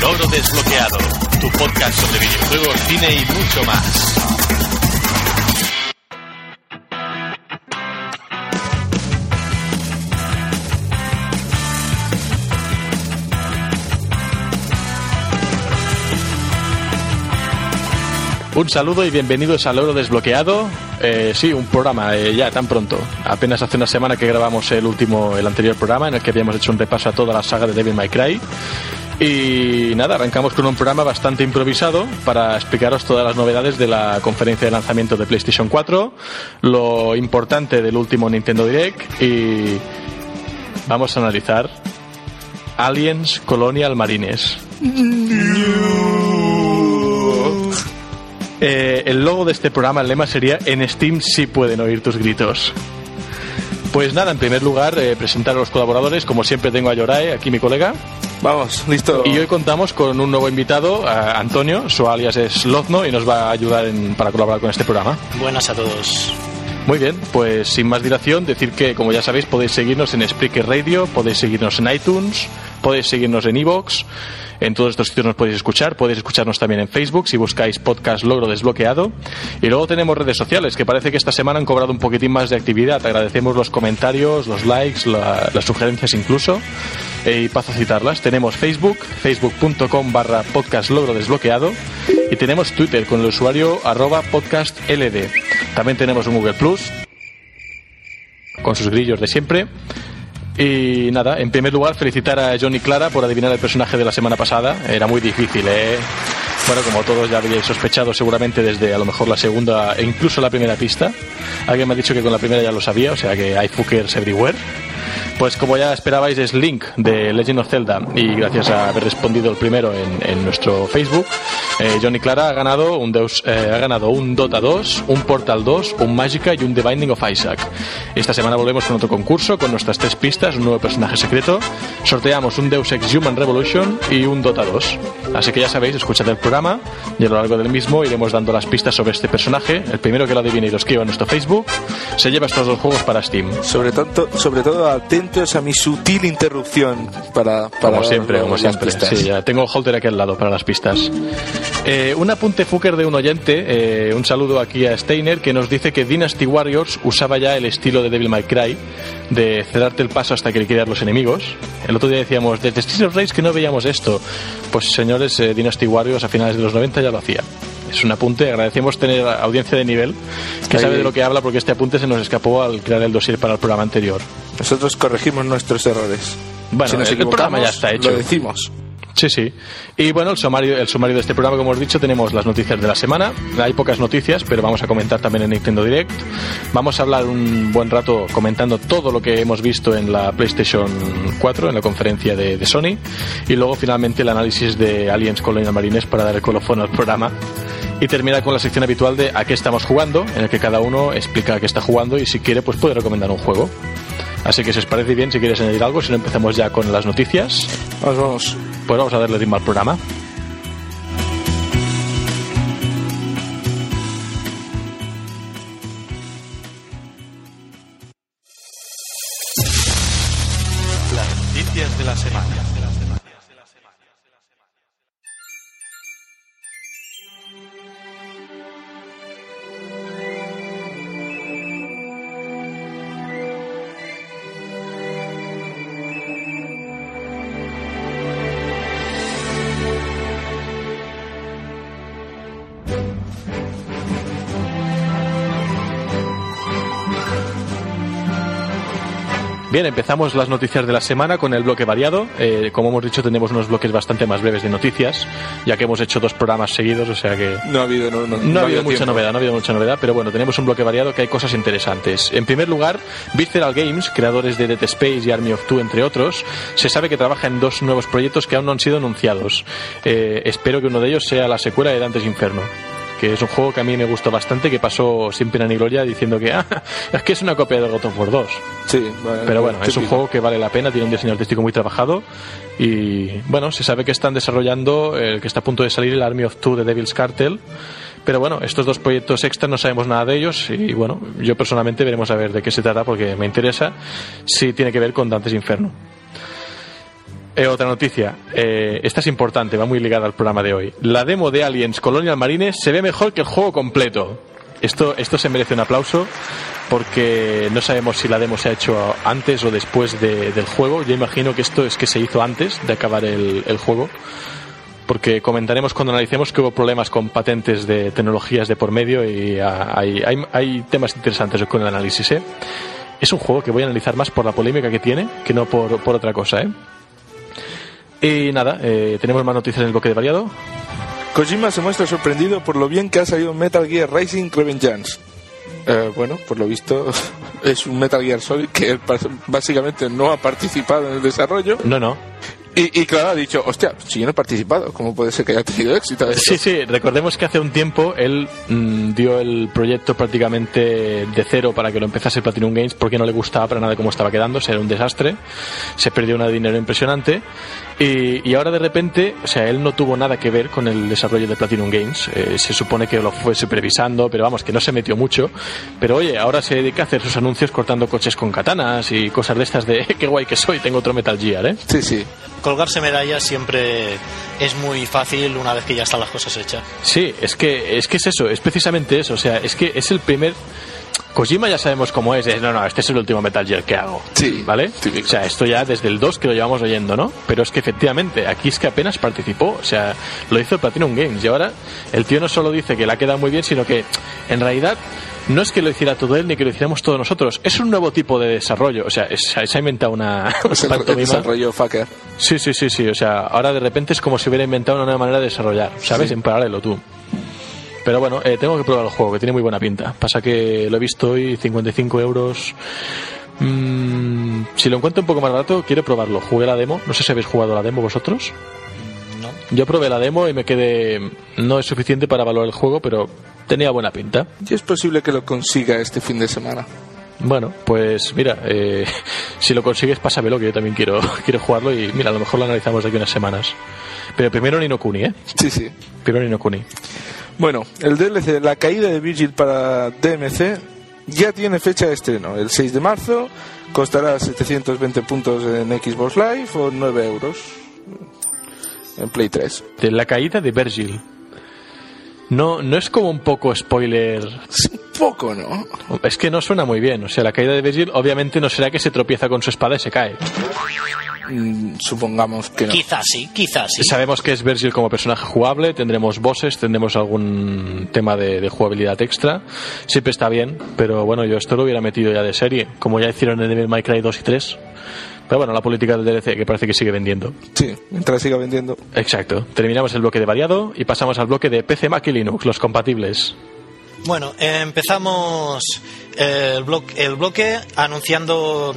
Logro desbloqueado. Tu podcast sobre videojuegos, cine y mucho más. Un saludo y bienvenidos al Logro Desbloqueado. Eh, sí, un programa eh, ya tan pronto. Apenas hace una semana que grabamos el último, el anterior programa en el que habíamos hecho un repaso a toda la saga de Devil May Cry. Y nada, arrancamos con un programa bastante improvisado para explicaros todas las novedades de la conferencia de lanzamiento de PlayStation 4, lo importante del último Nintendo Direct y vamos a analizar Aliens Colonial Marines. Eh, el logo de este programa, el lema sería En Steam sí pueden oír tus gritos. Pues nada, en primer lugar, eh, presentar a los colaboradores. Como siempre, tengo a Yorae, aquí mi colega. Vamos, listo. Y hoy contamos con un nuevo invitado, a Antonio. Su alias es Lozno y nos va a ayudar en- para colaborar con este programa. Buenas a todos. Muy bien, pues sin más dilación, decir que, como ya sabéis, podéis seguirnos en Spreaker Radio, podéis seguirnos en iTunes, podéis seguirnos en Evox. En todos estos sitios nos podéis escuchar. Podéis escucharnos también en Facebook si buscáis podcast Logro Desbloqueado. Y luego tenemos redes sociales que parece que esta semana han cobrado un poquitín más de actividad. Agradecemos los comentarios, los likes, la- las sugerencias incluso. Y paso a citarlas. Tenemos Facebook, facebook.com barra podcast Logro Desbloqueado. Y tenemos Twitter con el usuario arroba podcast LD. También tenemos un Google Plus con sus grillos de siempre. Y nada, en primer lugar, felicitar a Johnny Clara por adivinar el personaje de la semana pasada. Era muy difícil, ¿eh? Bueno, como todos ya habíais sospechado seguramente desde a lo mejor la segunda e incluso la primera pista. Alguien me ha dicho que con la primera ya lo sabía, o sea que hay fuckers everywhere. Pues como ya esperabais es Link de Legend of Zelda y gracias a haber respondido el primero en, nuestro Facebook, eh, Johnny Clara ha ganado un Deus, eh, ha ganado un Dota 2, un Portal 2, un Magica y un The Binding of Isaac. Esta semana volvemos con otro concurso con nuestras tres pistas, un nuevo personaje secreto. Sorteamos un Deus Ex Human Revolution y un Dota 2. Así que ya sabéis, escuchad el programa y a lo largo del mismo iremos dando las pistas sobre este personaje. El primero que lo adivine y lo escriba en nuestro Facebook se lleva estos dos juegos para Steam. Sobre, tanto, sobre todo atentos a mi sutil interrupción para, para Como siempre, como siempre. pistas. Sí, ya tengo Holter aquí al lado para las pistas. Eh, un apunte fucker de un oyente, eh, un saludo aquí a Steiner, que nos dice que Dynasty Warriors usaba ya el estilo de Devil May Cry, de cerrarte el paso hasta que liquidar los enemigos. El otro día decíamos, desde Streets of Rage que no veíamos esto. Pues señores, eh, Dynasty Warriors a finales de los 90 ya lo hacía. Es un apunte, agradecemos tener audiencia de nivel que Ahí- sabe de lo que habla porque este apunte se nos escapó al crear el dossier para el programa anterior. Nosotros corregimos nuestros errores. Bueno, si nos el programa equivocamos, ya está hecho. Lo decimos. Sí, sí. Y bueno, el sumario, el sumario de este programa, como hemos dicho, tenemos las noticias de la semana. Hay pocas noticias, pero vamos a comentar también en Nintendo Direct. Vamos a hablar un buen rato comentando todo lo que hemos visto en la PlayStation 4, en la conferencia de, de Sony. Y luego, finalmente, el análisis de Aliens Colonial Marines para dar el colofón al programa. Y termina con la sección habitual de a qué estamos jugando, en el que cada uno explica a qué está jugando y si quiere, pues puede recomendar un juego. Así que si os parece bien, si quieres añadir algo, si no empezamos ya con las noticias. Vamos, vamos. Pues vamos a darle ritmo al programa. Bien, empezamos las noticias de la semana con el bloque variado. Eh, como hemos dicho, tenemos unos bloques bastante más breves de noticias, ya que hemos hecho dos programas seguidos, o sea que No ha habido, no, no, no, ha habido mucha tiempo. novedad, no ha habido mucha novedad, pero bueno, tenemos un bloque variado que hay cosas interesantes. En primer lugar, Visceral Games, creadores de Dead Space y Army of Two, entre otros, se sabe que trabaja en dos nuevos proyectos que aún no han sido anunciados. Eh, espero que uno de ellos sea la secuela de Dantes Inferno que es un juego que a mí me gustó bastante, que pasó sin pena ni gloria diciendo que ah, es que es una copia de God of War 2. Sí, vale, Pero bueno, es un juego que vale la pena, tiene un diseño artístico muy trabajado y bueno, se sabe que están desarrollando el que está a punto de salir el Army of Two de Devil's Cartel, Pero bueno, estos dos proyectos extras no sabemos nada de ellos y bueno, yo personalmente veremos a ver de qué se trata porque me interesa si tiene que ver con Dantes Inferno. Eh, otra noticia, eh, esta es importante, va muy ligada al programa de hoy. La demo de Aliens Colonial Marines se ve mejor que el juego completo. Esto, esto se merece un aplauso porque no sabemos si la demo se ha hecho antes o después de- del juego. Yo imagino que esto es que se hizo antes de acabar el, el juego porque comentaremos cuando analicemos que hubo problemas con patentes de tecnologías de por medio y ah, hay, hay, hay temas interesantes con el análisis. ¿eh? Es un juego que voy a analizar más por la polémica que tiene que no por, por otra cosa. ¿eh? Y nada, eh, tenemos más noticias en el bloque de variado. Kojima se muestra sorprendido por lo bien que ha salido Metal Gear Rising Revengeance. Eh, bueno, por lo visto es un Metal Gear Solid que básicamente no ha participado en el desarrollo. No, no. Y, y claro, ha dicho, hostia, si yo no he participado, ¿cómo puede ser que haya tenido éxito? esto?". Sí, sí, recordemos que hace un tiempo él mm, dio el proyecto prácticamente de cero para que lo empezase Platinum Games porque no le gustaba para nada cómo estaba quedando, o sea, era un desastre, se perdió un dinero impresionante y, y ahora de repente, o sea, él no tuvo nada que ver con el desarrollo de Platinum Games, eh, se supone que lo fue supervisando, pero vamos, que no se metió mucho, pero oye, ahora se dedica a hacer sus anuncios cortando coches con katanas y cosas de estas de qué guay que soy, tengo otro Metal Gear, ¿eh? Sí, sí. Colgarse medallas siempre es muy fácil una vez que ya están las cosas hechas. Sí, es que, es que es eso, es precisamente eso. O sea, es que es el primer. Kojima ya sabemos cómo es. es, no, no, este es el último Metal Gear que hago. Sí, ¿Vale? típico. O sea, esto ya desde el 2 que lo llevamos oyendo, ¿no? Pero es que efectivamente, aquí es que apenas participó. O sea, lo hizo Platinum Games. Y ahora el tío no solo dice que le ha quedado muy bien, sino que en realidad. No es que lo hiciera todo él ni que lo hiciéramos todos nosotros. Es un nuevo tipo de desarrollo. O sea, es- se ha inventado una Es el, el pantomima. desarrollo fucker. Sí, sí, sí, sí. O sea, ahora de repente es como si hubiera inventado una nueva manera de desarrollar, ¿sabes? En paralelo tú. Pero bueno, eh, tengo que probar el juego, que tiene muy buena pinta. Pasa que lo he visto hoy, 55 euros. Mm, si lo encuentro un poco más barato, quiero probarlo. Jugué la demo. No sé si habéis jugado la demo vosotros. Yo probé la demo y me quedé. No es suficiente para valorar el juego, pero tenía buena pinta. Y es posible que lo consiga este fin de semana. Bueno, pues mira, eh, si lo consigues, pásamelo, que yo también quiero, quiero jugarlo y mira, a lo mejor lo analizamos de aquí unas semanas. Pero primero Nino Kuni, ¿eh? Sí, sí. Primero Nino Kuni. Bueno, el DLC La caída de Virgil para DMC ya tiene fecha de estreno, el 6 de marzo, costará 720 puntos en Xbox Live o 9 euros en Play 3. De la caída de Virgil. No, no es como un poco spoiler. Es un poco, ¿no? Es que no suena muy bien. O sea, la caída de Virgil obviamente no será que se tropieza con su espada y se cae. Mm, supongamos que no. Quizás sí, quizás sí. Sabemos que es Virgil como personaje jugable, tendremos bosses, tendremos algún tema de, de jugabilidad extra. Siempre está bien, pero bueno, yo esto lo hubiera metido ya de serie, como ya hicieron en Devil May Cry 2 y 3. Pero bueno, la política del DLC que parece que sigue vendiendo. Sí, mientras siga vendiendo. Exacto. Terminamos el bloque de variado y pasamos al bloque de PC, Mac y Linux, los compatibles. Bueno, eh, empezamos el, blo- el bloque anunciando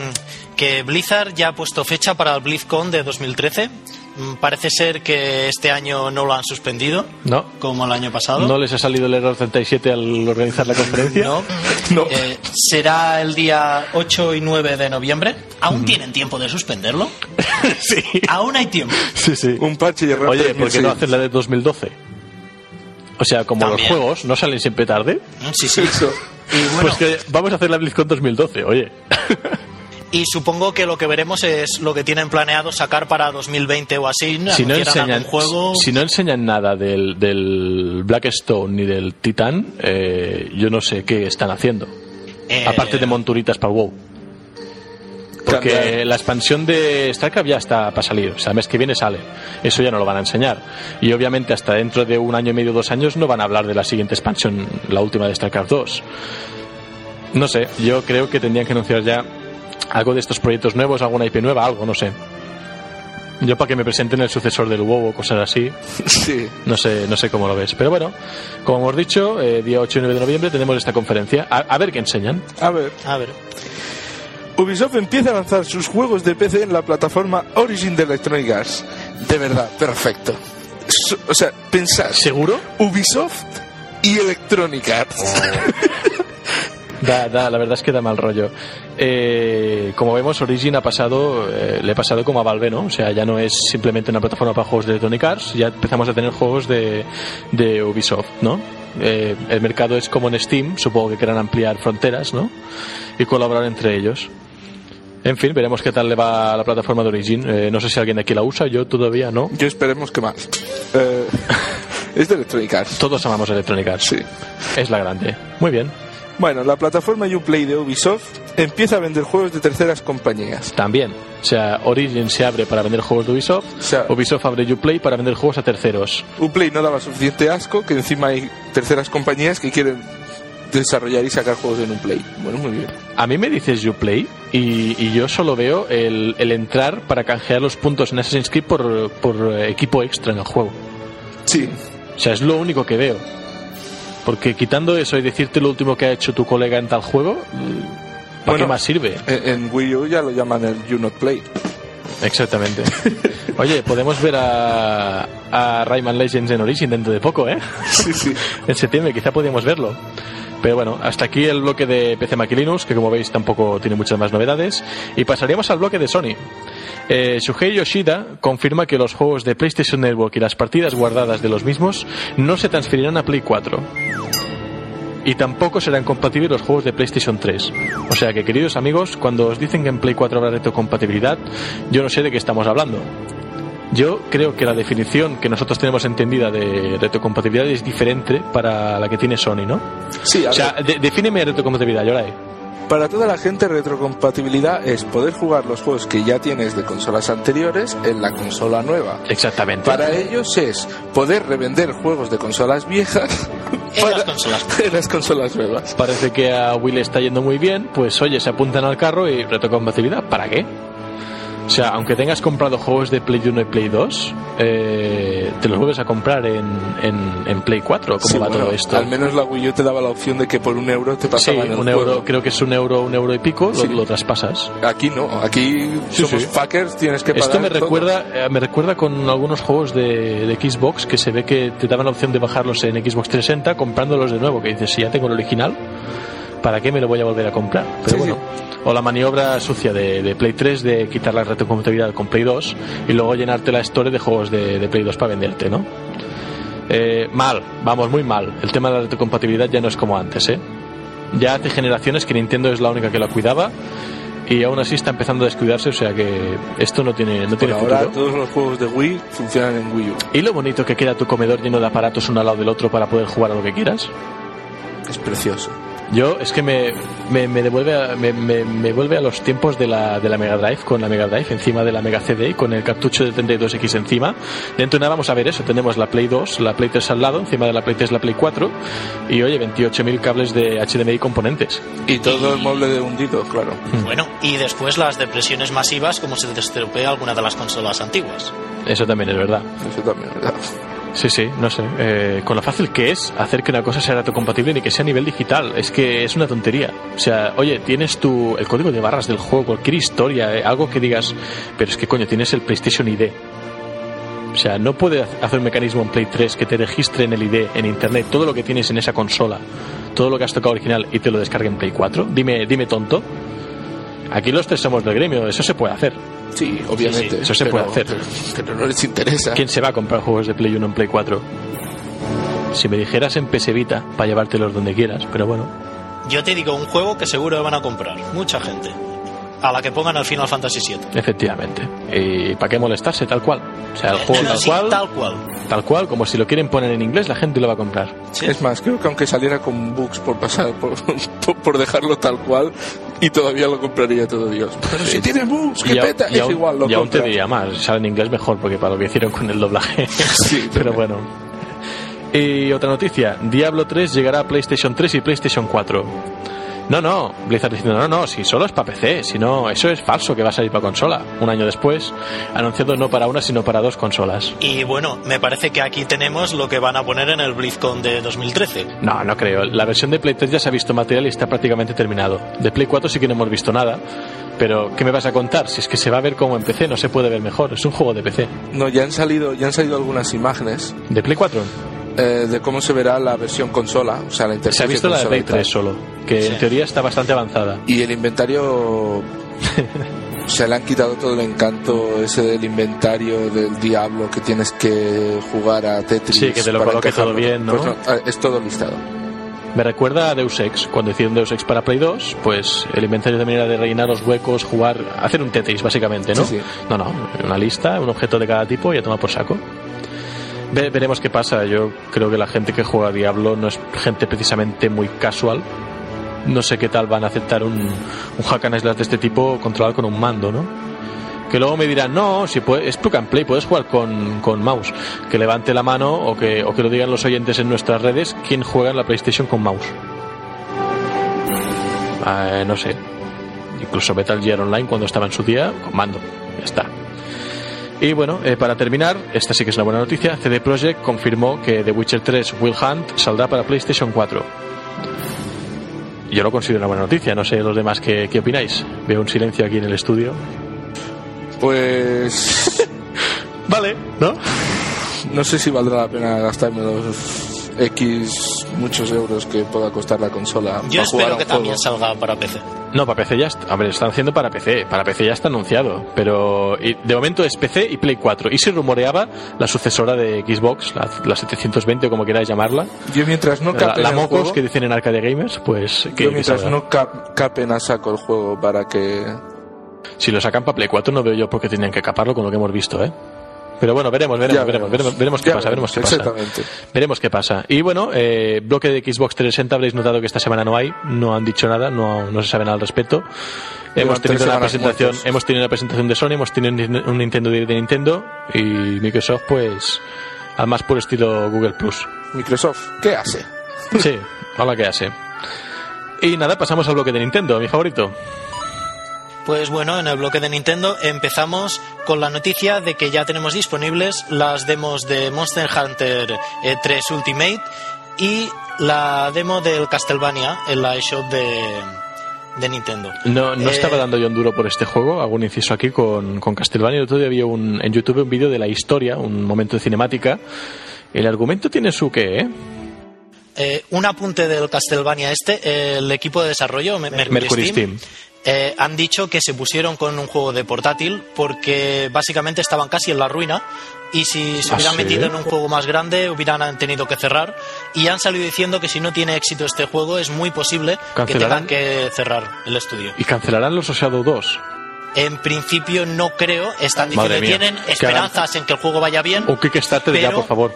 que Blizzard ya ha puesto fecha para el BlizzCon de 2013. Mm, Parece ser que este año no lo han suspendido, ¿No? como el año pasado. ¿No les ha salido el error 37 al organizar la conferencia? No. No. Eh, será el día 8 y 9 de noviembre. ¿Aún tienen tiempo de suspenderlo? sí. Aún hay tiempo. Sí, sí. Un parche y error Oye, ¿por qué no 3006. hacen la de 2012? O sea, como También. los juegos no salen siempre tarde, Mm, Sí, sí. Eso. Y bueno, pues que vamos a hacer la BlizzCon 2012, oye. y supongo que lo que veremos es lo que tienen planeado sacar para 2020 o así. si, no enseñan, juego. si no enseñan nada del, del Blackstone ni del Titan, eh, yo no sé qué están haciendo. Eh, Aparte de monturitas para WoW. Porque la expansión de StarCraft ya está para salir, o sea, el mes que viene sale. Eso ya no lo van a enseñar. Y obviamente hasta dentro de un año y medio, dos años, no van a hablar de la siguiente expansión, la última de StarCraft 2. No sé, yo creo que tendrían que anunciar ya algo de estos proyectos nuevos, alguna IP nueva, algo, no sé. Yo para que me presenten el sucesor del WoW o cosas así, Sí. no sé, no sé cómo lo ves. Pero bueno, como hemos dicho, eh, día 8 y 9 de noviembre tenemos esta conferencia. A, a ver qué enseñan. A ver, A ver. Ubisoft empieza a lanzar sus juegos de PC en la plataforma Origin de Electronic Arts. De verdad, perfecto. So- O sea, pensad, ¿Seguro? Ubisoft y Electronic Arts. Da, da, la verdad es que da mal rollo. Eh, como vemos, Origin ha pasado, eh, le ha pasado como a Valve, ¿no? O sea, ya no es simplemente una plataforma para juegos de Electronic Arts, ya empezamos a tener juegos de, de Ubisoft, ¿no? Eh, el mercado es como en Steam, supongo que quieran ampliar fronteras, ¿no? Y colaborar entre ellos. En fin, veremos qué tal le va a la plataforma de Origin. Eh, no sé si alguien de aquí la usa, yo todavía no. Yo esperemos que más. Eh, es de Electronic Arts. Todos amamos Electronic Arts. Sí. Es la grande. Muy bien. Bueno, la plataforma Uplay de Ubisoft empieza a vender juegos de terceras compañías. También. O sea, Origin se abre para vender juegos de Ubisoft. O sea- Ubisoft abre Uplay para vender juegos a terceros. Uplay no daba suficiente asco que encima hay terceras compañías que quieren desarrollar y sacar juegos en Uplay. Bueno, muy bien. A mí me dices Uplay y, y yo solo veo el, el entrar para canjear los puntos en Assassin's Creed por, por equipo extra en el juego. Sí, O sea, es lo único que veo. Porque quitando eso y decirte lo último que ha hecho tu colega en tal juego, ¿para Bueno. qué más sirve? en, en Wii U ya lo llaman el You Not Play. Exactamente. Oye, podemos ver a, a Rayman Legends en Origin dentro de poco, ¿eh? Sí, sí. en septiembre, quizá podíamos verlo. Pero bueno, hasta aquí el bloque de PC Mac y Linux, que como veis tampoco tiene muchas más novedades. Y pasaríamos al bloque de Sony. Eh, Shuhei Yoshida confirma que los juegos de PlayStation Network y las partidas guardadas de los mismos no se transferirán a Play 4. Y tampoco serán compatibles los juegos de PlayStation 3. O sea que, queridos amigos, cuando os dicen que en Play 4 habrá retrocompatibilidad, yo no sé de qué estamos hablando. Yo creo que la definición que nosotros tenemos entendida de retrocompatibilidad es diferente para la que tiene Sony, ¿no? Sí, a O sea, ver, de- defíneme retrocompatibilidad, Yorai. Para toda la gente retrocompatibilidad es poder jugar los juegos que ya tienes de consolas anteriores en la consola nueva. Exactamente. Para ellos es poder revender juegos de consolas viejas En las consolas. en las consolas nuevas. Parece que a Will está yendo muy bien, pues oye, se apuntan al carro y retrocompatibilidad, ¿para qué? O sea, aunque tengas comprado juegos de Play 1 y Play 2, eh, te los vuelves a comprar en, en, en Play 4. ¿Cómo Sí, va bueno, todo esto? Al menos la Wii U te daba la opción de que por un euro te Sí, pasaban el un juego. euro, creo que es un euro, un euro y pico, lo- Sí. lo, traspasas. Aquí no, aquí Sí, somos sí. fuckers, tienes que pagar Esto me todo. recuerda, eh, me recuerda con algunos juegos de, de Xbox que se ve que te daban la opción de bajarlos en Xbox 360 comprándolos de nuevo, que dices, si ya tengo el original, ¿para qué me lo voy a volver a comprar? Pero Sí, bueno. O la maniobra sucia de, de Play 3 de quitar la retrocompatibilidad con Play 2 y luego llenarte la store de juegos de, de Play 2 para venderte, ¿no? Eh, mal, vamos, muy mal. El tema de la retrocompatibilidad ya no es como antes, ¿eh? Ya hace generaciones que Nintendo es la única que la cuidaba y aún así está empezando a descuidarse, o sea que esto no tiene, no Por tiene ahora futuro. todos los juegos de Wii funcionan en Wii U. Y lo bonito que queda tu comedor lleno de aparatos uno al lado del otro para poder jugar a lo que quieras. Es precioso. Yo es que me, me, me devuelve a, me, me, me vuelve a los tiempos de la, de la Mega Drive con la Mega Drive encima de la Mega CD y con el cartucho de 32X encima. Dentro de nada vamos a ver eso. Tenemos la Play 2, la Play 3 al lado, encima de la Play 3 la Play 4 y oye, 28.000 cables de HDMI componentes. Y todo el mueble de hundido, claro. Bueno, y después las depresiones masivas como se te estropea alguna de las consolas antiguas. Eso también es verdad. Eso también, ¿verdad? Sí, sí, no sé. Eh, con lo fácil que es hacer que una cosa sea retrocompatible ni que sea a nivel digital. Es que es una tontería. O sea, oye, tienes tu, el código de barras del juego, cualquier historia, eh, algo que digas, pero es que coño, tienes el PlayStation ID. O sea, no puede hacer un mecanismo en Play 3 que te registre en el ID, en Internet, todo lo que tienes en esa consola, todo lo que has tocado original y te lo descargue en Play 4. Dime, dime tonto. Aquí los tres somos del gremio, eso se puede hacer. Sí, obviamente. Sí, sí, eso se pero- puede hacer. Pero, pero no les interesa. ¿Quién se va a comprar juegos de Play 1 en Play 4? Si me dijeras en PS Vita, para llevártelos donde quieras, pero bueno. Yo te digo un juego que seguro van a comprar, mucha gente. A la que pongan al Final Fantasy VII. Efectivamente. ¿Y para qué molestarse tal cual? O sea, el juego tal Sí, cual, tal cual. tal cual, como si lo quieren poner en inglés, la gente lo va a comprar. Sí. Es más, creo que aunque saliera con bugs por pasar, por, por, por dejarlo tal cual, y todavía lo compraría todo Dios. Pero si tiene bugs, que peta, y es aún, igual, lo y aún te diría más, si sale en inglés mejor, porque para lo que hicieron con el doblaje. Sí, Pero bueno. Y otra noticia, Diablo 3 llegará a PlayStation 3 y PlayStation 4. No, no, Blizzard diciendo, no, no, si solo es para PC, si no, eso es falso que va a salir para consola. Un año después, anunciando no para una, sino para dos consolas. Y bueno, me parece que aquí tenemos lo que van a poner en el BlizzCon de 2013. No, no creo. La versión de Play 3 ya se ha visto material y está prácticamente terminado. De Play 4 sí que no hemos visto nada. Pero, ¿qué me vas a contar? Si es que se va a ver como en PC, no se puede ver mejor. Es un juego de PC. No, ya han salido, ya han salido algunas imágenes ¿De Play 4? Eh, de cómo se verá la versión consola, o sea, la interfaz Se ha visto la de Play 3 solo, que en teoría está bastante avanzada. Y el inventario se le han quitado todo el encanto ese del inventario del diablo que tienes que jugar a Tetris. Sí, que te lo coloque todo bien, ¿no? Pues ah, es todo listado. Me recuerda a Deus Ex, cuando hicieron Deus Ex para Play 2, pues el inventario también era de rellenar los huecos, jugar, hacer un Tetris básicamente, ¿no? Sí, sí. No, no, una lista, un objeto de cada tipo y a tomar por saco. Ve- veremos qué pasa. Yo creo que la gente que juega Diablo no es gente precisamente muy casual. No sé qué tal van a aceptar un, un hack and slash de este tipo controlado con un mando, ¿no? Que luego me dirán, no, si puede, es plug and play, puedes jugar con, con mouse. Que levante la mano o que, o que lo digan los oyentes en nuestras redes quién juega en la PlayStation con mouse. Eh, no sé. Incluso Metal Gear Online cuando estaba en su día con mando. Ya está. Y bueno, eh, para terminar, esta sí que es una buena noticia. CD Projekt confirmó que The Witcher 3 Will Hunt saldrá para PlayStation 4. Yo lo considero una buena noticia, no sé los demás qué, qué opináis. Veo un silencio aquí en el estudio. Pues Vale, ¿no? no sé si valdrá la pena gastarme los X muchos euros que pueda costar la consola. Yo para jugar a espero un que juego. también salga para PC. No, para PC ya está. Hombre, están haciendo para PC. Para PC ya está anunciado. Pero de momento es PC y Play 4. Y se rumoreaba la sucesora de Xbox, la, la 720 o como queráis llamarla. Yo mientras no capen la el Mocos juego, que dicen en Arcade Gamers, pues que, yo que mientras salga. no cap- capen a saco el juego para que Si lo sacan para Play 4 no veo yo por qué tienen que caparlo con lo que hemos visto, ¿eh? Pero bueno, veremos, veremos, veremos, veremos, veremos qué Ya pasa, veremos qué pasa. Exactamente. Veremos qué pasa. Y bueno, eh, bloque de Xbox 360 habréis notado que esta semana no hay, no han dicho nada, no, no se sabe nada al respecto. Hemos tenido una presentación, muertos. hemos tenido una presentación de Sony, hemos tenido un Nintendo Direct de Nintendo y Microsoft pues al más puro estilo Google Plus. Microsoft, ¿qué hace? Sí, hola que hace. Y nada, pasamos al bloque de Nintendo, mi favorito. Pues bueno, en el bloque de Nintendo empezamos con la noticia de que ya tenemos disponibles las demos de Monster Hunter eh, 3 Ultimate y la demo del Castlevania en la eShop de, de Nintendo. No, no Eh, estaba dando yo un duro por este juego, hago un inciso aquí con, con Castlevania. El otro día había un, en YouTube un vídeo de la historia, un momento de cinemática. El argumento tiene su qué, ¿eh? Eh, un apunte del Castlevania este, el equipo de desarrollo, Me- Mercury, Mercury Steam, Steam. Eh, han dicho que se pusieron con un juego de portátil porque básicamente estaban casi en la ruina y si se ¿Ah, hubieran sí? metido en un juego más grande hubieran tenido que cerrar y han salido diciendo que si no tiene éxito este juego es muy posible que tengan que cerrar el estudio. ¿Y cancelarán los Shadow 2? En principio no creo, están diciendo mía. tienen Que esperanzas en que el juego vaya bien. Un Kickstarter ya, Pero- por favor.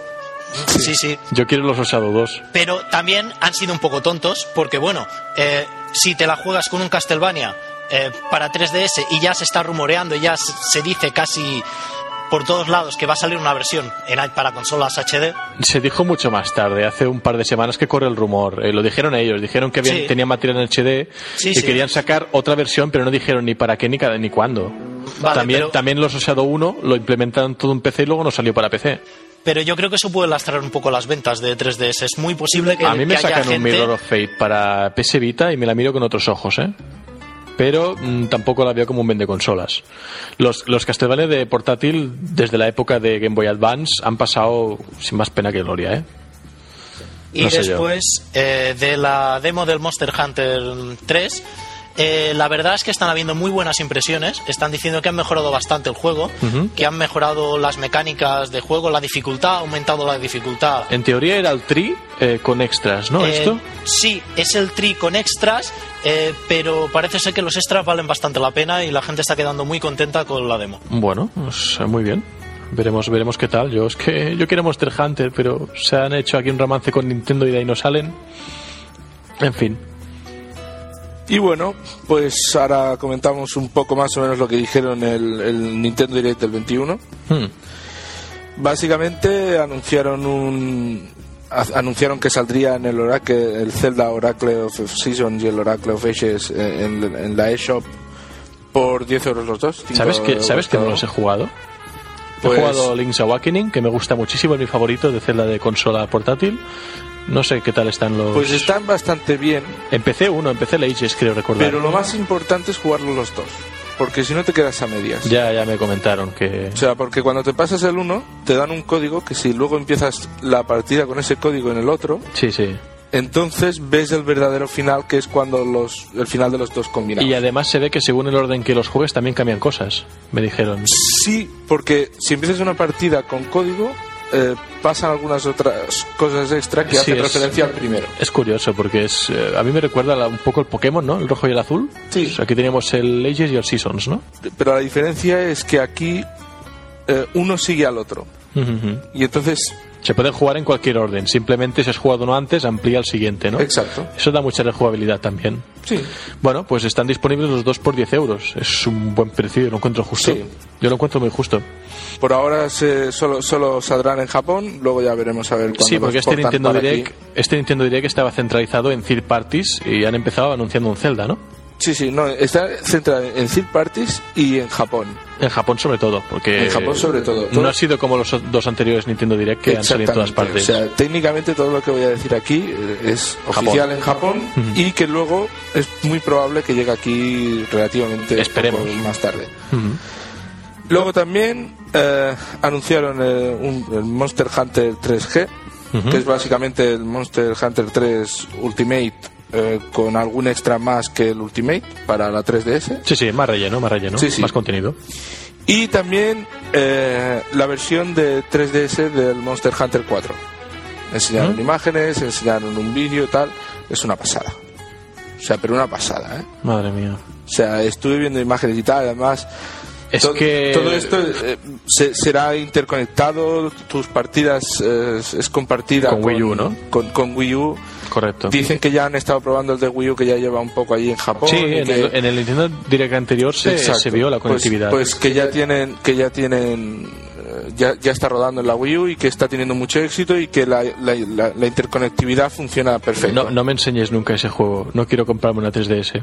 Sí, sí. Yo quiero los Shadow 2. pero también han sido un poco tontos porque bueno eh, si te la juegas con un Castlevania eh, para 3DS y ya se está rumoreando y ya se dice casi por todos lados que va a salir una versión en, para consolas HD Se dijo mucho más tarde, hace un par de semanas que corre el rumor. Eh, lo dijeron ellos, dijeron que habían, Sí. tenían material en HD Sí, y sí. querían sacar otra versión, pero no dijeron ni para qué ni, ni cuándo. Vale, también, pero- también los Shadow 1 lo implementaron todo en PC y luego no salió para PC. Pero yo creo que eso puede lastrar un poco las ventas de 3DS es muy posible que, A mí me que sacan un gente Mirror of Fate para PS Vita y me la miro con otros ojos, ¿eh? Pero mm, tampoco la veo como un vende consolas. Los, los Castlevania de portátil, desde la época de Game Boy Advance, han pasado sin más pena que gloria, ¿eh? Y No después eh, de la demo del Monster Hunter 3, eh, la verdad es que están habiendo muy buenas impresiones. Están diciendo que han mejorado bastante el juego, Ujú. que han mejorado las mecánicas de juego, la dificultad, ha aumentado la dificultad. En teoría era el Tri eh, con extras, ¿no? Eh, Esto. Sí, es el tri con extras, eh, pero parece ser que los extras valen bastante la pena y la gente está quedando muy contenta con la demo. Bueno, pues, eh, muy bien. Veremos, veremos qué tal. Yo es que yo quiero Monster Hunter, pero se han hecho aquí un romance con Nintendo y de ahí no salen. En fin. Y bueno, pues ahora comentamos un poco más o menos lo que dijeron el, el Nintendo Direct del 21. Hmm. Básicamente anunciaron un anunciaron que saldrían el Oracle, el Zelda Oracle of Seasons y el Oracle of Ages en, en- en la eShop por 10 euros los dos. ¿Sabes que, ¿sabes que no los he jugado? Pues- He jugado Link's Awakening, que me gusta muchísimo, es mi favorito de Zelda de consola portátil. No sé qué tal están los... Pues están bastante bien, Empecé uno, empecé el Ages, creo recordar. pero lo más importante es jugarlos los dos. Porque si no te quedas a medias. Ya, ya me comentaron que... O sea, porque cuando te pasas el uno, te dan un código que si luego empiezas la partida con ese código en el otro, Sí, sí. entonces ves el verdadero final, que es cuando los el final de los dos combinados. Y además se ve que según el orden que los juegues también cambian cosas, me dijeron. Sí, porque si empiezas una partida con código, eh, pasan algunas otras cosas extra que Sí, hacen es- referencia al primero. Es curioso porque es eh, a mí me recuerda la- un poco el Pokémon, ¿no? El rojo y el azul. Sí. Sea, aquí teníamos el Ages y el Seasons, ¿no? Pero la diferencia es que aquí eh, uno sigue al otro. Ujú, ujú. Y entonces, Se pueden jugar en cualquier orden. Simplemente si has jugado uno antes, amplía el siguiente, ¿no? exacto. Eso da mucha rejugabilidad también. Sí. Bueno, pues están disponibles los dos por 10 euros. Es un buen precio, yo lo encuentro justo. Sí. Yo lo encuentro muy justo. Por ahora se, solo, solo saldrán en Japón, luego ya veremos a ver cuándo Sí, porque este Nintendo, Direct, aquí. este Nintendo Direct estaba centralizado en third parties y han empezado anunciando un Zelda, ¿no? Sí, sí, no, está centrado en third parties y en Japón. En Japón sobre todo, porque En Japón sobre todo. no ha sido como los dos anteriores Nintendo Direct que han salido en todas partes. O sea, técnicamente todo lo que voy a decir aquí eh, es Japón. oficial en Japón y que luego es muy probable que llegue aquí relativamente Esperemos. más tarde. Ujú. Luego también eh, anunciaron eh, un- el Monster Hunter 3G, Ujú. que es básicamente el Monster Hunter 3 Ultimate eh, con algún extra más que el Ultimate para la 3DS. Sí, sí, más relleno, más relleno, Sí, sí. más contenido. Y también eh, la versión de 3DS del Monster Hunter 4. Enseñaron ¿Mm? imágenes, enseñaron un vídeo y tal. Es una pasada. O sea, pero una pasada, ¿eh? Madre mía. O sea, estuve viendo imágenes y tal, además... Es to- que Todo esto eh, se- será interconectado, tus partidas eh, es, compartida Con Wii U, ¿no? Con, con Wii U. correcto. Dicen que ya han estado probando el de Wii U, que ya lleva un poco allí en Japón. Sí, en que- el, en el Nintendo Direct anterior se, se vio la Pues- conectividad. Pues, que ya tienen, que ya tienen, eh, ya, ya está rodando en la Wii U y que está teniendo mucho éxito y que la, la- la- la interconectividad funciona perfecto. no, no me enseñes nunca ese juego. No quiero comprarme una 3DS.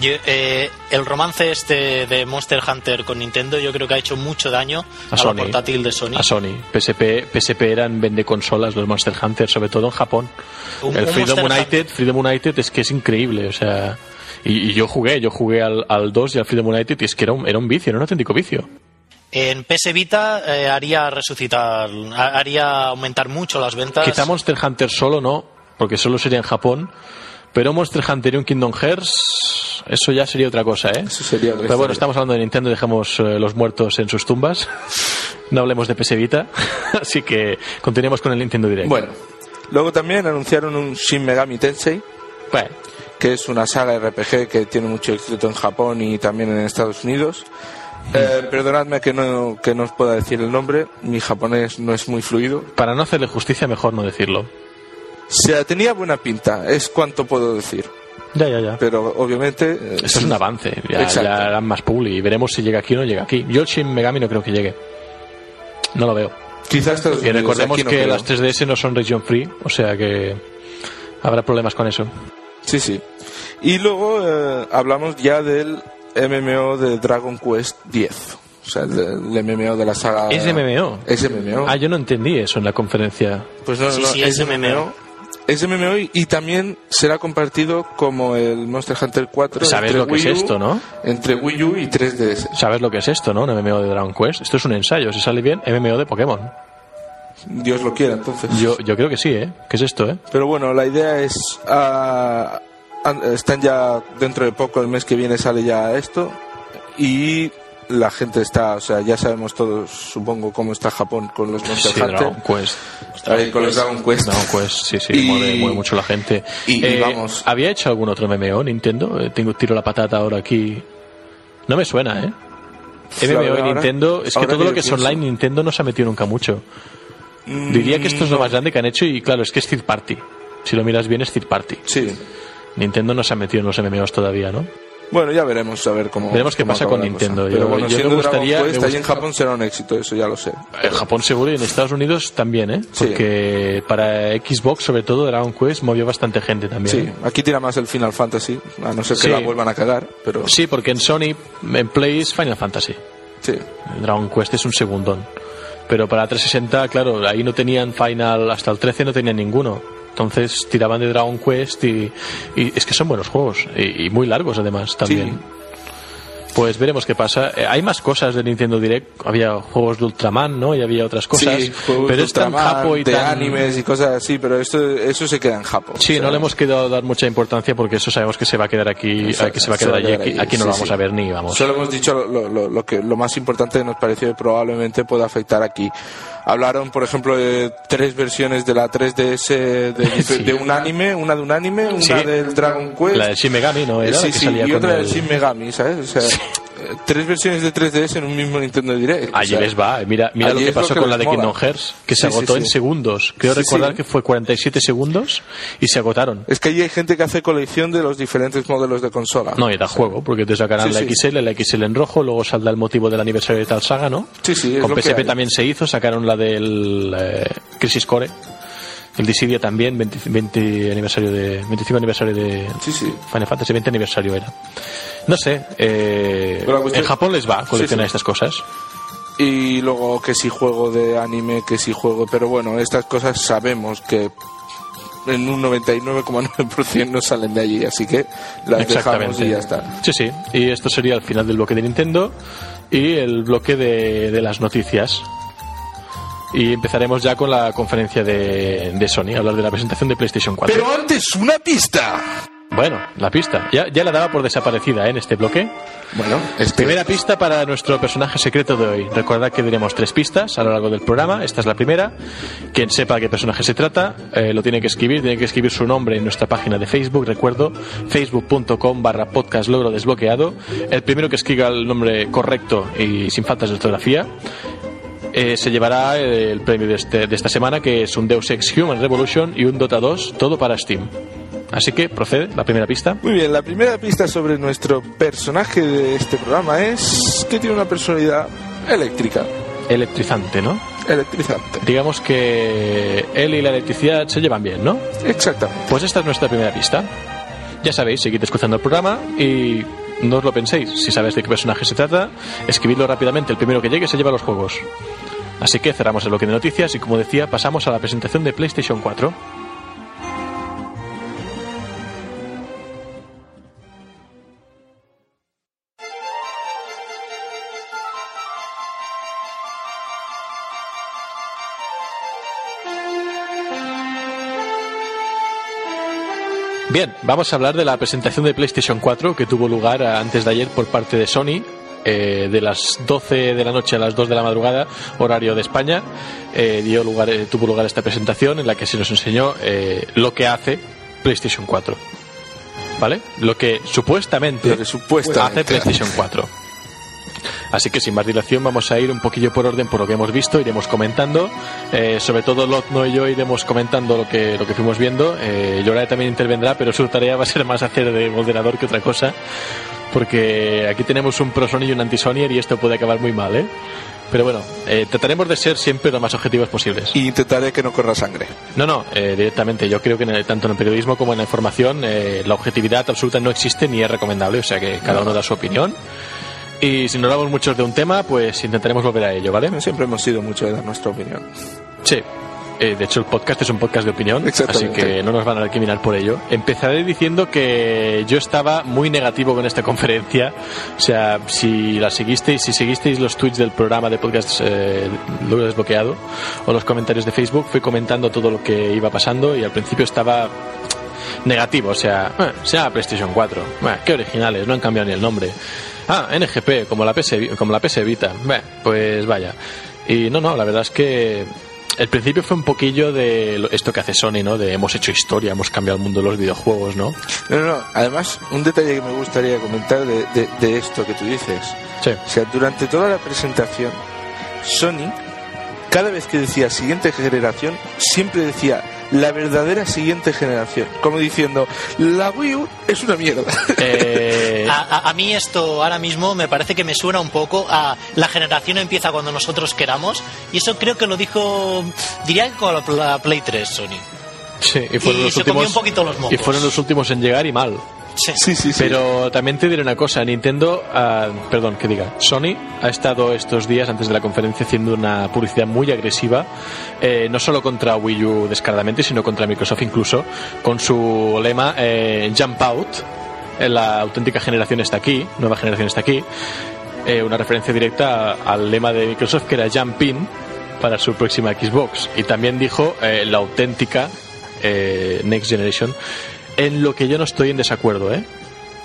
Yo, eh, el romance este de Monster Hunter con Nintendo yo creo que ha hecho mucho daño A a, Sony. la portátil de Sony. A Sony. PSP, PSP eran vende consolas los Monster Hunter, sobre todo en Japón. Un- el un Freedom Monster United, Freedom United es que es increíble, o sea, y, y yo jugué, yo jugué al, al 2 y al Freedom United y es que era un, era un vicio, era un auténtico vicio. En PS Vita eh, haría resucitar, ha- haría aumentar mucho las ventas. Quizá Monster Hunter solo no, porque solo sería en Japón, pero Monster Hunter y un Kingdom Hearts, eso ya sería otra cosa, ¿eh? Eso sería otra Pero bueno, estamos hablando de Nintendo, dejemos eh, los muertos en sus tumbas. No hablemos de PS Vita, así que continuemos con el Nintendo Direct. Bueno, luego también anunciaron un Shin Megami Tensei, Bueno, que es una saga RPG que tiene mucho éxito en Japón y también en Estados Unidos. Eh, perdonadme que no, que no os pueda decir el nombre, mi japonés no es muy fluido. para no hacerle justicia, mejor no decirlo. O sea, tenía buena pinta, es cuanto puedo decir. Ya, ya, ya. Pero obviamente... eh, Eso es un avance, ya, Exacto. ya harán más publi y veremos si llega aquí o no llega aquí. Yo el Shin Megami no creo que llegue. No lo veo. Quizás Estados Y Unidos, recordemos aquí no que creo. las 3DS no son region free, o sea que habrá problemas con eso. Sí, sí. Y luego eh, hablamos ya del MMO de Dragon Quest X. O sea, el, el MMO de la saga... ¿Es MMO? Es MMO. Ah, yo no entendí eso en la conferencia. Pues no, Sí, no, sí, es es MMO. Es MMO y, y también será compartido como el Monster Hunter 4 Sabes entre lo que es Wii U- esto, ¿no? Entre Wii U y 3DS. ¿Sabes lo que es esto, no? Un MMO de Dragon Quest. Esto es un ensayo, si sale bien, MMO de Pokémon. Dios lo quiera, entonces. Yo, yo creo que sí, ¿eh? ¿Qué es esto, eh? Pero bueno, la idea es... an- están ya dentro de poco, el mes que viene sale ya esto. Y la gente está, o sea, ya sabemos todos, supongo, cómo está Japón con los Monster Sí, Hunter. Dragon Quest. Ahí con los Dragon Quest. Dragon Quest, sí, sí, Y- mueve, mueve mucho la gente. y- y Eh, vamos. ¿Había hecho algún otro MMO Nintendo? Eh, tengo tiro la patata ahora aquí. No me suena, ¿eh? MMO ahora- Nintendo, es que todo que lo que es pienso. online Nintendo no se ha metido nunca mucho. Mm, Diría que esto es lo no. más grande que han hecho y claro, es que es third party. Si lo miras bien es third party. Sí. Nintendo no se ha metido en los MMOs todavía, ¿no? Bueno, ya veremos a ver cómo. Veremos qué cómo pasa con. Nintendo. Pero bueno, yo me siendo gustaría- Dragon Quest, me ahí en gusta- Japón será un éxito, eso ya lo sé. En Japón seguro y en Estados Unidos también, ¿eh? Sí. Porque para Xbox, sobre todo, Dragon Quest movió bastante gente también. Sí, ¿eh? aquí tira más el Final Fantasy, a no ser que Sí. la vuelvan a cagar, pero Sí, porque en Sony, en Play es Final Fantasy. sí. Dragon Quest es un segundón. Pero para 360, claro, ahí no tenían Final, hasta el 13 no tenían ninguno. Entonces tiraban de Dragon Quest y, y es que son buenos juegos. Y, y muy largos además también. Pues veremos qué pasa. Eh, hay más cosas de Nintendo Direct. Había juegos de Ultraman, ¿no? Y había otras cosas. Sí, juegos pero de es tan Ultraman, japo y de tan... animes y cosas así, pero esto, eso se queda en Japón. Sí, no le hemos quedado dar mucha importancia porque eso sabemos que se va a quedar aquí, Exacto, aquí se va a quedar allí. Aquí, aquí no lo sí, vamos sí. a ver ni vamos. Solo hemos dicho lo, lo- lo que, lo más importante que nos pareció que probablemente pueda afectar aquí. Hablaron, por ejemplo, de tres versiones de la 3DS de, Sí. de un anime, una de un anime, una Sí. del Dragon Quest. La de Shin Megami, ¿no? Era la sí, sí, y otra el- del Shin Megami, ¿sabes? O sea, tres versiones de 3DS en un mismo Nintendo Direct. Allí o sea, les va. Mira, mira lo que lo pasó que con la de mola. Kingdom Hearts, que se Sí, agotó sí. en segundos. Creo recordar que fue 47 segundos y se agotaron. Es que allí hay gente que hace colección de los diferentes modelos de consola. No, y da juego, porque te sacarán la. XL, la XL en rojo, luego saldrá el motivo del aniversario de tal saga, ¿no? Sí, sí, es Con lo PSP también se hizo, sacaron la del eh, Crisis Core. El Dissidia también, 20, 20 aniversario de, 25 aniversario de Sí, sí. Final Fantasy, 20 aniversario era. No sé, eh, cuestión- en Japón les va coleccionar Sí, sí. estas cosas. Y luego que si juego de anime, que si juego... Pero bueno, estas cosas sabemos que en un 99,9% no salen de allí, así que las dejamos y ya está. Sí, sí. Y esto sería el final del bloque de Nintendo y el bloque de, de las noticias. Y empezaremos ya con la conferencia de, de Sony, hablar de la presentación de PlayStation 4. Pero antes, una pista. Bueno, la pista. Ya, ya la daba por desaparecida ¿eh? en este bloque. Bueno, es que- Primera pista para nuestro personaje secreto de hoy. Recordad que diremos tres pistas a lo largo del programa. Esta es la primera. Quien sepa de qué personaje se trata, eh, lo tiene que escribir. Tiene que escribir su nombre en nuestra página de Facebook. Recuerdo, facebook.com barra podcast logro desbloqueado. El primero que escriba el nombre correcto y sin faltas de ortografía. Eh, se llevará eh, el premio de, este- de esta semana, que es un Deus Ex Human Revolution y un Dota 2, todo para Steam. Así que procede, la primera pista. Muy bien, la primera pista sobre nuestro personaje de este programa es que tiene una personalidad eléctrica, Electrizante, ¿no? electrizante. Digamos que él y la electricidad se llevan bien, ¿no? Exactamente. Pues esta es nuestra primera pista. Ya sabéis, seguid escuchando el programa y no os lo penséis. Si sabéis de qué personaje se trata, escribidlo rápidamente. El primero que llegue se lleva los juegos. Así que cerramos el bloque de noticias y, como decía, pasamos a la presentación de PlayStation 4. Bien, vamos a hablar de la presentación de PlayStation 4 que tuvo lugar eh, antes de ayer por parte de Sony. Eh, de las 12 de la noche a las 2 de la madrugada, horario de España, eh, dio lugar, eh, tuvo lugar esta presentación en la que se nos enseñó lo que hace PlayStation 4. ¿Vale? Lo que supuestamente, Lo que supuestamente hace PlayStation 4. Así que sin más dilación vamos a ir un poquillo por orden por lo que hemos visto, iremos comentando, eh, sobre todo Lotno y yo iremos comentando lo que, lo que fuimos viendo, eh, también intervendrá, pero su tarea va a ser más hacer de moderador que otra cosa, porque aquí tenemos un pro Sony y un anti Sonyer y esto puede acabar muy mal, ¿eh? Pero bueno, eh, trataremos de ser siempre lo más objetivos posibles. Y intentaré que no corra sangre. No, no, eh, directamente. Yo creo que en el- tanto en el periodismo como en la información eh, la objetividad absoluta no existe ni es recomendable. O sea que cada uno da su opinión. Y si no hablamos mucho de un tema, pues intentaremos volver a ello, ¿vale? Siempre hemos sido mucho de dar nuestra opinión. Sí. Eh, de hecho, el podcast es un podcast de opinión, así que no nos van a recriminar por ello. Empezaré diciendo que yo estaba muy negativo con esta conferencia. O sea, si la seguisteis, si seguisteis los tweets del programa de podcast eh, Luego Desbloqueado o los comentarios de Facebook, fui comentando todo lo que iba pasando y al principio estaba negativo. O sea, eh, se llama PlayStation 4. Bueno, qué originales, no han cambiado ni el nombre. Ah, NGP, como la PS, como la PS Vita. Pues vaya. Y no, no, la verdad es que el principio fue un poquillo de esto que hace Sony, ¿no? De hemos hecho historia, hemos cambiado el mundo de los videojuegos, ¿no? No, no, no. Además, un detalle que me gustaría comentar de, de- de esto que tú dices. Sí. O sea, durante toda la presentación, Sony, cada vez que decía siguiente generación, siempre decía la verdadera siguiente generación. Como diciendo, la Wii U es una mierda. Eh, A, a- a mí esto ahora mismo me parece que me suena un poco a la generación empieza cuando nosotros queramos y eso creo que lo dijo, diría que con la, la Play 3 Sony. sí, y fueron y los se comió últimos un poquito los mocos. y fueron los últimos en llegar y mal. Sí. sí, sí, sí. Pero también te diré una cosa, Nintendo, ah, perdón, que diga, Sony ha estado estos días antes de la conferencia haciendo una publicidad muy agresiva, eh, no solo contra Wii U descaradamente, sino contra Microsoft incluso, con su lema eh, Jump Out, eh, la auténtica generación está aquí, nueva generación está aquí, eh, una referencia directa al lema de Microsoft que era Jump In para su próxima Xbox. Y también dijo eh, la auténtica eh, Next Generation, en lo que yo no estoy en desacuerdo, ¿eh?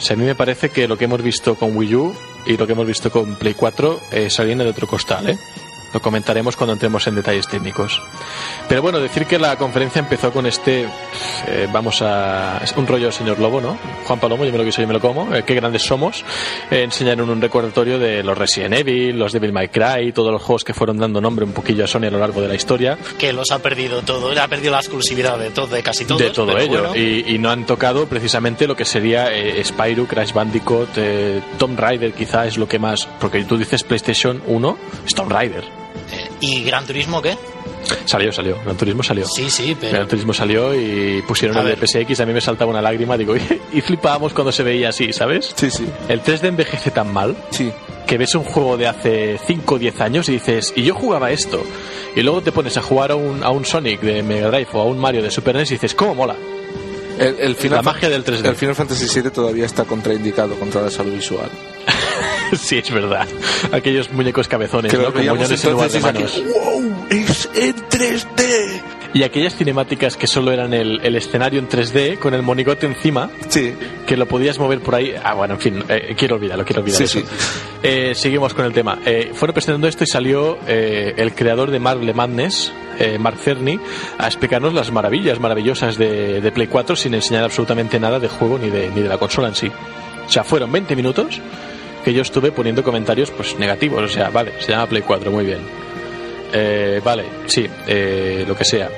A mí me parece que lo que hemos visto con Wii U y lo que hemos visto con Play 4 eh, salían de otro costal, ¿eh? Lo comentaremos cuando entremos en detalles técnicos. Pero bueno, decir que la conferencia empezó con este, eh, vamos a, es un rollo señor Lobo, ¿no? Juan Palomo, yo me lo quiso, yo me lo como, eh, qué grandes somos. Eh, enseñaron un recordatorio de los Resident Evil, los Devil May Cry, todos los juegos que fueron dando nombre un poquillo a Sony a lo largo de la historia. Que los ha perdido todo, ha perdido la exclusividad de todo, de casi todos. de todo ello. bueno. Y, y no han tocado precisamente lo que sería eh, Spyro, Crash Bandicoot, eh, Tomb Raider quizá es lo que más... Porque tú dices PlayStation 1, es Tomb Raider. ¿Y Gran Turismo qué? Salió, salió. Gran Turismo salió. Sí, sí, pero... Gran Turismo salió y pusieron A el de. PSX. A mí me saltaba una lágrima. Digo, y flipábamos cuando se veía así, ¿sabes? Sí, sí, El 3D envejece tan mal sí. que ves un juego de hace 5 o 10 años y dices, y yo jugaba esto. Y luego te pones a jugar a un, a un Sonic de Mega Drive o a un Mario de Super NES y dices, ¿cómo mola? El, el Final La magia del 3D. El Final Fantasy VII todavía está contraindicado contra la salud visual. sí, es verdad. Aquellos muñecos cabezones, Que ¿no? Con moñones en lugar de entonces manos. aquí, ¡Wow! ¡Es en 3D! Y aquellas cinemáticas que solo eran el, el escenario en 3D con el monigote encima, Sí, que lo podías mover por ahí. Ah, bueno, en fin, eh, quiero olvidarlo, quiero olvidar Sí, eso. sí. Eh, seguimos con el tema. Eh, fueron presentando esto y salió eh, el creador de Marble Madness, eh, Mark Cerny, a explicarnos las maravillas maravillosas de, de Play 4 sin enseñar absolutamente nada de juego ni de, ni de la consola en sí. O sea, fueron 20 minutos que yo estuve poniendo comentarios pues negativos. O sea, vale, se llama Play 4, muy bien. Eh, vale, sí, eh, lo que sea.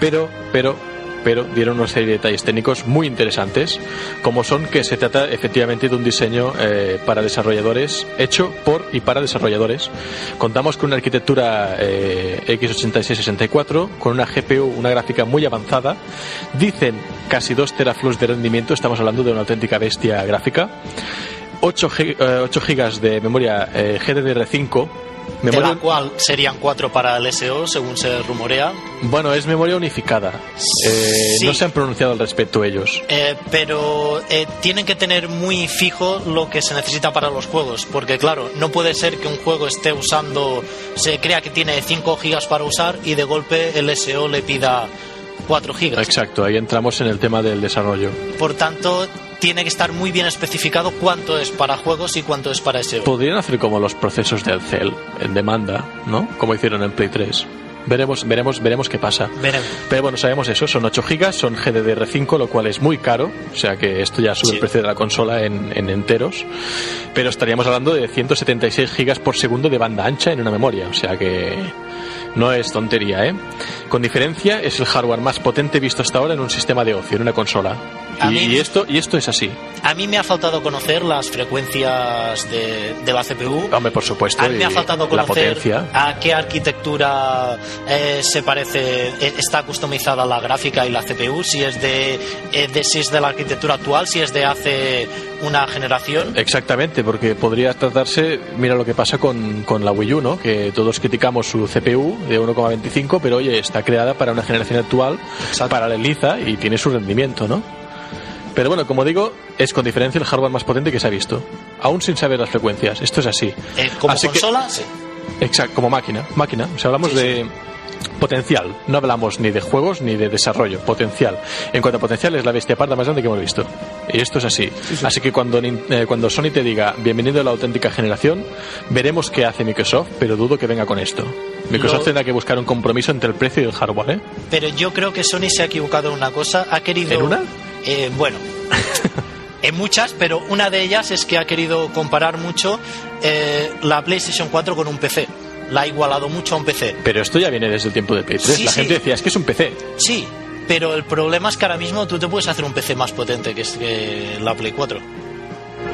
Pero, pero, pero dieron una serie de detalles técnicos muy interesantes, como son que se trata efectivamente de un diseño eh, para desarrolladores, hecho por y para desarrolladores. Contamos con una arquitectura eh, x86-64, con una GPU, una gráfica muy avanzada. Dicen casi 2 teraflops de rendimiento, estamos hablando de una auténtica bestia gráfica. 8, gigas de memoria eh, GDDR5. de Memoria, la cual serían cuatro para el SO, según se rumorea. bueno, es memoria unificada. Eh, Sí. No se han pronunciado al respecto ellos. Eh, pero eh, tienen que tener muy fijo lo que se necesita para los juegos, porque claro, no puede ser que un juego esté usando, se crea que tiene 5 gigas para usar y de golpe el SO le pida 4 gigas. Exacto, ahí entramos en el tema del desarrollo. Por tanto, tiene que estar muy bien especificado cuánto es para juegos y cuánto es para SEO. Podrían hacer como los procesos del CEL en demanda, ¿no? Como hicieron en Play 3. Veremos, veremos, veremos qué pasa. Veremos. Pero bueno, sabemos eso, son 8 gigas, son GDDR5, lo cual es muy caro, o sea que esto ya sube Sí. el precio de la consola en, en enteros, pero estaríamos hablando de 176 gigas por segundo de banda ancha en una memoria, o sea que no es tontería, ¿eh? Con diferencia, es el hardware más potente visto hasta ahora en un sistema de ocio, en una consola. Y, mí- y esto, y esto es así. A mí me ha faltado conocer las frecuencias de, de la CPU. Hombre, por supuesto, A mí me ha faltado la conocer potencia. a qué arquitectura eh, se parece, eh, está customizada la gráfica y la CPU, si es de, eh, de si es de la arquitectura actual, si es de hace una generación. Exactamente, porque podría tratarse, mira lo que pasa con, con la Wii U, ¿no? Que todos criticamos su CPU de 1,25, pero oye, está creada para una generación actual, Exacto. paraleliza y tiene su rendimiento, ¿no? Pero bueno, como digo, es con diferencia el hardware más potente que se ha visto, aún sin saber las frecuencias. Esto es así. Eh, como Así que- consola, sí. Exacto, como máquina, máquina. O sea, hablamos Sí, de potencial. No hablamos ni de juegos ni de desarrollo. Potencial. En cuanto a potencial, es la bestia parda más grande que hemos visto. Y esto es así. Así que cuando, eh, cuando Sony te diga bienvenido a la auténtica generación, veremos qué hace Microsoft, pero dudo que venga con esto. Microsoft Lo- tendrá que buscar un compromiso entre el precio y el hardware, ¿eh? Pero yo creo que Sony se ha equivocado en una cosa. Ha querido. ¿En una? Eh, bueno. En muchas, pero una de ellas es que ha querido comparar mucho eh, la PlayStation 4 con un PC. La ha igualado mucho a un PC. Pero esto ya viene desde el tiempo de Play 3. Sí, la sí. gente decía, es que es un PC. Sí, pero el problema es que ahora mismo tú te puedes hacer un PC más potente que, es- que la Play 4.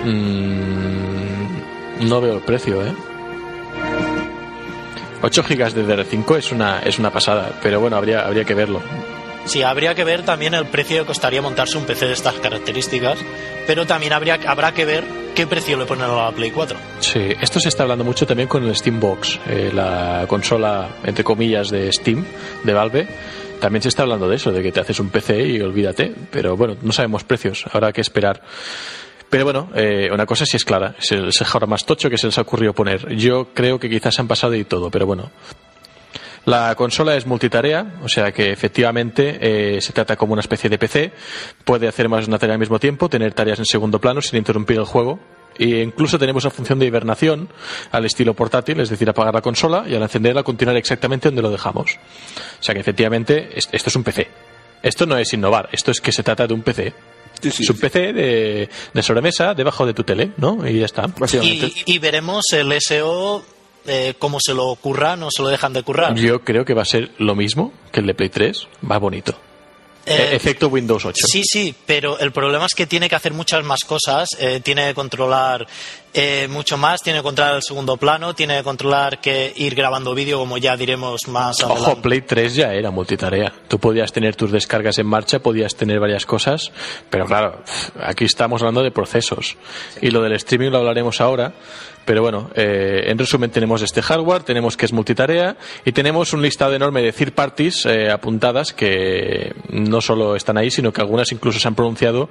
Mm, no veo el precio, ¿eh? 8 GB de DR5 es una, es una pasada, pero bueno, habría, habría que verlo. Sí, habría que ver también el precio que costaría montarse un PC de estas características, pero también habría, habrá que ver qué precio le ponen a la Play 4. Sí, esto se está hablando mucho también con el Steambox, eh, la consola, entre comillas, de Steam, de Valve. También se está hablando de eso, de que te haces un PC y olvídate. Pero bueno, no sabemos precios, habrá que esperar. Pero bueno, eh, una cosa sí es clara, es el, hardware más tocho que se les ha ocurrido poner. Yo creo que quizás han pasado y todo, pero bueno. La consola es multitarea, o sea que efectivamente eh, se trata como una especie de PC. Puede hacer más de una tarea al mismo tiempo, tener tareas en segundo plano sin interrumpir el juego. E incluso tenemos la función de hibernación al estilo portátil, es decir, apagar la consola y al encenderla continuar exactamente donde lo dejamos. O sea que efectivamente es- esto es un PC. Esto no es innovar, esto es que se trata de un PC. Sí, sí, es un sí. PC de, de sobremesa debajo de tu tele, ¿no? Y ya está. Básicamente. Y, y veremos el SO eh, cómo se lo curran o se lo dejan de currar. Yo creo que va a ser lo mismo que el de Play 3, va bonito. Eh, E- Efecto Windows 8. Sí, sí, pero el problema es que tiene que hacer muchas más cosas. eh, tiene que controlar eh, mucho más, tiene que controlar el segundo plano, tiene que controlar que ir grabando vídeo, como ya diremos más Ojo, adelante. Play 3 ya era multitarea. Tú podías tener tus descargas en marcha, podías tener varias cosas, pero claro, aquí estamos hablando de procesos. Y lo del streaming lo hablaremos ahora. Pero bueno, eh, en resumen tenemos este hardware, tenemos que es multitarea y tenemos un listado enorme de third parties eh, apuntadas que no solo están ahí, sino que algunas incluso se han pronunciado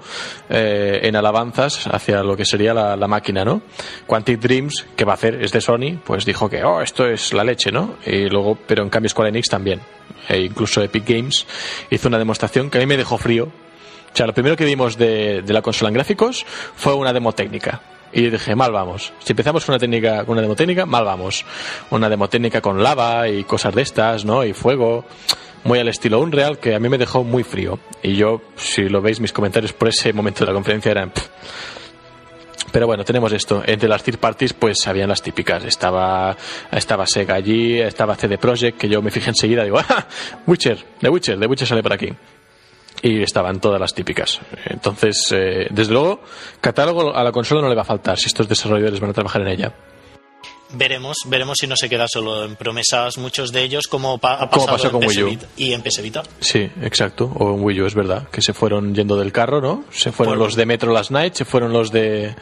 eh, en alabanzas hacia lo que sería la, máquina, ¿no? Quantic Dreams, que va a hacer, es de Sony, pues dijo que, oh, esto es la leche, ¿no? Y luego, pero en cambio Square Enix también. E incluso Epic Games hizo una demostración que a mí me dejó frío. O sea, lo primero que vimos de, de la consola en gráficos fue una demo técnica. Y dije, mal vamos. Si empezamos con una técnica, con una demo técnica, mal vamos. Una demo técnica con lava y cosas de estas, ¿no? Y fuego. Muy al estilo Unreal, que a mí me dejó muy frío. Y yo, si lo veis, mis comentarios por ese momento de la conferencia eran. "Pff". Pero bueno, tenemos esto. Entre las third parties, pues habían las típicas. Estaba, estaba Sega allí, estaba CD Projekt, que yo me fijé enseguida, digo, ¡ah! Witcher, The Witcher, The Witcher sale por aquí y estaban todas las típicas. Entonces, eh, desde luego, catálogo a la consola no le va a faltar si estos desarrolladores van a trabajar en ella. Veremos, veremos si no se queda solo en promesas muchos de ellos, como pa- ha pasado pasó con en Wii U. Y en PS Vita. Sí, exacto. O en Wii U, es verdad. Que se fueron yendo del carro, ¿no? Se fueron los de Metro Last Night, se fueron los de...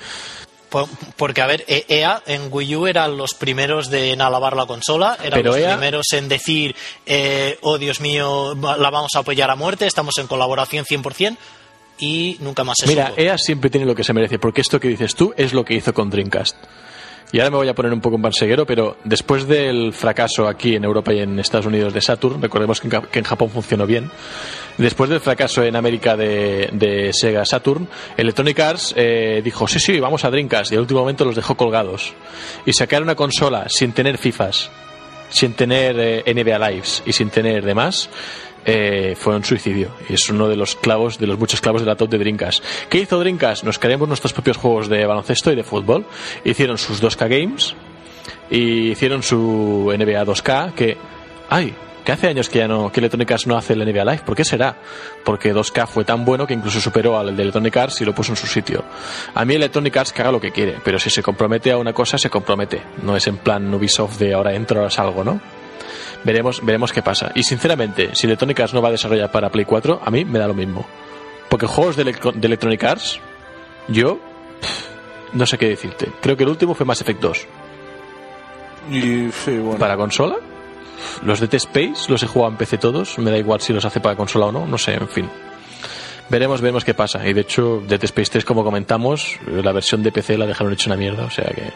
Po- Porque, a ver, E- EA en Wii U eran los primeros de en alabar la consola, eran Pero los EA primeros en decir, eh, oh Dios mío, la vamos a apoyar a muerte, estamos en colaboración 100%, y nunca más se Mira, supo. EA siempre tiene lo que se merece, porque esto que dices tú es lo que hizo con Dreamcast. Y ahora me voy a poner un poco en panseguero, pero después del fracaso aquí en Europa y en Estados Unidos de Saturn, recordemos que en, Japón funcionó bien, después del fracaso en América de, Sega Saturn, Electronic Arts eh, dijo, sí, sí, vamos a Dreamcast, y al último momento los dejó colgados. Y sacar una consola sin tener FIFAs, sin tener eh, NBA Lives y sin tener demás, eh, fue un suicidio. Y es uno de los clavos, de los muchos clavos de la top de Dreamcast. ¿Qué hizo Dreamcast? Nos creamos nuestros propios juegos de baloncesto y de fútbol. Hicieron sus 2K Games y hicieron su NBA 2K que... ¡Ay! Que hace años que ya no, que Electronic Arts no hace el NBA Live. ¿Por qué será? Porque 2K fue tan bueno que incluso superó al de Electronic Arts y lo puso en su sitio. A mí Electronic Arts que haga lo que quiere, pero si se compromete a una cosa, se compromete. No es en plan Ubisoft de ahora entro, ahora salgo, ¿no? Veremos, veremos qué pasa. Y sinceramente, si Electronic Arts no va a desarrollar para Play 4, a mí me da lo mismo. Porque juegos de, Electro- de Electronic Arts, yo pff, no sé qué decirte. Creo que el último fue Mass Effect 2. Y sí, bueno. ¿Para consola? Los de T-Space los he jugado en PC todos. Me da igual si los hace para consola o no. No sé, en fin. Veremos, veremos qué pasa. Y de hecho, Dead Space 3, como comentamos, la versión de PC la dejaron hecha una mierda. O sea que.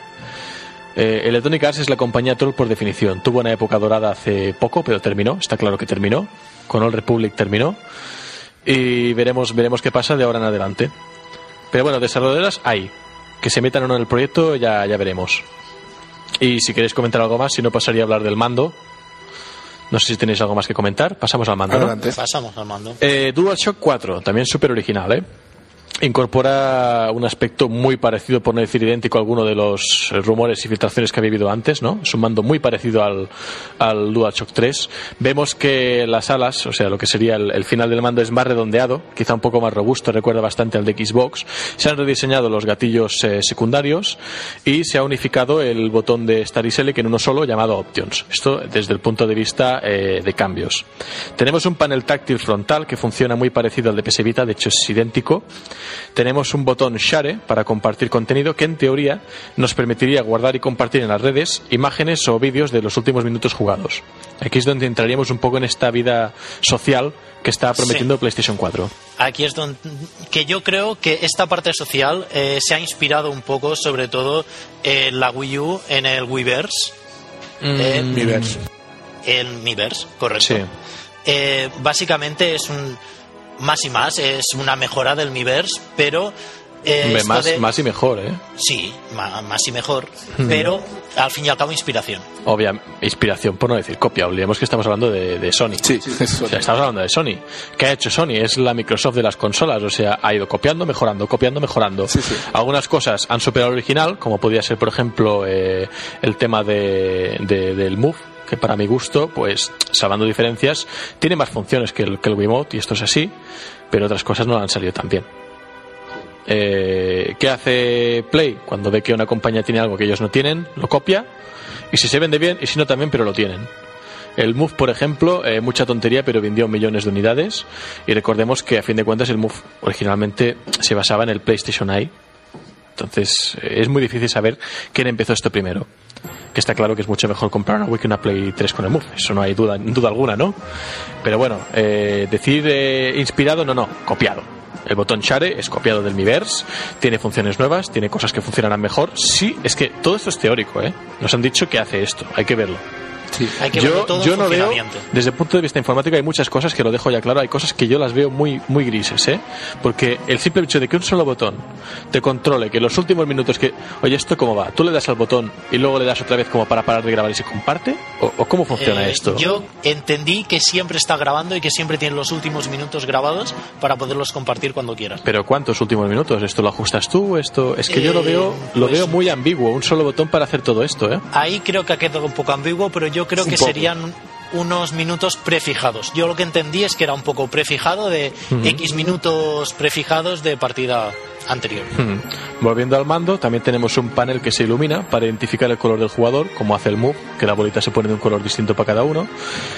Eh, Electronic Arts es la compañía troll por definición. Tuvo una época dorada hace poco, pero terminó. Está claro que terminó. Con All Republic terminó. Y veremos, veremos qué pasa de ahora en adelante. Pero bueno, desarrolladoras hay. Que se metan o no en el proyecto, ya, ya veremos. Y si queréis comentar algo más, si no pasaría a hablar del mando. No sé si tenéis algo más que comentar. Pasamos al mando. Pasamos al mando. Eh, DualShock 4, también súper original, ¿eh? Incorpora un aspecto muy parecido, por no decir idéntico, a alguno de los rumores y filtraciones que había habido antes, ¿no? Es un mando muy parecido al, al DualShock 3. Vemos que las alas, o sea, lo que sería el, final del mando es más redondeado, quizá un poco más robusto, recuerda bastante al de Xbox. Se han rediseñado los gatillos eh, secundarios y se ha unificado el botón de Start y Select en uno solo llamado Options. Esto desde el punto de vista eh, de cambios. Tenemos un panel táctil frontal que funciona muy parecido al de PS Vita, de hecho es idéntico. Tenemos un botón Share para compartir contenido que en teoría nos permitiría guardar y compartir en las redes imágenes o vídeos de los últimos minutos jugados. Aquí es donde entraríamos un poco en esta vida social que está prometiendo PlayStation 4. Aquí es donde que yo creo que esta parte social eh, se ha inspirado un poco, sobre todo en la Wii U, en el Wiiverse. Eh, Mm, Miiverse. el Miiverse, correcto. Sí. Eh, básicamente es un más y más, es una mejora del Miiverse, pero eh, más, de- más y mejor, ¿eh? sí, más y mejor, pero al fin y al cabo inspiración. Obvia inspiración, por no decir copia. Olvidemos que estamos hablando de, de Sony. Sí, eso. O sea, estamos hablando de Sony. ¿Qué ha hecho Sony? Es la Microsoft de las consolas. O sea, ha ido copiando, mejorando, copiando, mejorando. Sí, sí. Algunas cosas han superado al original, como podría ser, por ejemplo, eh, el tema de, de- del Move, que para mi gusto, pues, salvando diferencias, tiene más funciones que el, que el y esto es así, pero otras cosas no han salido tan bien. Eh, ¿Qué hace Play? Cuando ve que una compañía tiene algo que ellos no tienen, lo copia, y si se vende bien, y si no también, pero lo tienen. El Move, por ejemplo, eh, mucha tontería, pero vendió millones de unidades. Y recordemos que, a fin de cuentas, el Move originalmente se basaba en el PlayStation Eye. Entonces, eh, es muy difícil saber quién empezó esto primero. Que está claro que es mucho mejor comprar una Wii que una Play 3 con el Move. Eso no hay duda, duda alguna, ¿no? Pero bueno, eh, decir eh, inspirado, no, no, copiado. El botón Share es copiado del Miiverse, tiene funciones nuevas, tiene cosas que funcionarán mejor. Sí, es que todo esto es teórico, ¿eh? Nos han dicho que hace esto, hay que verlo. Sí. Hay que Yo, todo yo no veo, desde el punto de vista informático hay muchas cosas que lo dejo ya claro, hay cosas que yo las veo muy, muy grises, ¿eh? Porque el simple hecho de que un solo botón te controle, que los últimos minutos que, oye, ¿esto cómo va? ¿Tú le das al botón y luego le das otra vez como para parar de grabar y se comparte? ¿O, o cómo funciona Eh, esto? Yo entendí que siempre está grabando y que siempre tiene los últimos minutos grabados para poderlos compartir cuando quieras. Pero ¿cuántos últimos minutos? ¿Esto lo ajustas tú? Esto es que yo lo Eh, veo, lo pues- veo muy ambiguo, un solo botón para hacer todo esto, ¿eh? Ahí creo que ha quedado un poco ambiguo, pero yo creo que poco. serían unos minutos prefijados. Yo lo que entendí es que era un poco prefijado de X minutos prefijados de partida anterior. Hmm. Volviendo al mando, también tenemos un panel que se ilumina para identificar el color del jugador, como hace el Move, que la bolita se pone de un color distinto para cada uno.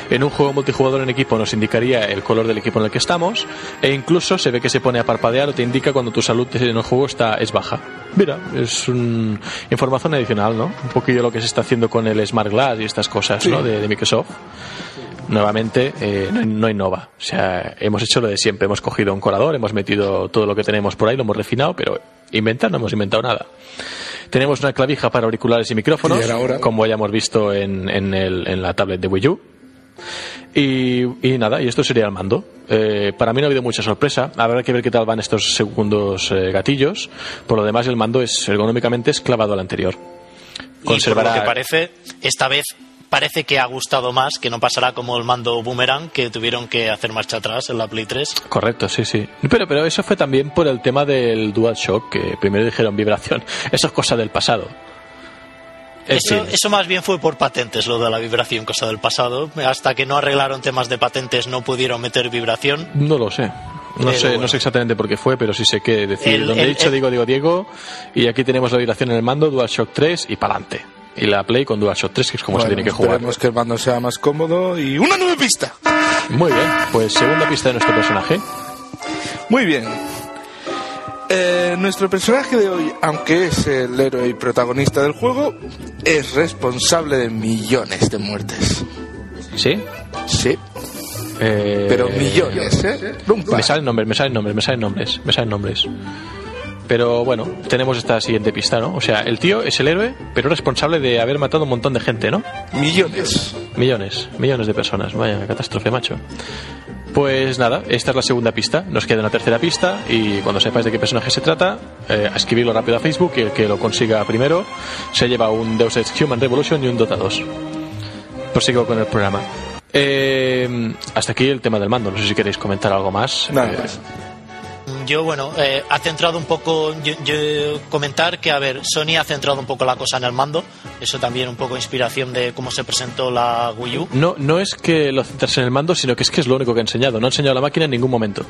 En un juego multijugador en equipo nos indicaría el color del equipo en el que estamos, e incluso se ve que se pone a parpadear o te indica cuando tu salud en el juego está es baja. Mira, es un información adicional, ¿no? Un poquillo lo que se está haciendo con el Smart Glass y estas cosas, ¿no? De, de Microsoft nuevamente eh, no, no innova. O sea, hemos hecho lo de siempre. Hemos cogido un colador, hemos metido todo lo que tenemos por ahí, lo hemos refinado, pero inventar no hemos inventado nada. Tenemos una clavija para auriculares y micrófonos, Y como ya hemos visto en, en, el- en la tablet de Wii U. Y, y nada, y esto sería el mando. Eh, para mí no ha habido mucha sorpresa. Habrá que ver qué tal van estos segundos eh, gatillos. Por lo demás, el mando es ergonómicamente es clavado al anterior. Y por Conservará- lo que parece, esta vez parece que ha gustado más, que no pasará como el mando Boomerang, que tuvieron que hacer marcha atrás en la Play 3. Correcto, sí, sí. Pero, pero eso fue también por el tema del DualShock, que primero dijeron vibración. Eso es cosa del pasado. Eso, eso más bien fue por patentes, lo de la vibración, cosa del pasado. Hasta que no arreglaron temas de patentes no pudieron meter vibración. No lo sé. No sé, bueno. no sé exactamente por qué fue, pero sí sé que decir, El- donde el- he dicho digo, digo, Diego, y aquí tenemos la vibración en el mando, DualShock 3 y pa'lante. Y la Play con DualShock 3, que es como se tiene que jugar. Esperemos que el mando sea más cómodo y una nueva pista. Muy bien, pues segunda pista de nuestro personaje. Muy bien. Eh, nuestro personaje de hoy, aunque es el héroe y protagonista del juego, es responsable de millones de muertes. ¿Sí? Sí, Eh, pero millones, ¿eh? Me salen nombres, me salen nombres, me salen nombres, me salen nombres. Pero bueno, tenemos esta siguiente pista, ¿no? O sea, el tío es el héroe, pero responsable de haber matado un montón de gente, ¿no? Millones. Millones, millones de personas. Vaya catástrofe, macho. Pues nada, esta es la segunda pista. Nos queda una tercera pista y cuando sepáis de qué personaje se trata, eh, a escribirlo rápido a Facebook y el que lo consiga primero se lleva un Deus Ex Human Revolution y un Dota 2. Prosigo con el programa. Eh, hasta aquí el tema del mando. No sé si queréis comentar algo más. Nada Eh, más. Yo, bueno, eh, ha centrado un poco, yo, yo comentar que, a ver, Sony ha centrado un poco la cosa en el mando. Eso también un poco inspiración de cómo se presentó la Wii U. No, no es que lo centrase en el mando, sino que es que es lo único que ha enseñado. No ha enseñado la máquina en ningún momento.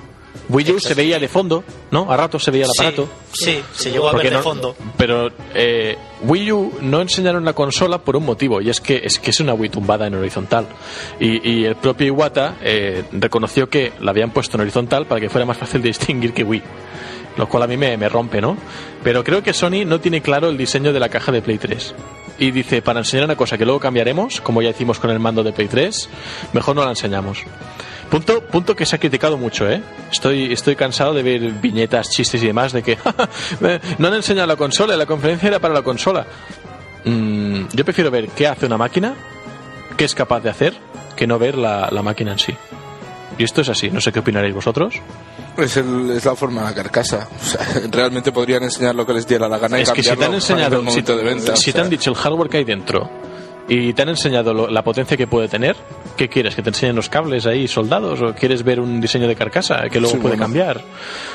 Wii U se veía de fondo, ¿no? A ratos se veía el aparato. Sí, se llegó a ver de no- fondo. Pero eh, Wii U no enseñaron la consola por un motivo, y es que es, que es una Wii tumbada en horizontal. Y, y el propio Iwata eh, reconoció que la habían puesto en horizontal para que fuera más fácil de distinguir que Wii. lo cual a mí me, me rompe, ¿no? Pero creo que Sony no tiene claro el diseño de la caja de Play 3 y dice, para enseñar una cosa que luego cambiaremos, como ya hicimos con el mando de Play 3, mejor no la enseñamos. Punto, punto que se ha criticado mucho, ¿eh? Estoy, estoy cansado de ver viñetas, chistes y demás de que no han enseñado la consola, la conferencia era para la consola. Mm, yo prefiero ver qué hace una máquina, qué es capaz de hacer, que no ver la, la máquina en sí. Y esto es así, no sé qué opinaréis vosotros. Es, el- es la forma de la carcasa. O sea, realmente podrían enseñar lo que les diera la gana y Es que si te han enseñado, si, de venta. si te han dicho el hardware que hay dentro y te han enseñado lo- la potencia que puede tener, ¿qué quieres? ¿Que te enseñen los cables ahí soldados o quieres ver un diseño de carcasa que luego Sí, puede bueno. cambiar?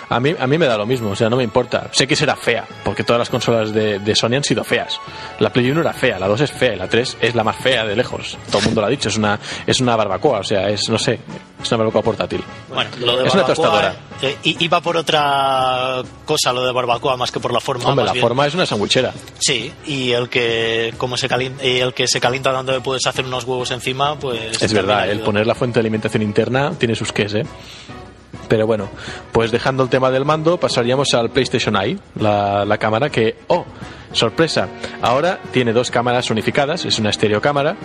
A mí, a mí me da lo mismo, o sea, no me importa. Sé que será fea, porque todas las consolas de, de Sony han sido feas. La Play 1 era fea, la 2 es fea y la 3 es la más fea de lejos. Todo el mundo lo ha dicho, es una, es una barbacoa, o sea, es, no sé, es una barbacoa portátil. Bueno, lo de Es una barbacoa, tostadora. eh, iba por otra cosa lo de barbacoa más que por la forma. Hombre, más la bien. forma es una sandwichera. Sí, y el que como se calienta, y el que se calienta donde puedes hacer unos huevos encima, pues. Es verdad, el poner la fuente de alimentación interna tiene sus ques, ¿eh? Pero bueno, pues dejando el tema del mando, pasaríamos al PlayStation Eye, la, la cámara que, oh, sorpresa, ahora tiene dos cámaras unificadas, es una estereocámara,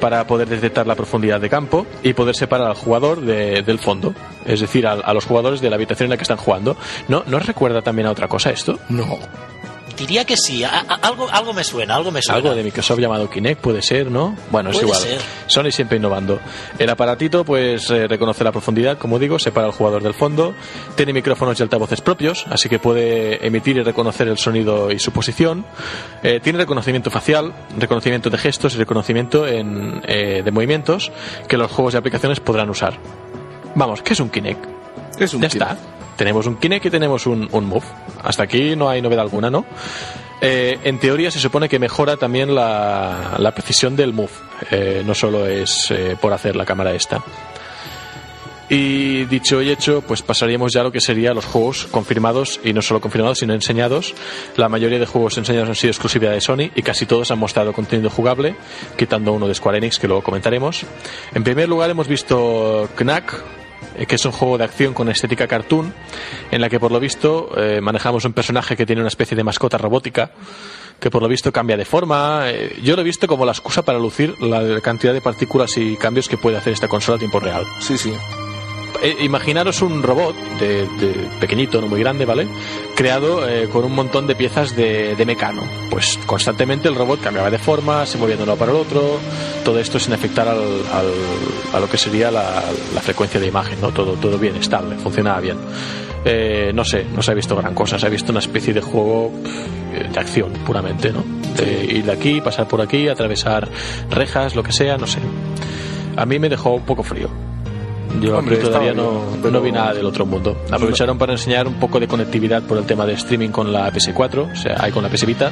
para poder detectar la profundidad de campo y poder separar al jugador de- del fondo, es decir, al- a, los jugadores de la habitación en la que están jugando. ¿No, ¿No os recuerda también a otra cosa esto? No. Diría que sí, a- a- algo, algo me suena, algo me suena. Algo de Microsoft llamado Kinect puede ser, ¿no? Bueno, es Puede igual. ser. Sony siempre innovando. El aparatito, pues, eh, reconoce la profundidad, como digo, separa al jugador del fondo. Tiene micrófonos y altavoces propios, así que puede emitir y reconocer el sonido y su posición. Eh, tiene reconocimiento facial, reconocimiento de gestos y reconocimiento en, eh, de movimientos que los juegos y aplicaciones podrán usar. Vamos, ¿qué es un Kinect? Es un ya está. Tenemos un Kinect y tenemos un, un Move. Hasta aquí no hay novedad alguna, ¿no? Eh, en teoría se supone que mejora también la, la precisión del Move. Eh, no solo es eh, por hacer la cámara esta. Y dicho y hecho, pues pasaríamos ya a lo que sería los juegos confirmados, y no solo confirmados, sino enseñados. La mayoría de juegos enseñados han sido exclusividad de Sony y casi todos han mostrado contenido jugable, quitando uno de Square Enix que luego comentaremos. En primer lugar hemos visto Knack, que es un juego de acción con estética cartoon, en la que por lo visto eh, manejamos un personaje que tiene una especie de mascota robótica, que por lo visto cambia de forma. Eh, yo lo he visto como la excusa para lucir la cantidad de partículas y cambios que puede hacer esta consola a tiempo real. Sí, sí. Eh, imaginaros un robot de, de pequeñito, no muy grande, ¿vale? Creado eh, con un montón de piezas de, de mecano. Pues constantemente el robot cambiaba de forma, se movía de un lado para el otro, todo esto sin afectar al, al- a lo que sería la, la frecuencia de imagen, ¿no? Todo, todo bien, estable, funcionaba bien. Eh, no sé, no se ha visto gran cosa, se ha visto una especie de juego de acción puramente, ¿no? De ir de aquí, pasar por aquí, atravesar rejas, lo que sea, no sé. A mí me dejó un poco frío. Yo Hombre, aquí todavía no, pero- no vi nada del otro mundo. Aprovecharon para enseñar un poco de conectividad por el tema de streaming con la PS4, o sea, hay con la PS Vita.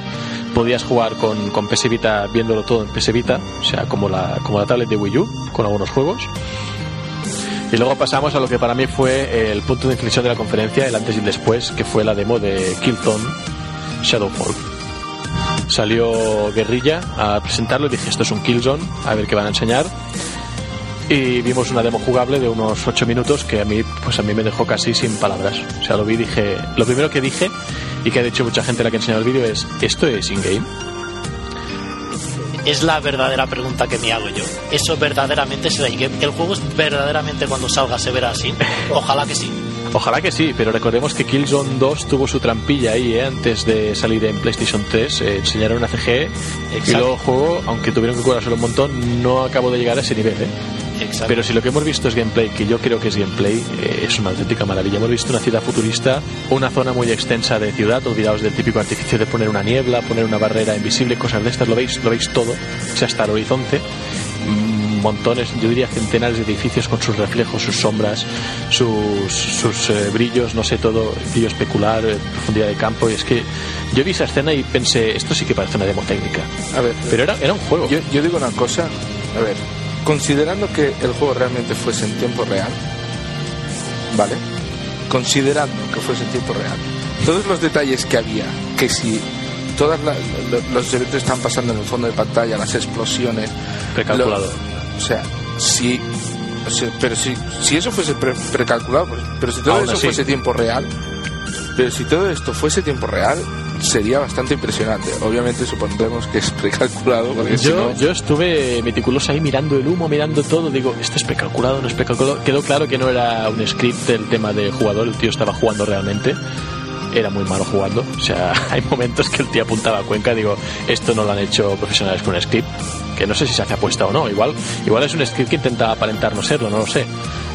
Podías jugar con, con PS Vita viéndolo todo en PS Vita, o sea, como la, como la tablet de Wii U, con algunos juegos. Y luego pasamos a lo que para mí fue el punto de inflexión de la conferencia, el antes y el después, que fue la demo de Killzone Shadowfall. Salió Guerrilla a presentarlo y dije, esto es un Killzone, a ver qué van a enseñar y vimos una demo jugable de unos 8 minutos que a mí pues a mí me dejó casi sin palabras o sea lo vi y dije lo primero que dije y que ha dicho mucha gente la que enseñó el vídeo es esto es in-game Es la verdadera pregunta que me hago yo. ¿Eso verdaderamente será in-game? ¿El juego es verdaderamente cuando salga se verá así? Ojalá que sí. ojalá que sí pero recordemos que Killzone 2 tuvo su trampilla ahí ¿eh? antes de salir en PlayStation 3 eh, enseñaron una CG y Exacto. luego el juego aunque tuvieron que curarse un montón no acabó de llegar a ese nivel ¿eh? Exacto. Pero si lo que hemos visto es gameplay, que yo creo que es gameplay, eh, es una auténtica maravilla. Hemos visto una ciudad futurista, una zona muy extensa de ciudad, olvidaos del típico artificio de poner una niebla, poner una barrera invisible, cosas de estas, lo veis, lo veis todo, o sea, hasta el horizonte. Mm, Montones, yo diría centenares de edificios con sus reflejos, sus sombras, sus, sus eh, brillos, no sé, todo, brillo especular, eh, profundidad de campo. Y es que yo vi esa escena y pensé, esto sí que parece una demo técnica. A ver, Pero era, era un juego. yo, yo digo una cosa. A ver, considerando que el juego realmente fuese en tiempo real, ¿vale? Considerando que fuese en tiempo real, todos los detalles que había, que si todos los eventos están pasando en el fondo de pantalla, las explosiones, Precalculado. lo- o sea, si, o sea, pero si, si eso fuese pre- precalculado, pues- pero si todo Aún eso así. fuese tiempo real, Pero si todo esto fuese tiempo real, sería bastante impresionante. Obviamente supondremos que es precalculado. Porque si Yo, no- yo estuve meticuloso ahí mirando el humo, mirando todo. Digo, esto es precalculado, no es precalculado. Quedó claro que no era un script el tema de jugador, el tío estaba jugando realmente. Era muy malo jugando. O sea, hay momentos que el tío apuntaba a Cuenca. Digo, esto no lo han hecho profesionales con un script. Que no sé si se hace apuesta o no. Igual, igual es un script que intenta aparentar no serlo, no lo sé.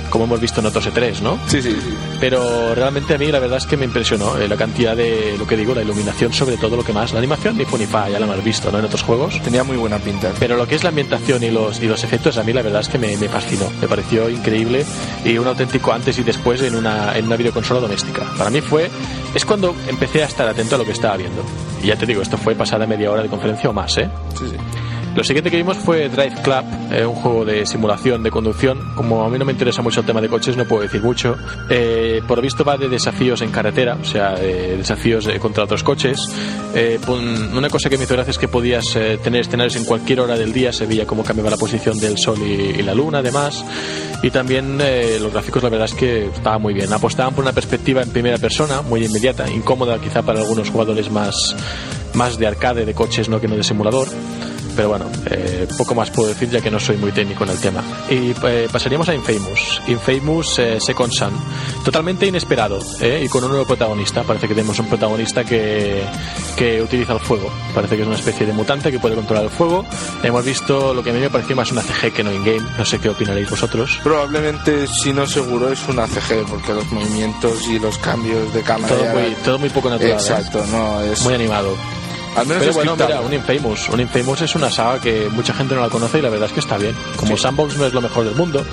Como hemos visto en otros E3, ¿no? Sí, sí, sí. Pero realmente a mí la verdad es que me impresionó eh, la cantidad de, lo que digo, la iluminación, sobre todo lo que más. La animación ni fu ni fa, ya la hemos visto, ¿no? En otros juegos. Tenía muy buena pinta. Pero lo que es la ambientación y los, y los efectos, a mí la verdad es que me, me fascinó. Me pareció increíble y un auténtico antes y después en una, en una videoconsola doméstica. Para mí fue. Es cuando empecé a estar atento a lo que estaba viendo. Y ya te digo, esto fue pasada media hora de conferencia o más, ¿eh? Sí, sí. Lo siguiente que vimos fue Drive Club, eh, un juego de simulación de conducción. Como a mí no me interesa mucho el tema de coches, no puedo decir mucho. Eh, por visto va de desafíos en carretera, o sea, de desafíos eh, contra otros coches. Eh, una cosa que me hizo gracia es que podías eh, tener escenarios en cualquier hora del día, se veía cómo cambiaba la posición del sol y, y la luna, además. Y también eh, los gráficos, la verdad es que estaban muy bien. Apostaban por una perspectiva en primera persona, muy inmediata, incómoda quizá para algunos jugadores más, más de arcade, de coches, no que no de simulador. Pero bueno, eh, poco más puedo decir ya que no soy muy técnico en el tema. Y eh, pasaríamos a Infamous. Infamous eh, Second Son. Totalmente inesperado ¿eh? y con un nuevo protagonista. Parece que tenemos un protagonista que, que utiliza el fuego. Parece que es una especie de mutante que puede controlar el fuego. Hemos visto lo que a mí me pareció más una CG que no in-game. No sé qué opinaréis vosotros. Probablemente, si no seguro, es una CG, porque los movimientos y los cambios de cámara. Todo muy, todo muy poco natural. ¿eh? Exacto, no es. Muy animado. Al menos Pero es bueno, mira, un Infamous. Un Infamous es una saga que mucha gente no la conoce y la verdad es que está bien. Como Sí. Sandbox no es lo mejor del mundo,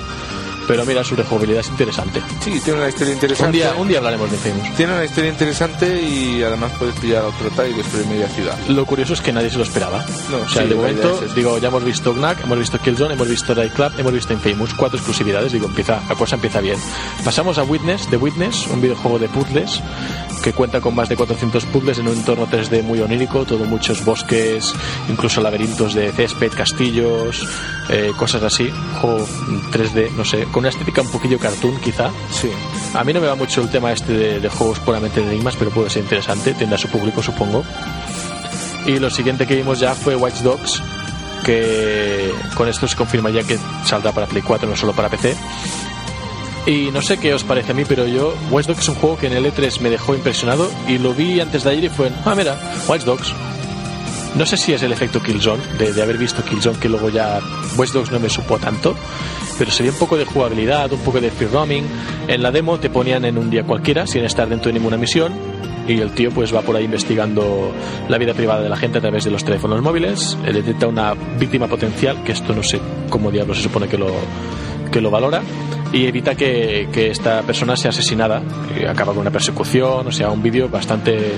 pero mira, su rejugabilidad es interesante. Sí, tiene una historia interesante. Un día, un día hablaremos de Infamous. Tiene una historia interesante y además puedes pillar otro tal y destruir media ciudad. Lo curioso es que nadie se lo esperaba. No, o sea, sí, de momento, es digo, ya hemos visto Knack, hemos visto Killzone, hemos visto Die Club, hemos visto Infamous, cuatro exclusividades, digo, empieza, la cosa empieza bien. Pasamos a Witness, The Witness, un videojuego de puzzles que cuenta con más de 400 puzzles en un entorno 3D muy onírico, todo muchos bosques, incluso laberintos de césped, castillos, eh, cosas así. Juego 3D, no sé, con una estética un poquillo cartoon quizá. Sí. A mí no me va mucho el tema este de, de juegos puramente de enigmas, pero puede ser interesante, tendrá su público, supongo. Y lo siguiente que vimos ya fue Watch Dogs, que con esto se confirma ya que saldrá para Play 4, no solo para PC. Y no sé qué os parece a mí, pero yo, Watch Dogs es un juego que en el E3 me dejó impresionado y lo vi antes de ayer y fue, ah, mira, Watch Dogs. No sé si es el efecto Killzone, de, de haber visto Killzone, que luego ya Watch Dogs no me supo tanto, pero se un poco de jugabilidad, un poco de free roaming. En la demo te ponían en un día cualquiera, sin estar dentro de ninguna misión, y el tío pues va por ahí investigando la vida privada de la gente a través de los teléfonos móviles, detecta una víctima potencial, que esto no sé cómo diablos se supone que lo, que lo valora, y evita que, que esta persona sea asesinada. Y acaba con una persecución, o sea, un vídeo bastante,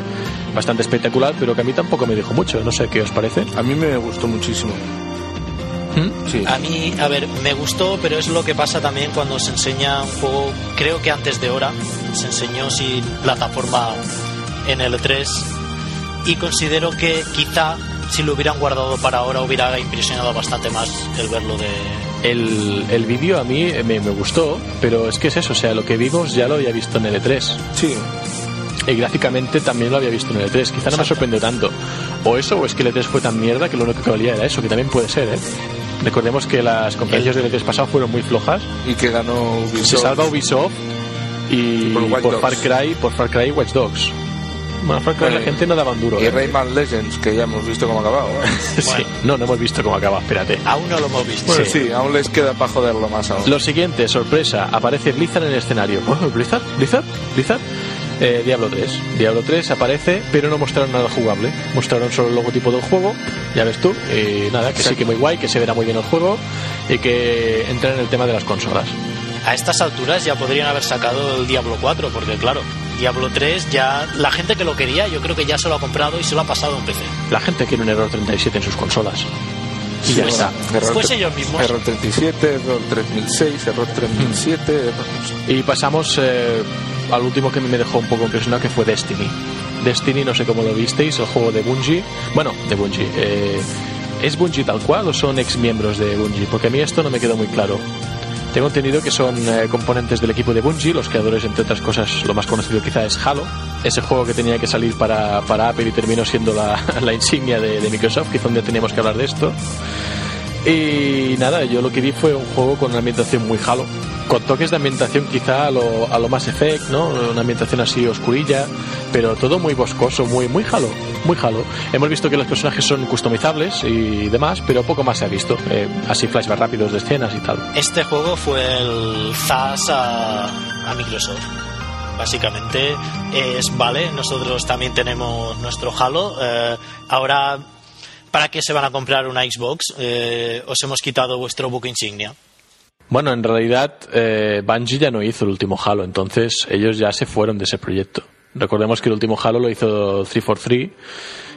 bastante espectacular, pero que a mí tampoco me dijo mucho, no sé qué os parece. A mí me gustó muchísimo. ¿Mm? Sí. A mí, a ver, me gustó, pero es lo que pasa también cuando se enseña un juego, creo que antes de hora, se enseñó sin plataforma en el 3 y considero que quizá si lo hubieran guardado para ahora hubiera impresionado bastante más el verlo de... El, el vídeo a mí me, me gustó, pero es que es eso, o sea, lo que vimos ya lo había visto en el E3. Sí. Y gráficamente también lo había visto en el E3. Quizá no me sorprendió tanto. O eso, o es que el E3 fue tan mierda que lo único que valía era eso, que también puede ser, ¿eh? Recordemos que las conferencias del E3 pasado fueron muy flojas. Y que ganó Ubisoft. Se salva Ubisoft y por por. Far Cry, por Far Cry Watch Dogs. Bueno, Far Cry Bueno, la gente no daba un duro. Y ¿eh? Rayman Legends, que ya hemos visto cómo acabado. ¿eh? Sí. No, no hemos visto cómo acaba, espérate. Aún no lo hemos visto. Bueno, Sí. sí. aún les queda para joderlo más aún. Lo siguiente, sorpresa, aparece Blizzard en el escenario. Oh, ¿Blizzard? ¿Blizzard? ¿Blizzard? Eh, Diablo 3. Diablo 3 aparece, pero no mostraron nada jugable. Mostraron solo el logotipo del juego, ya ves tú. Y nada, que sí que muy guay, que se verá muy bien el juego y que entra en el tema de las consolas. A estas alturas ya podrían haber sacado el Diablo 4, porque claro, Diablo 3 ya la gente que lo quería yo creo que ya se lo ha comprado y se lo ha pasado en PC. La gente quiere un error 37 en sus consolas. Y ya está. Error Pues tre- ellos mismos. Error 37, error 3006, error 3007. error- Y pasamos eh, al último que me dejó un poco impresionado, que fue Destiny. Destiny, no sé cómo lo visteis, el juego de Bungie. Bueno, de Bungie. eh, ¿Es Bungie tal cual o son ex miembros de Bungie? Porque a mí esto no me quedó muy claro. Tengo entendido que son eh, componentes del equipo de Bungie, los creadores, entre otras cosas, lo más conocido quizá es Halo. ese juego que tenía que salir para, para Apple y terminó siendo la, la insignia de, de Microsoft, quizá un día teníamos que hablar de esto. Y nada, yo lo que vi fue un juego con una ambientación muy Halo, con toques de ambientación quizá a lo, a lo Mass Effect, ¿no? Una ambientación así oscurilla, pero todo muy boscoso, muy, muy Halo, muy Halo. Hemos visto que los personajes son customizables y demás, pero poco más se ha visto. Eh, así flashbacks rápidos de escenas y tal. Este juego fue el ZAS a, a Microsoft. Básicamente es, vale, nosotros también tenemos nuestro Halo. eh, ahora, ¿para qué se van a comprar una Xbox? Eh, os hemos quitado vuestro buque insignia. Bueno, en realidad eh, Bungie ya no hizo el último Halo, entonces ellos ya se fueron de ese proyecto. Recordemos que el último Halo lo hizo 343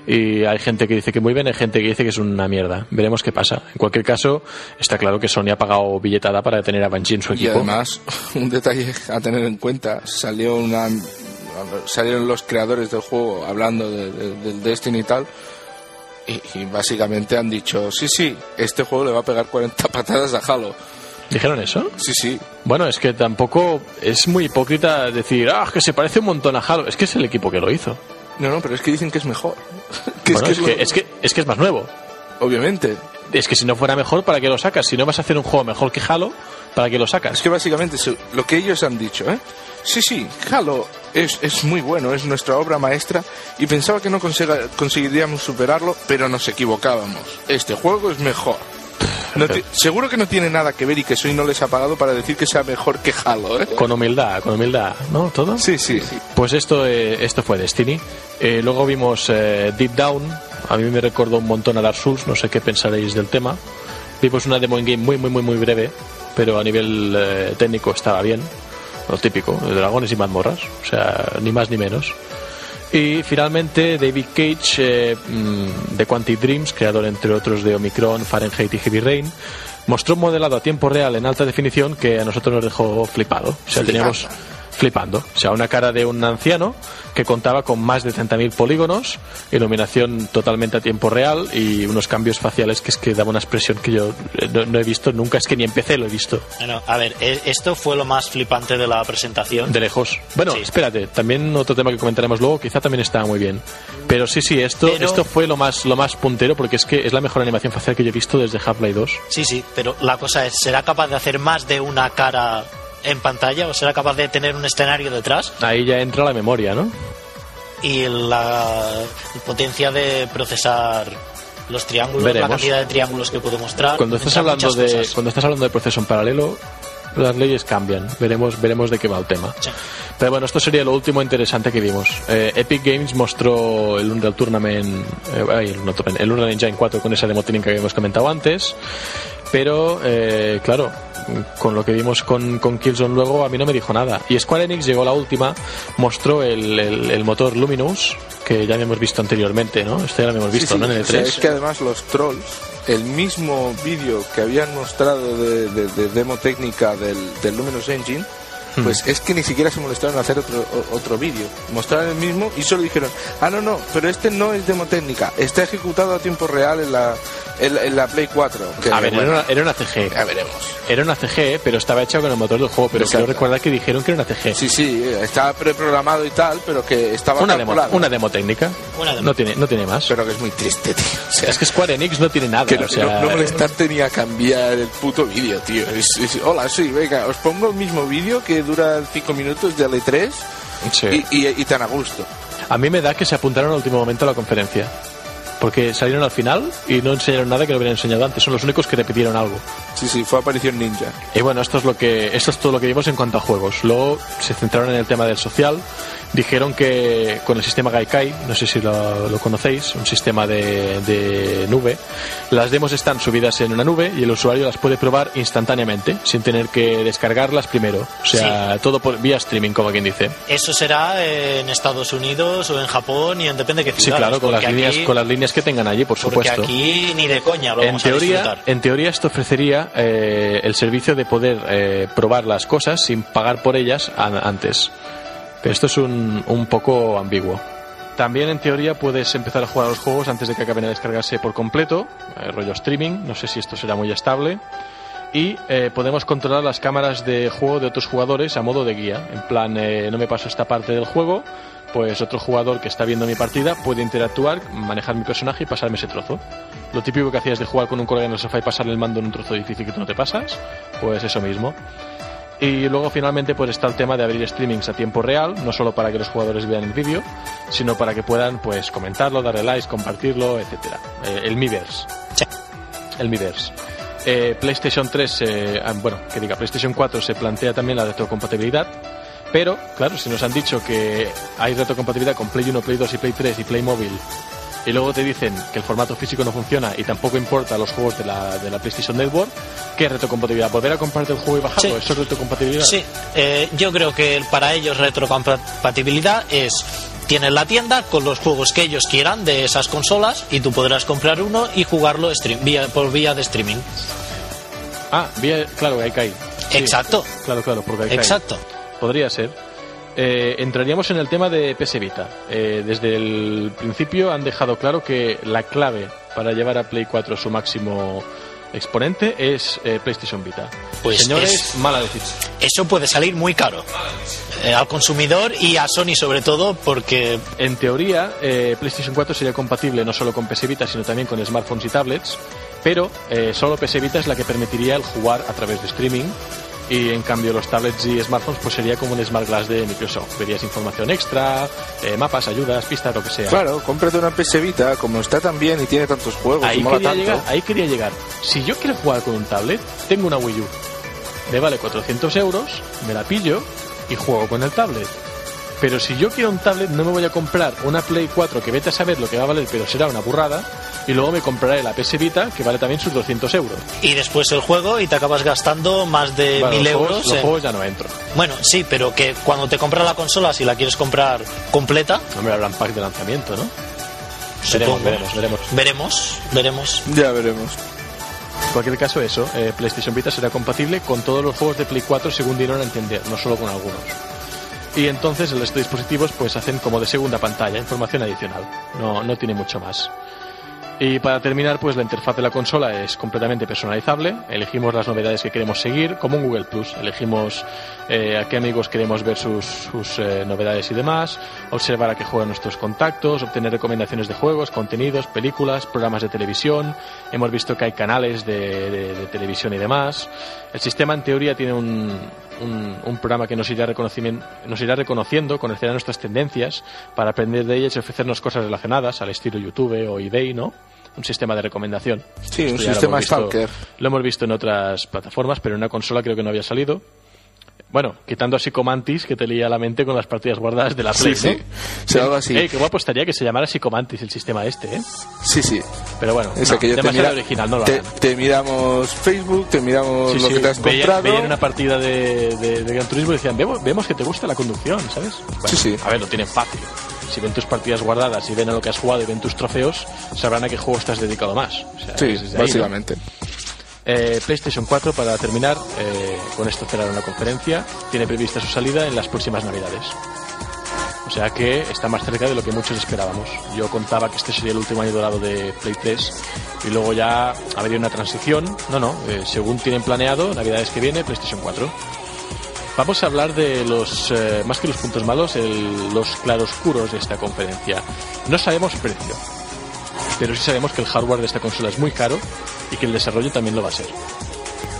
y hay gente que dice que muy bien, hay gente que dice que es una mierda. Veremos qué pasa. En cualquier caso, está claro que Sony ha pagado billetada para tener a Bungie en su Y equipo. además, un detalle a tener en cuenta, salió una, salieron los creadores del juego hablando de- de- del Destiny y tal, y, y básicamente han dicho, sí, sí, este juego le va a pegar 40 patadas a Halo. ¿Dijeron eso? Sí, sí, Bueno, es que tampoco es muy hipócrita decir, ah, que se parece un montón a Halo. Es que es el equipo que lo hizo. no, no, pero es que dicen que es mejor. que Bueno, es, lo- que, es, que, es que es más nuevo. Obviamente, Es que si no fuera mejor, ¿para qué lo sacas? Si no vas a hacer un juego mejor que Halo, ¿para qué lo sacas? es que básicamente lo que ellos han dicho, ¿eh? Sí, sí, Halo es, es muy bueno, es nuestra obra maestra y pensaba que no consiga- conseguiríamos superarlo, pero nos equivocábamos. Este juego es mejor. No seguro que no tiene nada que ver y que Soy no les ha pagado para decir que sea mejor que Halo, ¿eh? Con humildad, con humildad, ¿no? ¿Todo? Sí, sí. Pues esto, eh, esto fue Destiny. Eh, luego vimos eh, Deep Down. A mí me recordó un montón a Dark Souls. No sé qué pensaréis del tema. Vimos una demo en game muy, muy, muy, muy breve. Pero a nivel eh, técnico estaba bien. Lo típico, de dragones y mazmorras. O sea, ni más ni menos. Y finalmente David Cage eh, mm, de Quantic Dreams, creador entre otros de Omicron, Fahrenheit y Heavy Rain, mostró un modelado a tiempo real en alta definición que a nosotros nos dejó flipado. O sea, teníamos flipando. O sea, una cara de un anciano que contaba con más de 30.000 polígonos, iluminación totalmente a tiempo real y unos cambios faciales que es que daba una expresión que yo eh, no, no he visto nunca, es que ni en PC lo he visto. Bueno, a ver, e- esto fue lo más flipante de la presentación. De lejos. Bueno, Sí. espérate, también otro tema que comentaremos luego, quizá también estaba muy bien. Pero sí, sí, esto, Pero- esto fue lo más, lo más puntero porque es que es la mejor animación facial que yo he visto desde Half-Life 2. Sí, sí, pero la cosa es, ¿será capaz de hacer más de una cara en pantalla o será capaz de tener un escenario detrás? Ahí ya entra la memoria, ¿no? Y la potencia de procesar los triángulos, Veremos. la cantidad de triángulos que puede mostrar. Cuando estás hablando de cosas. cuando estás hablando de proceso en paralelo, las leyes cambian. Veremos veremos de qué va el tema. Sí. Pero bueno, esto sería lo último interesante que vimos. Eh, Epic Games mostró el Unreal Tournament, eh, ay, el, Unreal Tournament, el Unreal Engine 4 con esa demo técnica que habíamos comentado antes. Pero, eh, claro, con lo que vimos con, con Killzone luego, a mí no me dijo nada. Y Square Enix llegó la última, mostró el, el- el motor Luminous, que ya habíamos visto anteriormente, ¿no? Esto ya lo habíamos visto, Sí, sí. ¿no? En el E O sea, 3. es que además los trolls, el mismo vídeo que habían mostrado de, de- de demo técnica del, del Luminous Engine, Hmm. pues es que ni siquiera se molestaron en hacer otro, otro vídeo. Mostraron el mismo y solo dijeron, ah, no, no, pero este no es demo técnica, está ejecutado a tiempo real en la, en, la- en la Play 4. Que, A ver, bueno, era, una, era una CG. ya veremos. Era una CG, pero estaba hecha con el motor del juego. Pero Exacto. quiero recordar que dijeron que era una CG. Sí, sí, estaba preprogramado y tal, pero que estaba una, demo, una demo técnica. Una demo. No tiene, no tiene más. Pero que es muy triste, tío. O sea, es que Square Enix no tiene nada. Que no, o sea, no- no molestarte ni a cambiar el puto vídeo, tío. Es- es- hola, sí, venga, os pongo el mismo vídeo que dura 5 minutos de L3 sí. y, y- y tan a gusto. A mí me da que se apuntaron al último momento a la conferencia. Porque salieron al final y no enseñaron nada que no hubieran enseñado antes. Son los únicos que repitieron algo. Sí, sí, fue aparición ninja. Y bueno, esto es lo que esto es todo lo que vimos en cuanto a juegos. Luego se centraron en el tema del social. Dijeron que con el sistema Gaikai, no sé si lo, lo conocéis, un sistema de, de nube, las demos están subidas en una nube y el usuario las puede probar instantáneamente, sin tener que descargarlas primero. O sea, todo por vía streaming, como quien dice. Eso será en Estados Unidos o en Japón y en depende de qué Sí, ciudades. claro, con las, porque líneas, aquí- con las líneas que tengan allí, por Porque supuesto. aquí ni de coña lo en vamos a teoría, disfrutar. en teoría esto ofrecería eh, el servicio de poder eh, probar las cosas sin pagar por ellas an- antes. Pero esto es un, un poco ambiguo. También en teoría puedes empezar a jugar los juegos antes de que acaben de descargarse por completo, eh, rollo streaming, no sé si esto será muy estable. Y eh, podemos controlar las cámaras de juego de otros jugadores a modo de guía. En plan, eh, no me paso esta parte del juego, pues otro jugador que está viendo mi partida puede interactuar, manejar mi personaje y pasarme ese trozo. Lo típico que hacías de jugar con un colega en el sofá y pasarle el mando en un trozo difícil que tú no te pasas, pues eso mismo. Y luego finalmente pues está el tema de abrir streamings a tiempo real, no solo para que los jugadores vean el vídeo, sino para que puedan pues comentarlo, darle likes, compartirlo, etcétera. Eh, el Miiverse. El Miiverse. Eh, PlayStation 3, eh, ah, bueno, que diga, PlayStation 4 se plantea también la retrocompatibilidad, pero, claro, si nos han dicho que hay retrocompatibilidad con Play 1, Play 2 y Play 3 y Play Móvil, y luego te dicen que el formato físico no funciona y tampoco importa los juegos de la, de la PlayStation Network, ¿qué es retrocompatibilidad? ¿Volver a comprarte el juego y bajarlo? Sí. ¿Eso es retrocompatibilidad? Sí, eh, yo creo que para ellos retrocompatibilidad es tienes la tienda con los juegos que ellos quieran de esas consolas y tú podrás comprar uno y jugarlo stream, vía, por vía de streaming. Ah, bien, claro, ahí caí. Sí, Exacto. Claro, claro, porque ahí caí. Exacto. Podría ser. Eh, entraríamos en el tema de PS Vita. Eh, desde el principio han dejado claro que la clave para llevar a Play 4 a su máximo exponente es eh, PlayStation Vita. Pues Señores, es- mala decisión. Eso puede salir muy caro eh, al consumidor y a Sony sobre todo porque En teoría, eh, PlayStation 4 sería compatible no solo con PS Vita, sino también con smartphones y tablets, pero solo PS Vita es la que permitiría el jugar a través de streaming. Y en cambio los tablets y smartphones pues sería como un Smart Glass de Microsoft. Verías información extra, eh, mapas, ayudas, pistas, lo que sea. Claro, cómprate una PS Vita, como está tan bien y tiene tantos juegos ahí mola quería, tanto. llegar, ahí quería llegar. Si yo quiero jugar con un tablet, tengo una Wii U. Me vale 400 euros, me la pillo y juego con el tablet. Pero si yo quiero un tablet, no me voy a comprar una Play 4 que vete a saber lo que va a valer, pero será una burrada. Y luego me compraré la PS Vita, que vale también sus 200 euros. y después el juego y te acabas gastando más de Bueno, mil los euros. juegos, los en- juegos ya no entro. Bueno, sí, pero que cuando te compras la consola, si la quieres comprar completa, No me habrán pack de lanzamiento, ¿no? supongo. Veremos, veremos, veremos. Veremos, veremos. Ya veremos. En cualquier caso, eso, eh, PlayStation Vita será compatible con todos los juegos de Play 4 según dieron a entender, no solo con algunos. Y entonces de dispositivos pues hacen como de segunda pantalla, información adicional. No, no tiene mucho más. Y para terminar, pues la interfaz de la consola es completamente personalizable. Elegimos las novedades que queremos seguir, como un Google Plus. Elegimos eh, a qué amigos queremos ver sus, sus, eh, novedades y demás, observar a qué juegan nuestros contactos, obtener recomendaciones de juegos, contenidos, películas, programas de televisión. Hemos visto que hay canales de, de- de televisión y demás. El sistema, en teoría, tiene un, un, un programa que nos irá, nos irá reconociendo, conocerá nuestras tendencias para aprender de ellas y ofrecernos cosas relacionadas al estilo YouTube o eBay, ¿no? Un sistema de recomendación. Sí, un Esto lo sistema hemos visto- Stalker. Lo hemos visto en otras plataformas, pero en una consola creo que no había salido. Bueno, quitando a Psicomantis, que te leía la mente con las partidas guardadas de la Play, Sí, sí. ¿no? Sí, algo así. Ey, qué guapo estaría que se llamara Psicomantis el sistema este, ¿eh? Sí, sí. Pero bueno, Es no, que yo te, mira- original, no lo te, te miramos Facebook, te miramos Sí, lo sí, que te has comprado. veían una partida de, de- de Gran Turismo y decían, vemos, vemos que te gusta la conducción, ¿sabes? Bueno, Sí, sí. A ver, lo tienen fácil. Si ven tus partidas guardadas y ven a lo que has jugado y ven tus trofeos, sabrán a qué juego estás dedicado más. O sea, Sí, ahí, ¿no? Eh, PlayStation 4, para terminar, eh, con esto cerraron la conferencia, tiene prevista su salida en las próximas Navidades. O sea que está más cerca de lo que muchos esperábamos. Yo contaba que este sería el último año dorado de Play 3 y luego ya habría una transición. No, no, eh, según tienen planeado, Navidades que viene, PlayStation 4. Vamos a hablar de los, más que los puntos malos, los claroscuros de esta conferencia. No sabemos precio, pero sí sabemos que el hardware de esta consola es muy caro y que el desarrollo también lo va a ser.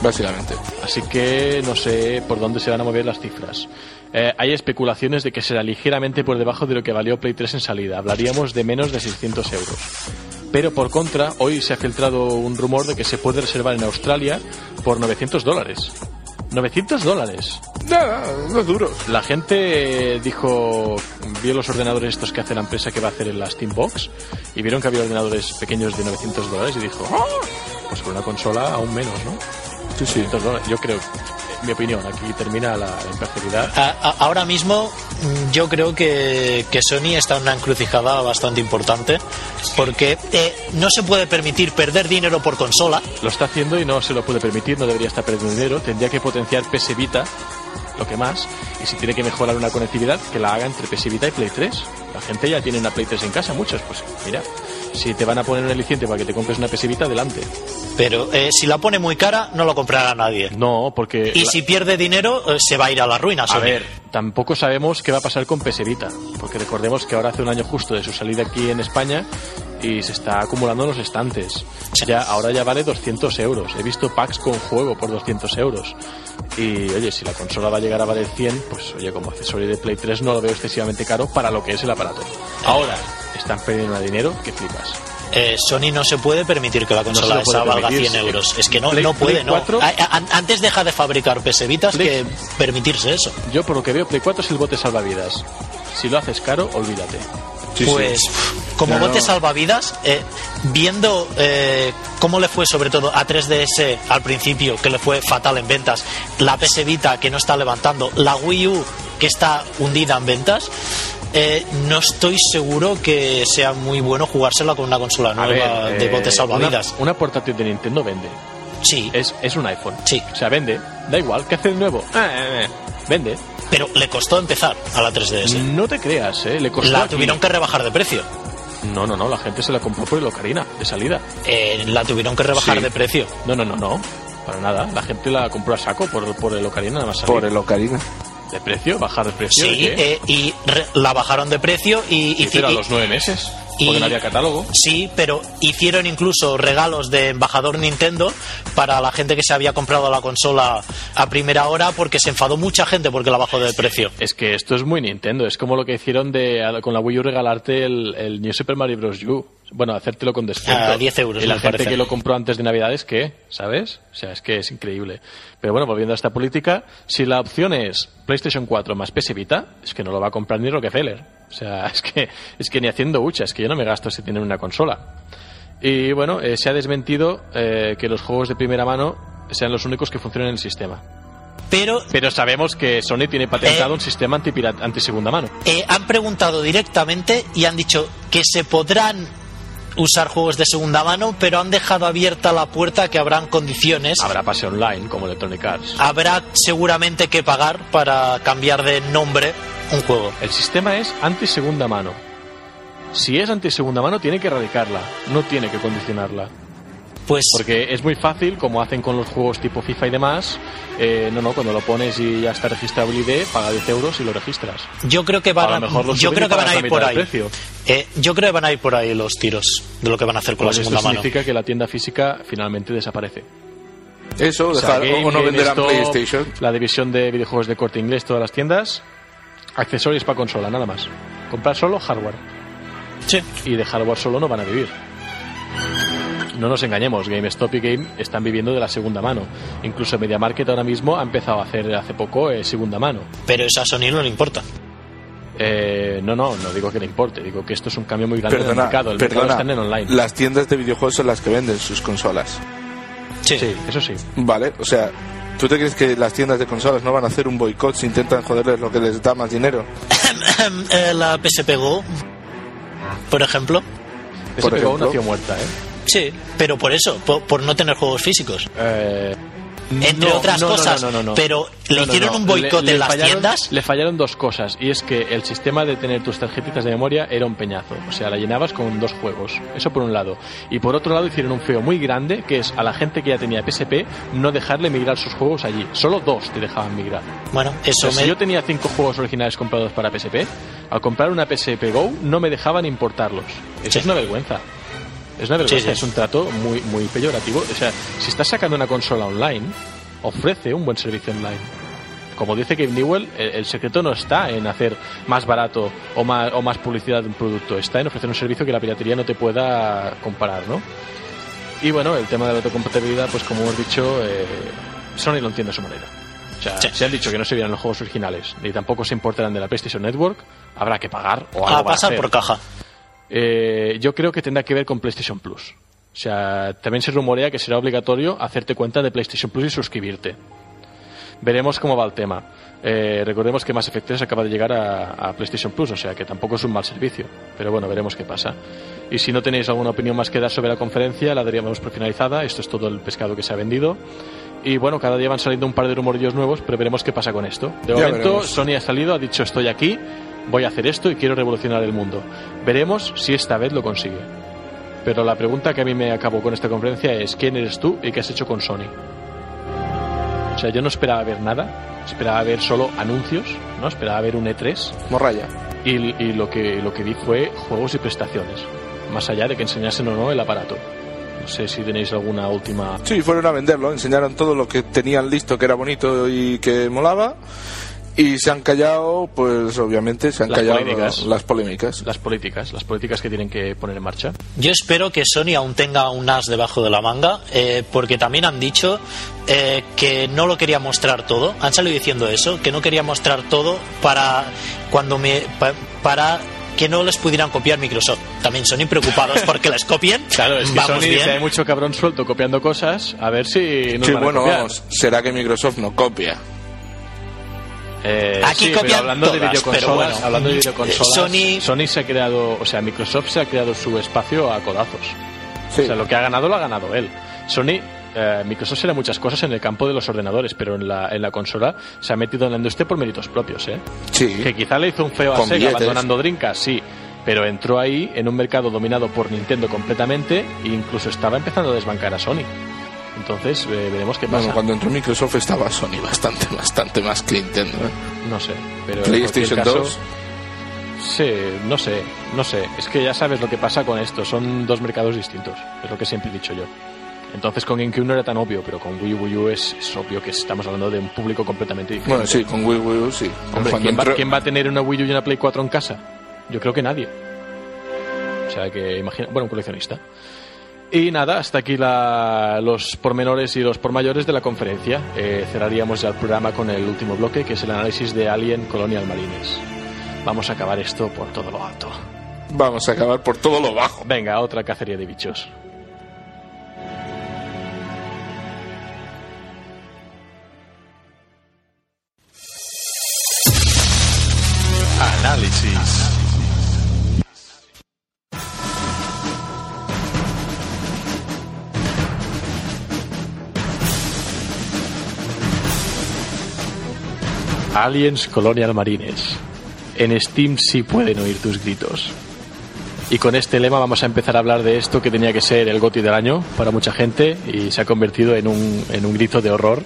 Básicamente. Así que no sé por dónde se van a mover las cifras. Eh, hay especulaciones de que será ligeramente por debajo de lo que valió Play 3 en salida. Hablaríamos de menos de 600 euros. Pero por contra, hoy se ha filtrado un rumor de que se puede reservar en Australia por 900 dólares. 900 dólares. Nada, no es duro. La gente dijo, vio los ordenadores estos que hace la empresa que va a hacer en la Steambox y vieron que había ordenadores pequeños de 900 dólares y dijo, "Ah, pues con una consola aún menos, ¿no? Sí, sí. 900 dólares. Yo creo, en mi opinión, aquí termina la imparcialidad. Ahora mismo mm, yo creo que, que Sony está en una encrucijada bastante importante porque eh, no se puede permitir perder dinero por consola. Lo está haciendo y no se lo puede permitir, no debería estar perdiendo dinero, tendría que potenciar PS Vita, lo que más, y si tiene que mejorar una conectividad, que la haga entre PS Vita y Play 3. La gente ya tiene una Play 3 en casa, muchos, pues mira, si te van a poner un aliciente para que te compres una PS Vita, adelante. Pero eh, si la pone muy cara, no lo comprará nadie. No, porque... Y la- si pierde dinero, eh, se va a ir a la ruina. A ver, tampoco sabemos qué va a pasar con PS Vita, porque recordemos que ahora hace un año justo de su salida aquí en España y se está acumulando en los estantes. Ya, ahora ya vale 200 euros. He visto packs con juego por 200 euros. Y oye, si la consola va a llegar a valer 100, pues oye, como accesorio de Play 3 no lo veo excesivamente caro para lo que es el aparato. Ahora, están perdiendo dinero que flipas. Eh, Sony no se puede permitir que la consola puede esa valga permitir, 100 sí. euros. Es que no, Play- no puede, Play no. 4. A- a- antes deja de fabricar PS Vitas Play- que permitirse eso. Yo por lo que veo, Play 4 es el bote salvavidas. Si lo haces caro, olvídate. Sí, sí. pues como No, bote no. salvavidas, eh, viendo eh, cómo le fue sobre todo a 3DS al principio, que le fue fatal en ventas, la PS Vita que no está levantando, la Wii U que está hundida en ventas, eh, no estoy seguro que sea muy bueno jugársela con una consola nueva ver, de eh, bote salvavidas. Una, una portátil de Nintendo vende. Sí, Es, es un iPhone. Sí. O sea, vende. Da igual. ¿Qué hace de nuevo? Ah, eh, eh. Vende. pero le costó empezar a la 3DS. No te creas, ¿eh? Le costó La aquí. tuvieron que rebajar de precio. No, no, no. La gente se la compró por el Ocarina, de salida. Eh, la tuvieron que rebajar Sí. de precio. No, no, no, no. Para nada. La gente la compró a saco por, por el Ocarina, nada más salir. Por el Ocarina. ¿De precio? ¿Bajar de precio? ¿De Sí, qué? eh, y re- la bajaron de precio y, pero a los nueve meses. y- Porque no había catálogo. Sí, pero hicieron incluso regalos de embajador Nintendo para la gente que se había comprado la consola a primera hora porque se enfadó mucha gente porque la bajó de precio. Es que esto es muy Nintendo. Es como lo que hicieron de con la Wii U regalarte el, el New Super Mario Bros. U. Bueno, hacértelo con descuento. A 10 euros, Y la gente parece. que lo compró antes de Navidades, ¿qué? ¿Sabes? O sea, es que es increíble. Pero bueno, volviendo a esta política, si la opción es PlayStation 4 más PS Vita, es que no lo va a comprar ni Rockefeller. O sea, es que, es que ni haciendo hucha, es que yo no me gasto si tienen una consola. Y bueno, eh, se ha desmentido eh, que los juegos de primera mano sean los únicos que funcionan en el sistema. Pero Pero sabemos que Sony tiene patentado Eh. un sistema anti-pirata- anti-segunda mano. eh, han preguntado directamente y han dicho que se podrán usar juegos de segunda mano, pero han dejado abierta la puerta que habrán condiciones. Habrá pase online como Electronic Arts. Habrá seguramente que pagar para cambiar de nombre un juego. El sistema es anti-segunda mano. Si es anti-segunda mano, tiene que erradicarla, no tiene que condicionarla. Pues Porque es muy fácil, como hacen con los juegos tipo FIFA y demás. eh, no, no, cuando lo pones y ya está registrado el ID, paga 10 euros y lo registras. yo creo que A van lo a, mejor yo creo que van a ir por ahí. Eh, yo creo que van a ir por ahí los tiros de lo que van a hacer con Pues la esto segunda mano. significa que la tienda física finalmente desaparece. Eso, O sea, dejar, o no venderán GameStop, PlayStation. La división de videojuegos de corte inglés, todas las tiendas. Accesorios para consola, nada más. Comprar solo hardware. Sí. y de hardware solo no van a vivir. No nos engañemos, GameStop y Game están viviendo de la segunda mano. Incluso MediaMarket ahora mismo ha empezado a hacer hace poco eh, segunda mano. Pero eso a Sony no le importa. Eh, no, no, no digo que le importe, digo que esto es un cambio muy grande en el Perdona, mercado. El mercado perdona. está en online. Las tiendas de videojuegos son las que venden sus consolas. Sí. Sí, eso sí. Vale, o sea, ¿tú te crees que las tiendas de consolas no van a hacer un boicot si intentan joderles lo que les da más dinero? Eh, la PSP Go, por ejemplo. Pegó ejemplo. nació muerta, ¿eh? Sí, pero por eso, por, por no tener juegos físicos. Eh, Entre no, otras no, no, cosas. no. Pero le hicieron un boicot en las fallaron- tiendas. Le fallaron dos cosas, y es que el sistema de tener tus tarjetitas de memoria era un peñazo. O sea, la llenabas con dos juegos. Eso por un lado. Y por otro lado hicieron un feo muy grande, que es a la gente que ya tenía PSP no dejarle migrar sus juegos allí. Solo dos te dejaban migrar. Bueno, O eso sea, si me. yo tenía cinco juegos originales comprados para PSP, al comprar una PSP Go no me dejaban importarlos. Eso Sí. es una vergüenza. Es una vergüenza, Sí, sí. es un trato muy, muy peyorativo. O sea, si estás sacando una consola online, ofrece un buen servicio online. Como dice Gabe Newell, el, el secreto no está en hacer más barato o más, o más publicidad de un producto, está en ofrecer un servicio que la piratería no te pueda comparar, ¿no? Y bueno, el tema de la autocompatibilidad, pues como hemos dicho, eh, Sony lo entiende a su manera. O sea, Sí. si han dicho que no se vieran los juegos originales, ni tampoco se importarán de la PlayStation Network, habrá que pagar o algo A van a pasar por caja. Eh, yo creo que tendrá que ver con PlayStation Plus. O sea, también se rumorea que será obligatorio hacerte cuenta de PlayStation Plus y suscribirte. Veremos cómo va el tema. Eh, recordemos que Mass Effect 3 acaba de llegar a, a PlayStation Plus, o sea que tampoco es un mal servicio. Pero bueno, veremos qué pasa. Y si no tenéis alguna opinión más que dar sobre la conferencia, la daríamos por finalizada. Esto es todo el pescado que se ha vendido. Y bueno, cada día van saliendo un par de rumorillos nuevos, pero veremos qué pasa con esto. De Ya momento, veremos. Sony ha salido, ha dicho estoy aquí, voy a hacer esto y quiero revolucionar el mundo. Veremos si esta vez lo consigue. Pero la pregunta que a mí me acabó con esta conferencia es ¿quién eres tú y qué has hecho con Sony? O sea, yo no esperaba ver nada, esperaba ver solo anuncios, ¿no? Esperaba ver un E3 Morralla. y, y lo, que, lo que vi fue juegos y prestaciones, más allá de que enseñasen o no el aparato. No sé si tenéis alguna última... Sí, fueron a venderlo, enseñaron todo lo que tenían listo que era bonito y que molaba. Y se han callado, pues obviamente se han Las callado polémicas. las polémicas. Las políticas, las políticas que tienen que poner en marcha. Yo espero que Sony aún tenga un as debajo de la manga, eh, porque también han dicho eh, que no lo quería mostrar todo. Han salido diciendo eso, que no quería mostrar todo para cuando me pa- para que no les pudieran copiar Microsoft. También Sony preocupados porque les copien. Claro, es que Vamos Sony bien. dice, hay mucho cabrón suelto copiando cosas, a ver si nos Sí, van a bueno, copiar. vamos, será que Microsoft no copia. Eh, Aquí sí, pero hablando de videoconsolas, pero bueno. hablando de videoconsolas, Sony- Sony se ha creado, o sea, Microsoft se ha creado su espacio a codazos. Sí. O sea, lo que ha ganado lo ha ganado él. Sony, eh, Microsoft será muchas cosas en el campo de los ordenadores, pero en la, en la consola se ha metido en la industria por méritos propios, ¿eh? Sí. Que quizá le hizo un feo a Con Sega billetes. abandonando Dreamcast, sí. Pero entró ahí en un mercado dominado por Nintendo completamente e incluso estaba empezando a desbancar a Sony. Entonces, eh, veremos qué pasa. Bueno, cuando entró Microsoft estaba Sony bastante, bastante más que Nintendo. ¿eh? No sé, pero PlayStation cualquier 2. Sí, no sé, no sé. Es que ya sabes lo que pasa con esto. Son dos mercados distintos. Es lo que siempre he dicho yo. Entonces con GameCube no era tan obvio, pero con Wii U, Wii U es, es obvio que estamos hablando de un público completamente diferente. Bueno, sí, con Wii, Wii U, sí. Hombre, ¿quién, va, entró- quién va a tener una Wii U y una Play 4 en casa? Yo creo que nadie. O sea que imagina, bueno, un coleccionista. Y nada, hasta aquí la- los pormenores y los pormayores de la conferencia. Eh, cerraríamos ya el programa con el último bloque, que es el análisis de Alien Colonial Marines. Vamos a acabar esto por todo lo alto. Vamos a acabar por todo lo bajo. Venga, otra cacería de bichos. Análisis. Aliens Colonial Marines. En Steam sí pueden oír tus gritos. Y con este lema vamos a empezar a hablar de esto que tenía que ser el GOTI del año para mucha gente y se ha convertido en un, en un grito de horror.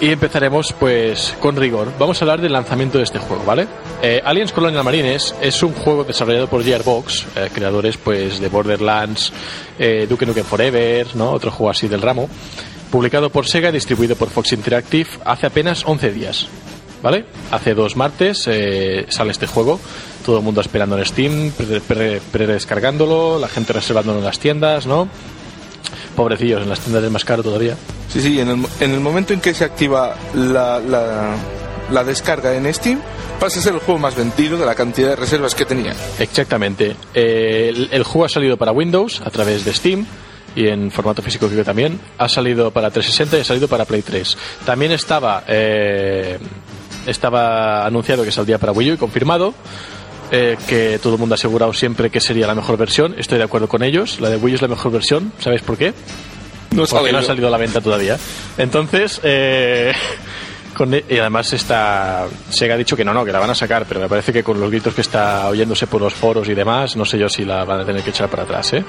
Y empezaremos pues con rigor. Vamos a hablar del lanzamiento de este juego, ¿vale? Eh, Aliens Colonial Marines es un juego desarrollado por Gearbox, eh, creadores pues de Borderlands, eh, Duke Nukem Forever, ¿no? Otro juego así del ramo. Publicado por Sega y distribuido por Fox Interactive hace apenas 11 días. ¿Vale? Hace dos martes eh, sale este juego. Todo el mundo esperando en Steam, pre- pre- pre-descargándolo, la gente reservándolo en las tiendas, ¿no? Pobrecillos, en las tiendas es más caro todavía. Sí, sí, en el, en el momento en que se activa la, la, la descarga en Steam, pasa a ser el juego más vendido de la cantidad de reservas que tenía. Exactamente. Eh, el, el juego ha salido para Windows a través de Steam y en formato físico creo que también. Ha salido para 360 y ha salido para Play 3. También estaba eh, estaba anunciado que saldría para Wii U y confirmado. eh, que todo el mundo ha asegurado siempre que sería la mejor versión. Estoy de acuerdo con ellos. La de Wii U es la mejor versión. ¿Sabéis por qué? No porque no ha salido a la venta todavía. Entonces, eh, con- y además está Sega ha dicho que no, no, que la van a sacar, pero me parece que con los gritos que está oyéndose por los foros y demás, no sé yo si la van a tener que echar para atrás, ¿eh?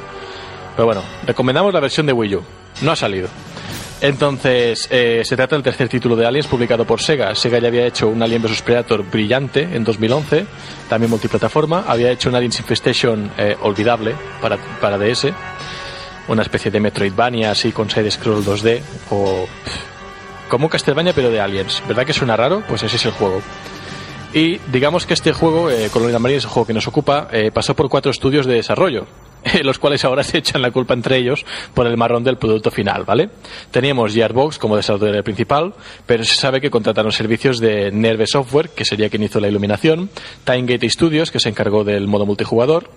Pero bueno, recomendamos la versión de Wii U. No ha salido. Entonces, eh, se trata del tercer título de Aliens publicado por Sega. Sega ya había hecho un Alien vs Predator brillante en 2011, también multiplataforma. Había hecho un Aliens Infestation eh, olvidable para, para DS una especie de Metroidvania así con side scroll 2D o como un Castlevania pero de aliens. ¿Verdad que suena raro? Pues ese es el juego. Y digamos que este juego, eh, Colonial Marines, el juego que nos ocupa, eh, pasó por cuatro estudios de desarrollo, los cuales ahora se echan la culpa entre ellos por el marrón del producto final, ¿vale? Teníamos Gearbox como desarrollador principal, pero se sabe que contrataron servicios de Nerve Software, que sería quien hizo la iluminación, Timegate Studios, que se encargó del modo multijugador,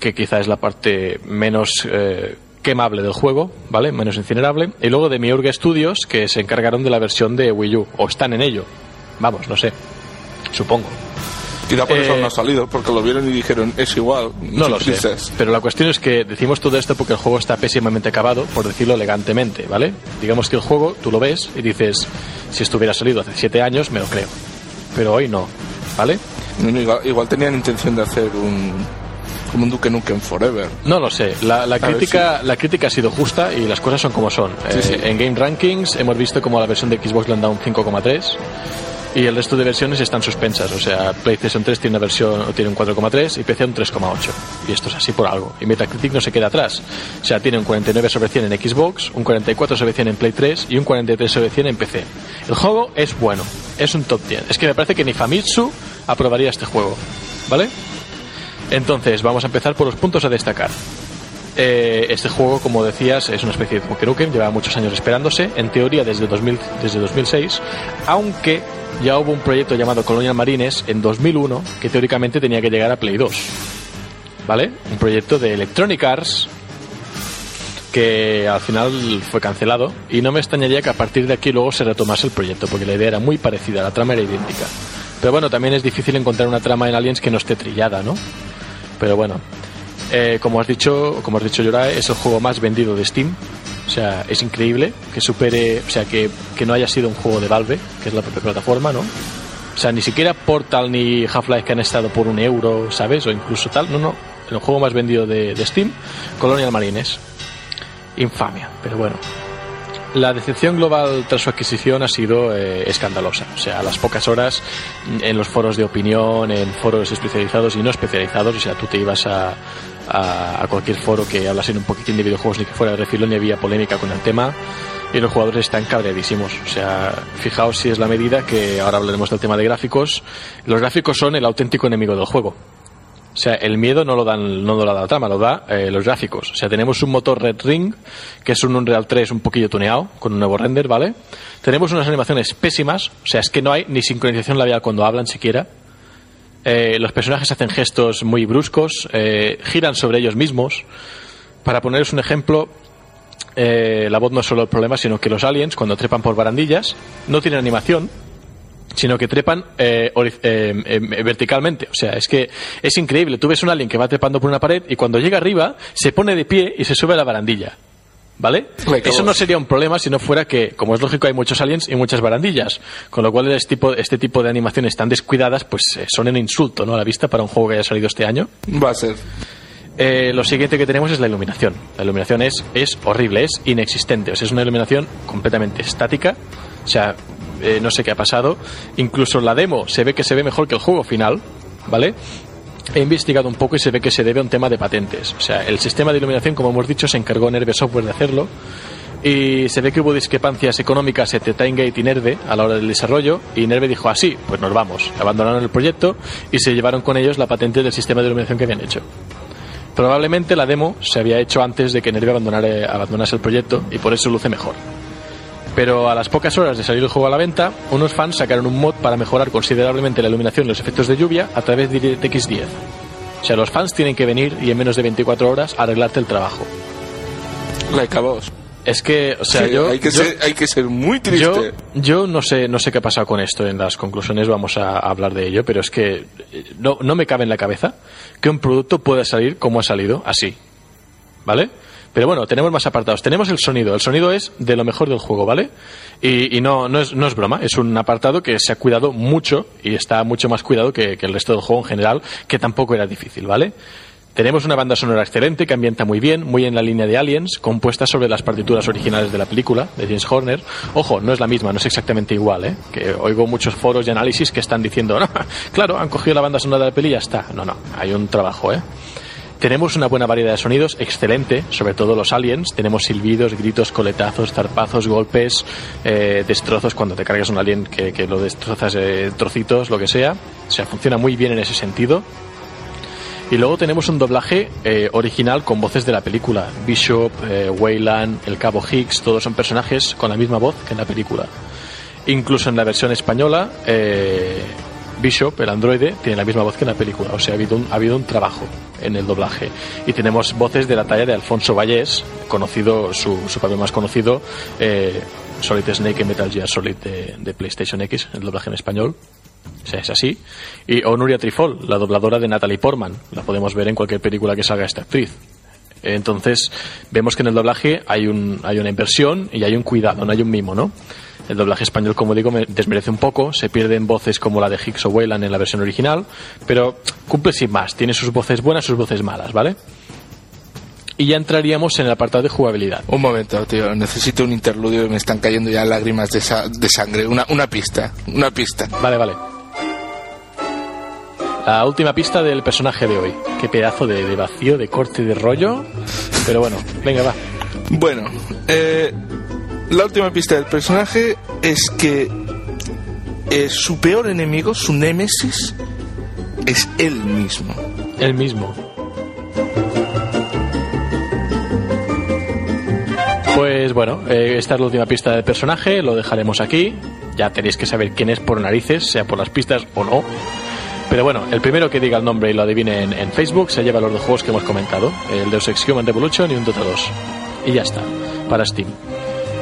que quizá es la parte menos eh, quemable del juego, ¿vale? Menos incinerable. Y luego de Miurga Studios, que se encargaron de la versión de Wii U, o están en ello. Vamos, no sé. Supongo. Quizá por eso Eh, no ha salido, porque lo vieron y dijeron, es igual. No lo sé. prisas". Pero la cuestión es que decimos todo esto porque el juego está pésimamente acabado, por decirlo elegantemente, ¿vale? Digamos que el juego, tú lo ves y dices, si esto hubiera salido hace siete años, me lo creo. Pero hoy no, ¿vale? No, no, igual, igual tenían intención de hacer un, como un Duke Nukem Forever. No lo sé. La, la crítica, la crítica ha sido justa y las cosas son como son. Sí, Eh, sí. En Game Rankings hemos visto como la versión de Xbox le han dado un 5,3 y el resto de versiones están suspensas. O sea, PlayStation 3 tiene una versión tiene un 4,3 y PC un 3,8. Y esto es así por algo. Y Metacritic no se queda atrás. O sea, tiene un 49 sobre 100 en Xbox, un 44 sobre 100 en Play 3 y un 43 sobre 100 en PC. El juego es bueno, es un top 10. Es que me parece que ni Famitsu aprobaría este juego. ¿Vale? Entonces, vamos a empezar por los puntos a destacar. Eh, este juego, como decías, es una especie de Duke Nukem, lleva muchos años esperándose, en teoría desde, 2000, desde 2006, aunque ya hubo un proyecto llamado Colonial Marines en 2001 que teóricamente tenía que llegar a Play 2. ¿Vale? Un proyecto de Electronic Arts que al final fue cancelado y no me extrañaría que a partir de aquí luego se retomase el proyecto porque la idea era muy parecida, la trama era idéntica. Pero bueno, también es difícil encontrar una trama en Aliens que no esté trillada, ¿no? Pero bueno, eh, como has dicho, como has dicho Yorae, es el juego más vendido de Steam. O sea, es increíble que supere, o sea, que, que no haya sido un juego de Valve, que es la propia plataforma, ¿no? O sea, ni siquiera Portal ni Half-Life que han estado por un euro, ¿sabes? O incluso tal. No, no. El juego más vendido de, de Steam, Colonial Marines. Infamia, pero bueno. La decepción global tras su adquisición ha sido eh, escandalosa. O sea, a las pocas horas en los foros de opinión, en foros especializados y no especializados, o sea, tú te ibas a, a, a cualquier foro que hablase un poquitín de videojuegos ni que fuera de refilón y había polémica con el tema y los jugadores están cabreadísimos. O sea, fijaos si es la medida que ahora hablaremos del tema de gráficos. Los gráficos son el auténtico enemigo del juego. O sea, el miedo no lo dan, no lo da la trama, lo da eh, los gráficos. O sea, tenemos un motor Red Ring, que es un Unreal 3 un poquillo tuneado, con un nuevo render, ¿vale? Tenemos unas animaciones pésimas, o sea, es que no hay ni sincronización labial cuando hablan siquiera. Eh, los personajes hacen gestos muy bruscos, eh, giran sobre ellos mismos. Para poneros un ejemplo, eh, la voz no es solo el problema, sino que los aliens, cuando trepan por barandillas, no tienen animación, sino que trepan eh, eh, verticalmente. O sea, es que es increíble. Tú ves un alien que va trepando por una pared y cuando llega arriba se pone de pie y se sube a la barandilla. ¿Vale? Eso no sería un problema si no fuera que, como es lógico, hay muchos aliens y muchas barandillas. Con lo cual, este tipo, este tipo de animaciones tan descuidadas, pues eh, son un insulto, ¿no? A la vista para un juego que haya salido este año. Va a ser. Eh, lo siguiente que tenemos es la iluminación. La iluminación es, es horrible, es inexistente. O sea, es una iluminación completamente estática. O sea, eh, no sé qué ha pasado. Incluso la demo se ve que se ve mejor que el juego final, ¿vale? He investigado un poco y se ve que se debe a un tema de patentes. O sea, el sistema de iluminación, como hemos dicho, se encargó Nerve Software de hacerlo. Y se ve que hubo discrepancias económicas entre Timegate y Nerve a la hora del desarrollo. Y Nerve dijo así, pues nos vamos. Abandonaron el proyecto y se llevaron con ellos la patente del sistema de iluminación que habían hecho. Probablemente la demo se había hecho antes de que Nerve abandonase el proyecto y por eso luce mejor. Pero a las pocas horas de salir el juego a la venta, unos fans sacaron un mod para mejorar considerablemente la iluminación y los efectos de lluvia a través de DirectX 10. O sea, los fans tienen que venir y en menos de 24 horas arreglarte el trabajo. Like a boss. Es que, o sea, Sí, yo, hay, que yo- ser, hay que ser muy triste. yo no sé, no sé qué ha pasado con esto en las conclusiones, vamos a, a hablar de ello, pero es que eh, no, no me cabe en la cabeza que un producto pueda salir como ha salido, así. ¿Vale? Pero bueno, tenemos más apartados. Tenemos el sonido. El sonido es de lo mejor del juego, ¿vale? Y, no, no, es, broma. Es un apartado que se ha cuidado mucho y está mucho más cuidado que, que el resto del juego en general, que tampoco era difícil, ¿vale? Tenemos una banda sonora excelente que ambienta muy bien, muy en la línea de Aliens, compuesta sobre las partituras originales de la película, de James Horner. Ojo, no es la misma, no es exactamente igual, ¿eh? Que oigo muchos foros y análisis que están diciendo, no, claro, han cogido la banda sonora de la peli y ya está. No, no, hay un trabajo, ¿eh? Tenemos una buena variedad de sonidos, excelente, sobre todo los aliens. Tenemos silbidos, gritos, coletazos, zarpazos, golpes, eh, destrozos cuando te cargas un alien que, lo destrozas eh, trocitos, lo que sea. O sea, funciona muy bien en ese sentido. Y luego tenemos un doblaje eh, original con voces de la película. Bishop, eh, Wayland, el Cabo Higgs, todos son personajes con la misma voz que en la película. Incluso en la versión española, Bishop, el androide, tiene la misma voz que en la película. O sea, ha habido un, ha habido un trabajo en el doblaje. Y tenemos voces de la talla de Alfonso Vallés, conocido, su, su papel más conocido, eh, Solid Snake en Metal Gear Solid de, de PlayStation X, el doblaje en español. O sea, es así. Y o Nuria Trifol, la dobladora de Natalie Portman. La podemos ver en cualquier película que salga esta actriz. Entonces, vemos que en el doblaje hay, un, hay una inversión y hay un cuidado, no hay un mimo, ¿no? El doblaje español, como digo, me desmerece un poco. Se pierden voces como la de Hicks o Wayland en la versión original, pero cumple sin más. Tiene sus voces buenas, sus voces malas, ¿vale? Y ya entraríamos en el apartado de jugabilidad. Un momento, tío. Necesito un interludio. Me están cayendo ya lágrimas de, sa- de sangre. Una, una pista. Una pista. Vale, vale. La última pista del personaje de hoy. Qué pedazo de, de vacío, de corte de rollo. Pero bueno, venga, va. Bueno, eh, la última pista del personaje es que eh, su peor enemigo, su némesis, es él mismo. El mismo. Pues bueno, eh, esta es la última pista del personaje, lo dejaremos aquí. Ya tenéis que saber quién es por narices, sea por las pistas o no. Pero bueno, el primero que diga el nombre y lo adivine en, en Facebook se lleva los dos juegos que hemos comentado: el Deus Ex Human Revolution y un Dota 2. Y ya está, para Steam.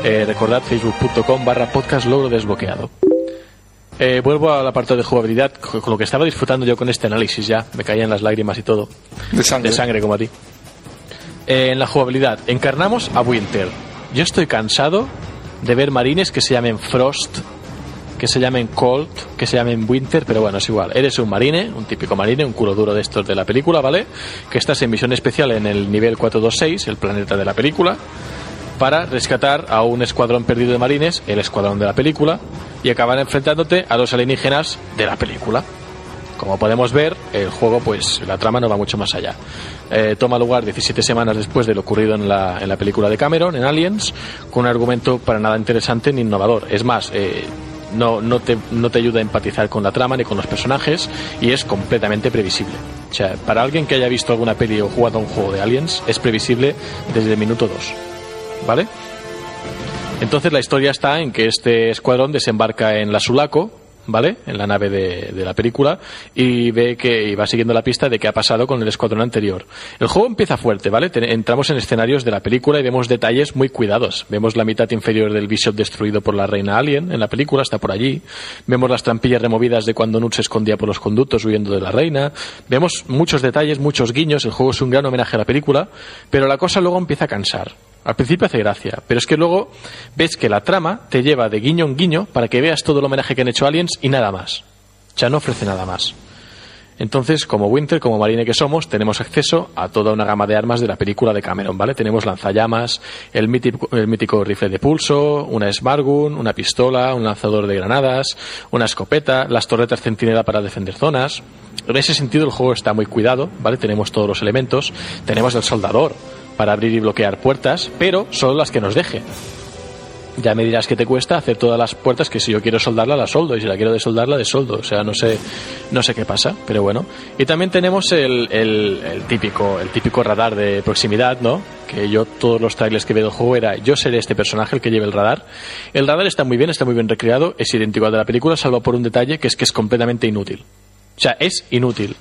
Eh, recordad facebook.com barra podcast logro desbloqueado. Eh, vuelvo al apartado de jugabilidad, con lo que estaba disfrutando yo con este análisis ya, me caían las lágrimas y todo De sangre. de sangre como a ti. Eh, en la jugabilidad, encarnamos a Winter. Yo estoy cansado de ver marines que se llamen Frost, que se llamen Cold, que se llamen Winter, pero bueno, es igual. Eres un marine, un típico marine, un culo duro de estos de la película, ¿vale? Que estás en misión especial en el nivel 426, el planeta de la película, para rescatar a un escuadrón perdido de marines, el escuadrón de la película, y acabar enfrentándote a los alienígenas de la película. Como podemos ver, el juego, pues la trama no va mucho más allá. Eh, toma lugar 17 semanas después de lo ocurrido en la, en la película de Cameron, en Aliens, con un argumento para nada interesante ni innovador. Es más, eh, no, no, te, no te ayuda a empatizar con la trama ni con los personajes y es completamente previsible. O sea, para alguien que haya visto alguna peli o jugado a un juego de Aliens, es previsible desde el minuto 2. ¿Vale? Entonces la historia está en que este escuadrón desembarca en la Sulaco, ¿vale? En la nave de, la película y ve que y va siguiendo la pista de qué ha pasado con el escuadrón anterior. El juego empieza fuerte, ¿vale? Entramos en escenarios de la película y vemos detalles muy cuidados. Vemos la mitad inferior del Bishop destruido por la reina Alien en la película, está por allí. Vemos las trampillas removidas de cuando Nut se escondía por los conductos huyendo de la reina. Vemos muchos detalles, muchos guiños. El juego es un gran homenaje a la película, pero la cosa luego empieza a cansar. Al principio hace gracia, pero es que luego ves que la trama te lleva de guiño en guiño para que veas todo el homenaje que han hecho Aliens y nada más. Sea, no ofrece nada más. Entonces, como Winter, como marine que somos, tenemos acceso a toda una gama de armas de la película de Cameron, ¿vale? Tenemos lanzallamas, el mítico, el mítico rifle de pulso, una Smart Gun, una pistola, un lanzador de granadas, una escopeta, las torretas centinela para defender zonas. En ese sentido, el juego está muy cuidado, ¿vale? Tenemos todos los elementos. Tenemos el soldador para abrir y bloquear puertas, pero solo las que nos deje. Ya me dirás que te cuesta hacer todas las puertas que si yo quiero soldarla la soldo y si la quiero desoldarla desoldo. O sea, no sé, no sé qué pasa, pero bueno. Y también tenemos el, el, típico, el típico radar de proximidad, ¿no? Que yo todos los trailers que veo juego era yo seré este personaje el que lleve el radar. El radar está muy bien, está muy bien recreado, es idéntico al de la película, salvo por un detalle que es que es completamente inútil. O sea, es inútil.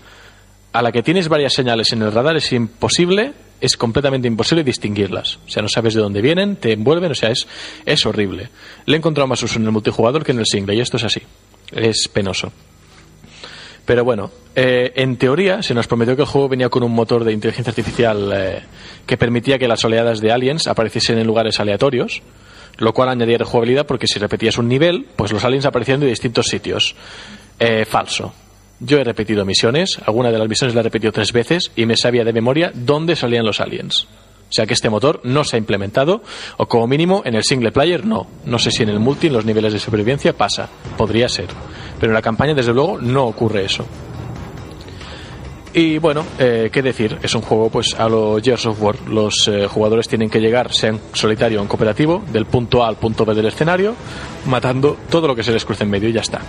A la que tienes varias señales en el radar es imposible, es completamente imposible distinguirlas. O sea, no sabes de dónde vienen, te envuelven, o sea, es, es horrible. Le he encontrado más uso en el multijugador que en el single, y esto es así. Es penoso. Pero bueno, eh, en teoría se nos prometió que el juego venía con un motor de inteligencia artificial eh, que permitía que las oleadas de aliens apareciesen en lugares aleatorios, lo cual añadía rejugabilidad porque si repetías un nivel, pues los aliens aparecían de distintos sitios. Eh, falso. Yo he repetido misiones, alguna de las misiones la he repetido tres veces y me sabía de memoria dónde salían los aliens. O sea que este motor no se ha implementado, o como mínimo en el single player no. No sé si en el multi, en los niveles de supervivencia, pasa. Podría ser. Pero en la campaña, desde luego, no ocurre eso. Y bueno, eh, qué decir, es un juego pues a lo Gears of War. Los eh, jugadores tienen que llegar, sea en solitario o en cooperativo, del punto A al punto B del escenario, matando todo lo que se les cruce en medio y ya está.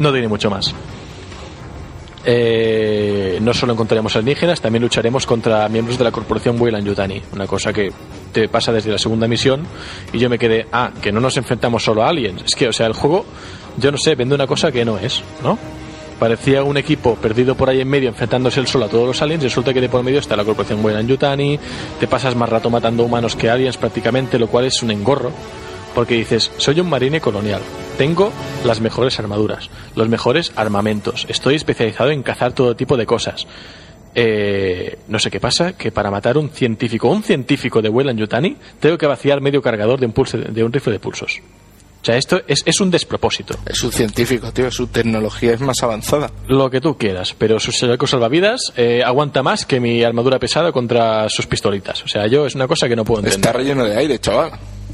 No tiene mucho más. Eh, no solo encontraremos alienígenas, también lucharemos contra miembros de la corporación Weyland Yutani. Una cosa que te pasa desde la segunda misión y yo me quedé, ah, que no nos enfrentamos solo a aliens. Es que, o sea, el juego, yo no sé, vende una cosa que no es, ¿no? Parecía un equipo perdido por ahí en medio enfrentándose el solo a todos los aliens. Resulta que de por medio está la corporación Weyland Yutani. Te pasas más rato matando humanos que aliens prácticamente, lo cual es un engorro. Porque dices, soy un marine colonial, tengo las mejores armaduras, los mejores armamentos, estoy especializado en cazar todo tipo de cosas. Eh, no sé qué pasa, que para matar un científico, un científico de Weyland Yutani, tengo que vaciar medio cargador de un, pulse, de un rifle de pulsos. O sea, esto es, es un despropósito. Es un científico, tío, su tecnología es más avanzada. Lo que tú quieras, pero su chaleco salvavidas eh, aguanta más que mi armadura pesada contra sus pistolitas. O sea, yo es una cosa que no puedo entender. Está relleno de aire, chaval.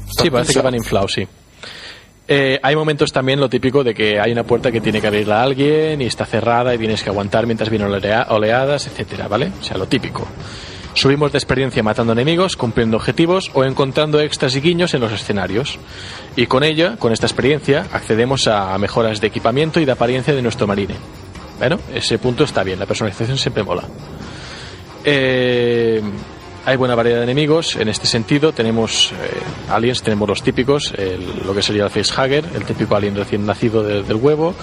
Sí, parece que van inflados, sí. Eh, hay momentos también lo típico de que hay una puerta que tiene que abrirla a alguien y está cerrada y tienes que aguantar mientras vienen olea- oleadas, etcétera, ¿vale? O sea, lo típico. Subimos de experiencia matando enemigos, cumpliendo objetivos o encontrando extras y guiños en los escenarios. Y con ella, con esta experiencia, accedemos a mejoras de equipamiento y de apariencia de nuestro marine. Bueno, ese punto está bien, la personalización siempre mola. Eh, hay buena variedad de enemigos en este sentido. Tenemos eh, aliens, tenemos los típicos, el- lo que sería el facehugger, el típico alien recién nacido de- del huevo,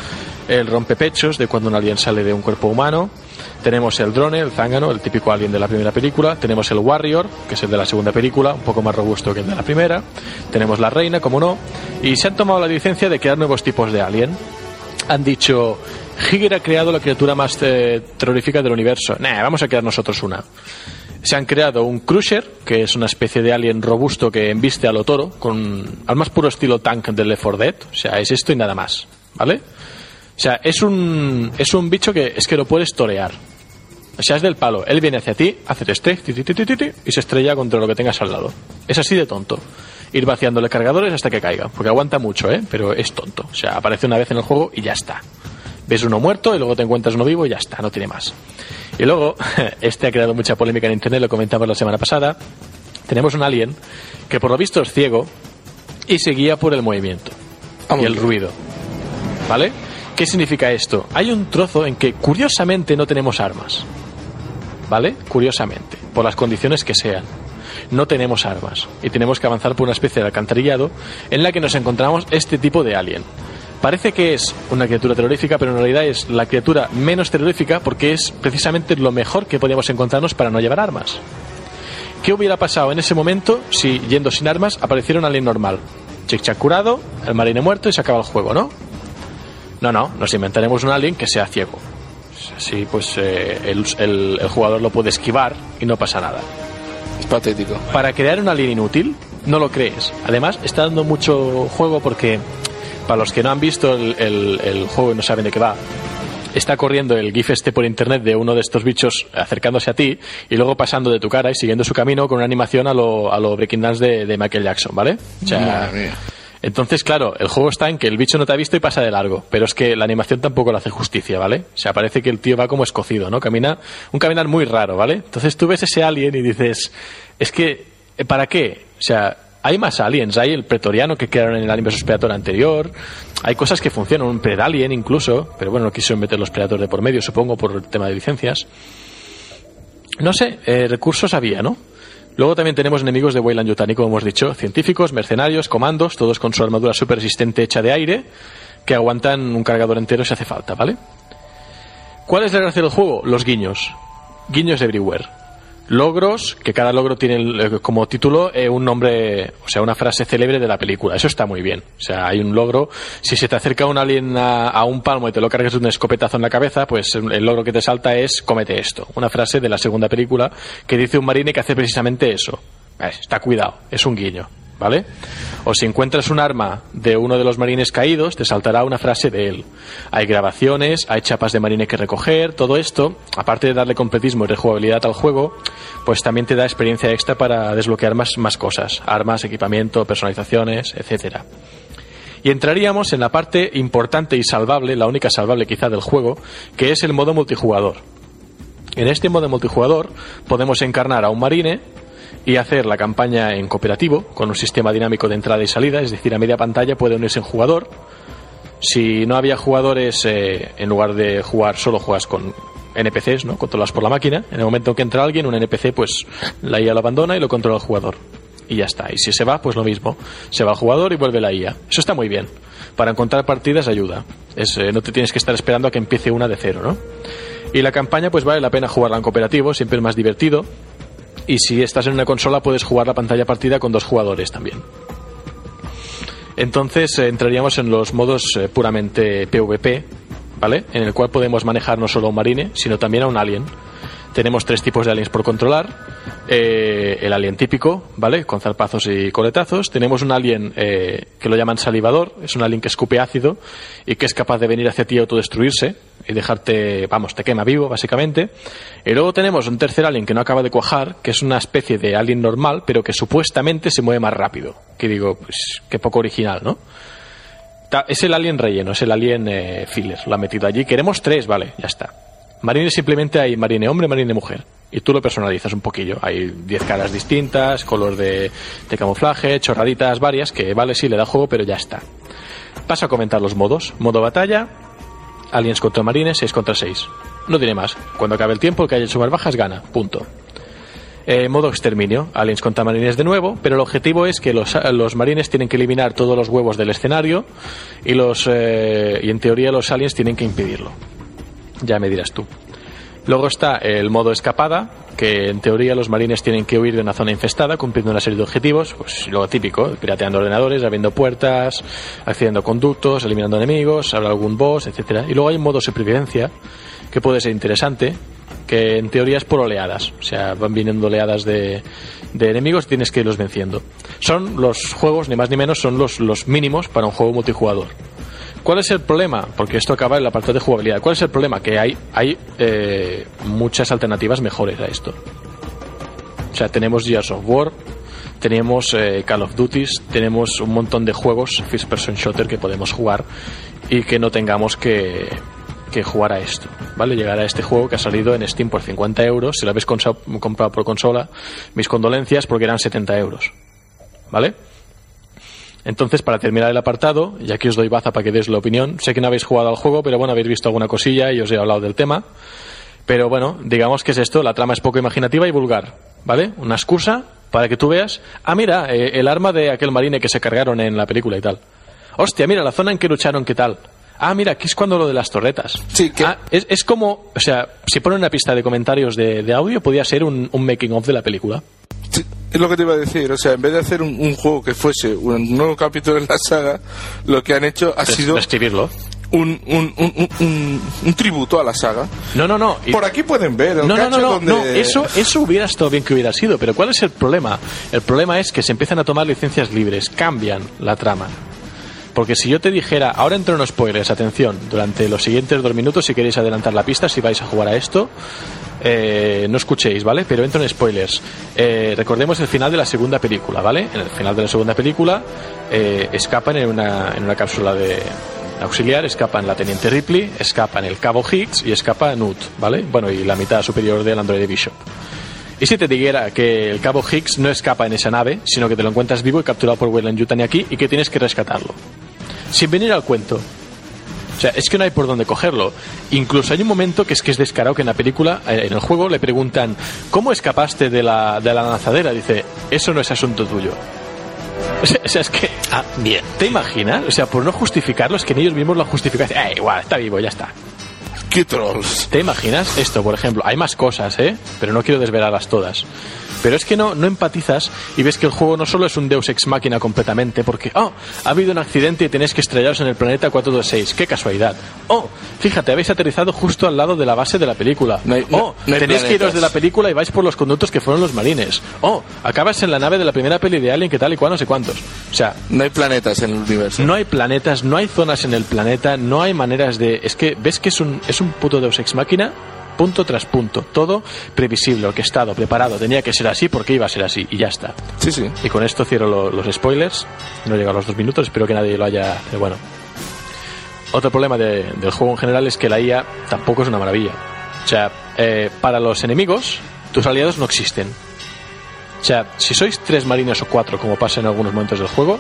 el rompepechos, de cuando un alien sale de un cuerpo humano. Tenemos el drone, el zángano, el típico alien de la primera película. Tenemos el warrior, que es el de la segunda película, un poco más robusto que el de la primera. Tenemos la reina, como no. Y se han tomado la licencia de crear nuevos tipos de alien han dicho Giger ha creado la criatura más eh, terrorífica del universo. Nah, vamos a crear nosotros una. Se han creado un Crusher, que es una especie de alien robusto que embiste a lo toro, con al más puro estilo tank del Left 4 Dead. O sea, es esto y nada más. ¿Vale? O sea, es un, es un bicho que es que lo puedes torear. O sea, es del palo. Él viene hacia ti, hace este, y se estrella contra lo que tengas al lado. Es así de tonto. Ir vaciándole cargadores hasta que caiga. Porque aguanta mucho, ¿eh? Pero es tonto. O sea, aparece una vez en el juego y ya está. Ves uno muerto y luego te encuentras uno vivo y ya está, no tiene más. Y luego, este ha creado mucha polémica en internet, lo comentamos la semana pasada. Tenemos un alien que por lo visto es ciego y se guía por el movimiento Ah, y el bien. ruido. ¿Vale? ¿Qué significa esto? Hay un trozo en que curiosamente no tenemos armas. ¿Vale? Curiosamente, por las condiciones que sean. No tenemos armas y tenemos que avanzar por una especie de alcantarillado en la que nos encontramos este tipo de alien. Parece que es una criatura terrorífica, pero en realidad es la criatura menos terrorífica porque es precisamente lo mejor que podíamos encontrarnos para no llevar armas. ¿Qué hubiera pasado en ese momento si, yendo sin armas, apareciera un alien normal? Chic-chac curado, el marine muerto y se acaba el juego, ¿no? No, no, nos inventaremos un alien que sea ciego. Así, pues eh, el, el- el jugador lo puede esquivar y no pasa nada. Es patético. Para crear un alien inútil, no lo crees. Además, está dando mucho juego porque, para los que no han visto el, el- el juego y no saben de qué va, está corriendo el GIF este por internet de uno de estos bichos acercándose a ti y luego pasando de tu cara y siguiendo su camino con una animación a lo, a lo Breaking Dance de, de Michael Jackson, ¿vale? O sea, entonces, claro, el juego está en que el bicho no te ha visto y pasa de largo, pero es que la animación tampoco le hace justicia, ¿vale? O sea, parece que el tío va como escocido, ¿no? Camina un caminar muy raro, ¿vale? Entonces tú ves ese alien y dices, es que, ¿eh, ¿para qué? O sea, hay más aliens, hay el pretoriano que crearon en el Alien vs Predator anterior, hay cosas que funcionan, un Predalien incluso, pero bueno, no quisieron meter los Predators de por medio, supongo, por el tema de licencias. No sé, eh, recursos había, ¿no? Luego también tenemos enemigos de Weyland Yutani, como hemos dicho, científicos, mercenarios, comandos, todos con su armadura super resistente hecha de aire, que aguantan un cargador entero si hace falta, ¿vale? ¿Cuál es la gracia del juego? Los guiños. Guiños everywhere. Logros, que cada logro tiene eh, como título eh, un nombre, o sea, una frase célebre de la película. Eso está muy bien. O sea, hay un logro. Si se te acerca un alien a, a un palmo y te lo cargas de un escopetazo en la cabeza, pues el logro que te salta es comete esto. Una frase de la segunda película que dice un marine que hace precisamente eso. Eh, está cuidado, es un guiño. ¿Vale? O si encuentras un arma de uno de los marines caídos, te saltará una frase de él. Hay grabaciones, hay chapas de marine que recoger, todo esto, aparte de darle completismo y rejugabilidad al juego, pues también te da experiencia extra para desbloquear más, más cosas, armas, equipamiento, personalizaciones, etcétera. Y entraríamos en la parte importante y salvable, la única salvable quizá del juego, que es el modo multijugador. En este modo multijugador podemos encarnar a un marine y hacer la campaña en cooperativo, con un sistema dinámico de entrada y salida, es decir, a media pantalla puede unirse en jugador. Si no había jugadores, eh, en lugar de jugar solo juegas con NPCs, ¿no? controlados por la máquina. En el momento en que entra alguien, un NPC, pues la IA lo abandona y lo controla el jugador. Y ya está. Y si se va, pues lo mismo. Se va el jugador y vuelve la IA. Eso está muy bien. Para encontrar partidas ayuda. Eh, no te tienes que estar esperando a que empiece una de cero, ¿no? Y la campaña, pues vale la pena jugarla en cooperativo, siempre es más divertido. Y si estás en una consola, puedes jugar la pantalla partida con dos jugadores también. Entonces eh, entraríamos en los modos eh, puramente PvP, ¿vale? En el cual podemos manejar no solo a un marine, sino también a un alien. tenemos tres tipos de aliens por controlar. Eh, el alien típico, ¿vale? Con zarpazos y coletazos. Tenemos un alien que lo llaman salivador, es un alien que escupe ácido y que es capaz de venir hacia ti y autodestruirse y dejarte, vamos, te quema vivo, básicamente. Y luego tenemos un tercer alien que no acaba de cuajar, que es una especie de alien normal, pero que supuestamente se mueve más rápido. Que digo, pues, qué poco original, ¿no? Es el alien relleno, es el alien eh, filler, lo ha metido allí. Queremos tres, vale, ya está. Marine simplemente hay marine hombre, marine mujer. Y tú lo personalizas un poquillo. Hay 10 caras distintas, color de, de, camuflaje, chorraditas varias, que vale, sí, le da juego, pero ya está. Paso a comentar los modos. Modo batalla, aliens contra marines, 6 contra 6. No tiene más. Cuando acabe el tiempo, el que haya hecho más bajas gana. Punto. Eh, modo exterminio, aliens contra marines de nuevo, pero el objetivo es que los, los marines tienen que eliminar todos los huevos del escenario y, los, eh, y en teoría los aliens tienen que impedirlo. Ya me dirás tú. Luego está el modo escapada, que en teoría los marines tienen que huir de una zona infestada cumpliendo una serie de objetivos, pues lo típico, pirateando ordenadores, abriendo puertas, accediendo a conductos, eliminando enemigos, habrá algún boss, etcétera. Y luego hay un modo supervivencia, que puede ser interesante, que en teoría es por oleadas, o sea, van viniendo oleadas de, de enemigos y tienes que irlos venciendo. Son los juegos, ni más ni menos, son los, los mínimos para un juego multijugador. ¿Cuál es el problema? Porque esto acaba en la parte de jugabilidad. ¿Cuál es el problema? Que hay, hay eh, muchas alternativas mejores a esto. O sea, tenemos Gears of War, tenemos eh, Call of Duty, tenemos un montón de juegos First Person Shooter que podemos jugar y que no tengamos que, que jugar a esto, ¿vale? Llegar a este juego que ha salido en Steam por 50 euros. Si lo habéis comprado por consola, mis condolencias porque eran 70 euros, ¿vale? Entonces, para terminar el apartado, y aquí os doy baza para que deis la opinión, sé que no habéis jugado al juego, pero bueno, habéis visto alguna cosilla y os he hablado del tema. Pero bueno, digamos que es esto, la trama es poco imaginativa y vulgar, ¿vale? Una excusa para que tú veas, ah, mira, eh, el arma de aquel marine que se cargaron en la película y tal. Hostia, mira, la zona en que lucharon, ¿qué tal? Ah, mira, aquí es cuando lo de las torretas. Sí, que... Ah, es, es, como, o sea, si ponen una pista de comentarios de, de audio, podría ser un, un making of de la película. Sí, es lo que te iba a decir, o sea, en vez de hacer un, un, juego que fuese un nuevo capítulo en la saga, lo que han hecho ha sido escribirlo. Un, un, un, un, tributo a la saga. No, no, no. Por aquí pueden ver el no, no, no, no, donde... no, eso, eso hubiera estado bien que hubiera sido, pero ¿cuál es el problema? El problema es que se empiezan a tomar licencias libres, cambian la trama. Porque si yo te dijera, ahora entro en spoilers, atención, durante los siguientes dos minutos, si queréis adelantar la pista, si vais a jugar a esto, eh, no escuchéis, ¿vale? Pero entro en spoilers. Eh, recordemos el final de la segunda película, ¿vale? En el final de la segunda película eh, escapan en una, en una cápsula de auxiliar, escapan la teniente Ripley, escapan el cabo Higgs y escapa Newt, ¿vale? Bueno, y la mitad superior del androide Bishop. ¿Y si te dijera que el cabo Higgs no escapa en esa nave, sino que te lo encuentras vivo y capturado por Weyland Yutani aquí y que tienes que rescatarlo? Sin venir al cuento. O sea, es que no hay por dónde cogerlo. Incluso hay un momento que es que es descarado que en la película, en el juego, le preguntan ¿Cómo escapaste de la, de la lanzadera? Dice, eso no es asunto tuyo. O sea, es que... Ah, bien. ¿Te imaginas? O sea, por no justificarlo, es que en ellos mismos lo justifican. Eh, igual, está vivo, ya está. ¿Te imaginas esto, por ejemplo? Hay más cosas, ¿eh? Pero no quiero desvelarlas todas. Pero es que no, no empatizas y ves que el juego no solo es un Deus Ex Máquina completamente, porque, oh, ha habido un accidente y tenéis que estrellaros en el planeta 426. ¡Qué casualidad! Oh, fíjate, habéis aterrizado justo al lado de la base de la película. No hay, oh, no tenéis que iros de la película y vais por los conductos que fueron los marines. Oh, acabas en la nave de la primera peli de Alien, que tal y cual, no sé cuántos. O sea, No hay planetas en el universo. no hay planetas, no hay zonas en el planeta, no hay maneras de. Es que ves que es un, es un puto Deus Ex Máquina, punto tras punto. Todo previsible, orquestado, preparado. Tenía que ser así porque iba a ser así y ya está. Sí, sí. Y con esto cierro lo- los spoilers. No he llegado a los dos minutos, espero que nadie lo haya. Pero bueno. Otro problema de- del juego en general es que la IA tampoco es una maravilla. O sea, eh, para los enemigos, tus aliados no existen. O sea, si sois tres marines o cuatro, como pasa en algunos momentos del juego,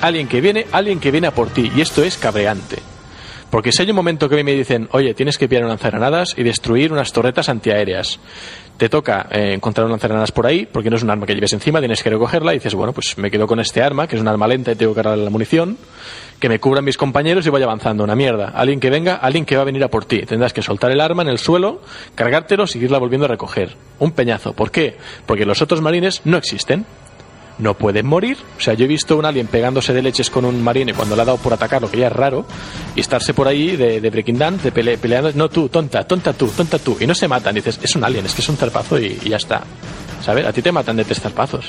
alguien que viene, alguien que viene a por ti, y esto es cabreante. Porque si hay un momento que a me dicen, oye, tienes que pillar un lanzagranadas y destruir unas torretas antiaéreas. Te toca eh, encontrar un lanzagranadas por ahí, porque no es un arma que lleves encima, tienes que recogerla y dices, bueno, pues me quedo con este arma, que es un arma lenta y tengo que cargarle la munición, que me cubran mis compañeros y voy avanzando. Una mierda. Alguien que venga, alguien que va a venir a por ti. Tendrás que soltar el arma en el suelo, cargártelo, seguirla volviendo a recoger. Un peñazo. ¿Por qué? Porque los otros marines no existen. No pueden morir. O sea, yo he visto un alien pegándose de leches con un marine cuando le ha dado por atacarlo, que ya es raro, y estarse por ahí de, de Breaking Dance, de pele- peleando, no tú, tonta, tonta tú, tonta tú, y no se matan. Y dices, es un alien, es que es un zarpazo y, y ya está. ¿Sabes? A ti te matan de tres zarpazos.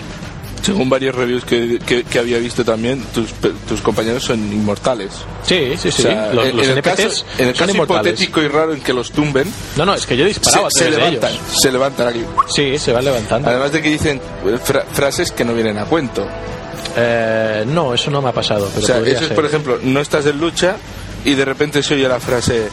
Según varios reviews que, que- que había visto también, tus, tus compañeros son inmortales. Sí, sí, sí. O sea, los en, los en el caso, en el caso hipotético y raro en que los tumben, No, no, es que yo he se, levantan, ellos. se levantan aquí. Sí, se van levantando. Además de que dicen eh, fra- frases que no vienen a cuento. Eh, no, eso no me ha pasado. O sea, eso es, ser. por ejemplo, no estás en lucha y de repente se oye la frase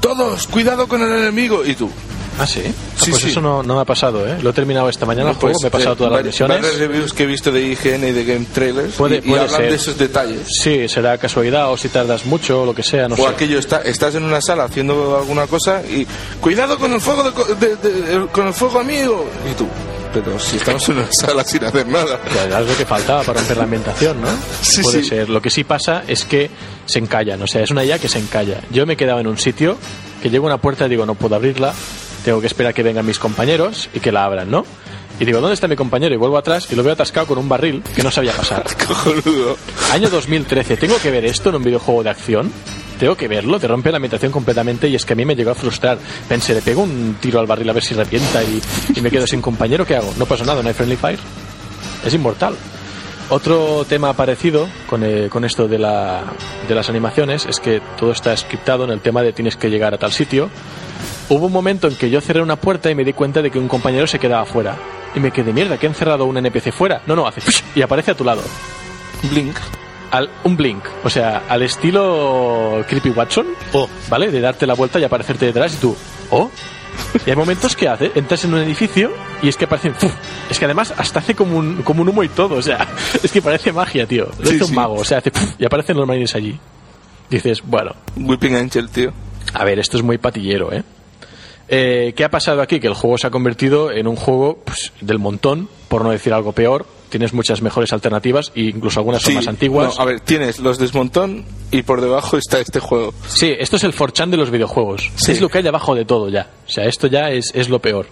todos, cuidado con el enemigo y tú. Ah, sí. Ah, Sí, pues sí. eso no, no me ha pasado, ¿eh? Lo he terminado esta mañana el Pues, me he pasado eh, todas las misiones. Varios reviews que he visto de IGN y de Game Trailers Puede- y, y puede hablan ser. de esos detalles. Sí, será casualidad o si tardas mucho o lo que sea, no o sé. aquello está, estás en una sala haciendo alguna cosa y cuidado con el fuego de co- de- de- el- con el fuego amigo y tú pero si estamos en una sala sin hacer nada era algo que faltaba para romper la ambientación, ¿no? Sí, Puede sí. ser. Lo que sí pasa es que se encallan, o sea, es una IA que se encalla. Yo me he quedado en un sitio que llego a una puerta y digo, no puedo abrirla, tengo que esperar a que vengan mis compañeros y que la abran, ¿no? Y digo, ¿dónde está mi compañero? Y vuelvo atrás y lo veo atascado con un barril que no sabía pasar. cojonudo Año 2013, ¿tengo que ver esto en un videojuego de acción? Tengo que verlo, te rompe la ambientación completamente y es que a mí me llegó a frustrar. Pensé, le pego un tiro al barril a ver si revienta y, y me quedo sin compañero, ¿qué hago? No pasa nada, no hay friendly fire. Es inmortal. Otro tema parecido con, eh, con esto de, la, de las animaciones es que todo está scriptado en el tema de tienes que llegar a tal sitio. Hubo un momento en que yo cerré una puerta y me di cuenta de que un compañero se quedaba fuera. Y me quedé, mierda, que han cerrado un NPC fuera. No, no, hace y aparece a tu lado blink al, un blink, o sea, al estilo Creepy Watson, Oh. ¿vale? De darte la vuelta y aparecerte detrás y tú, ¿oh? Y hay momentos que hace, entras en un edificio y es que aparecen, es que además hasta hace como un, como un humo y todo, o sea, es que parece magia, tío. Lo Sí, hace un sí. mago, o sea, hace, y aparecen los marines allí. Dices, bueno, Whipping Angel tío a ver, esto es muy patillero, ¿eh? Eh, ¿Qué ha pasado aquí? Que el juego se ha convertido en un juego pues, del montón, por no decir algo peor. Tienes muchas mejores alternativas e incluso algunas son más antiguas. no, a ver tienes los desmontón y por debajo está este juego Sí, esto es el 4chan de los videojuegos. Sí. Es lo que hay abajo de todo ya. O sea, esto ya es, es lo peor.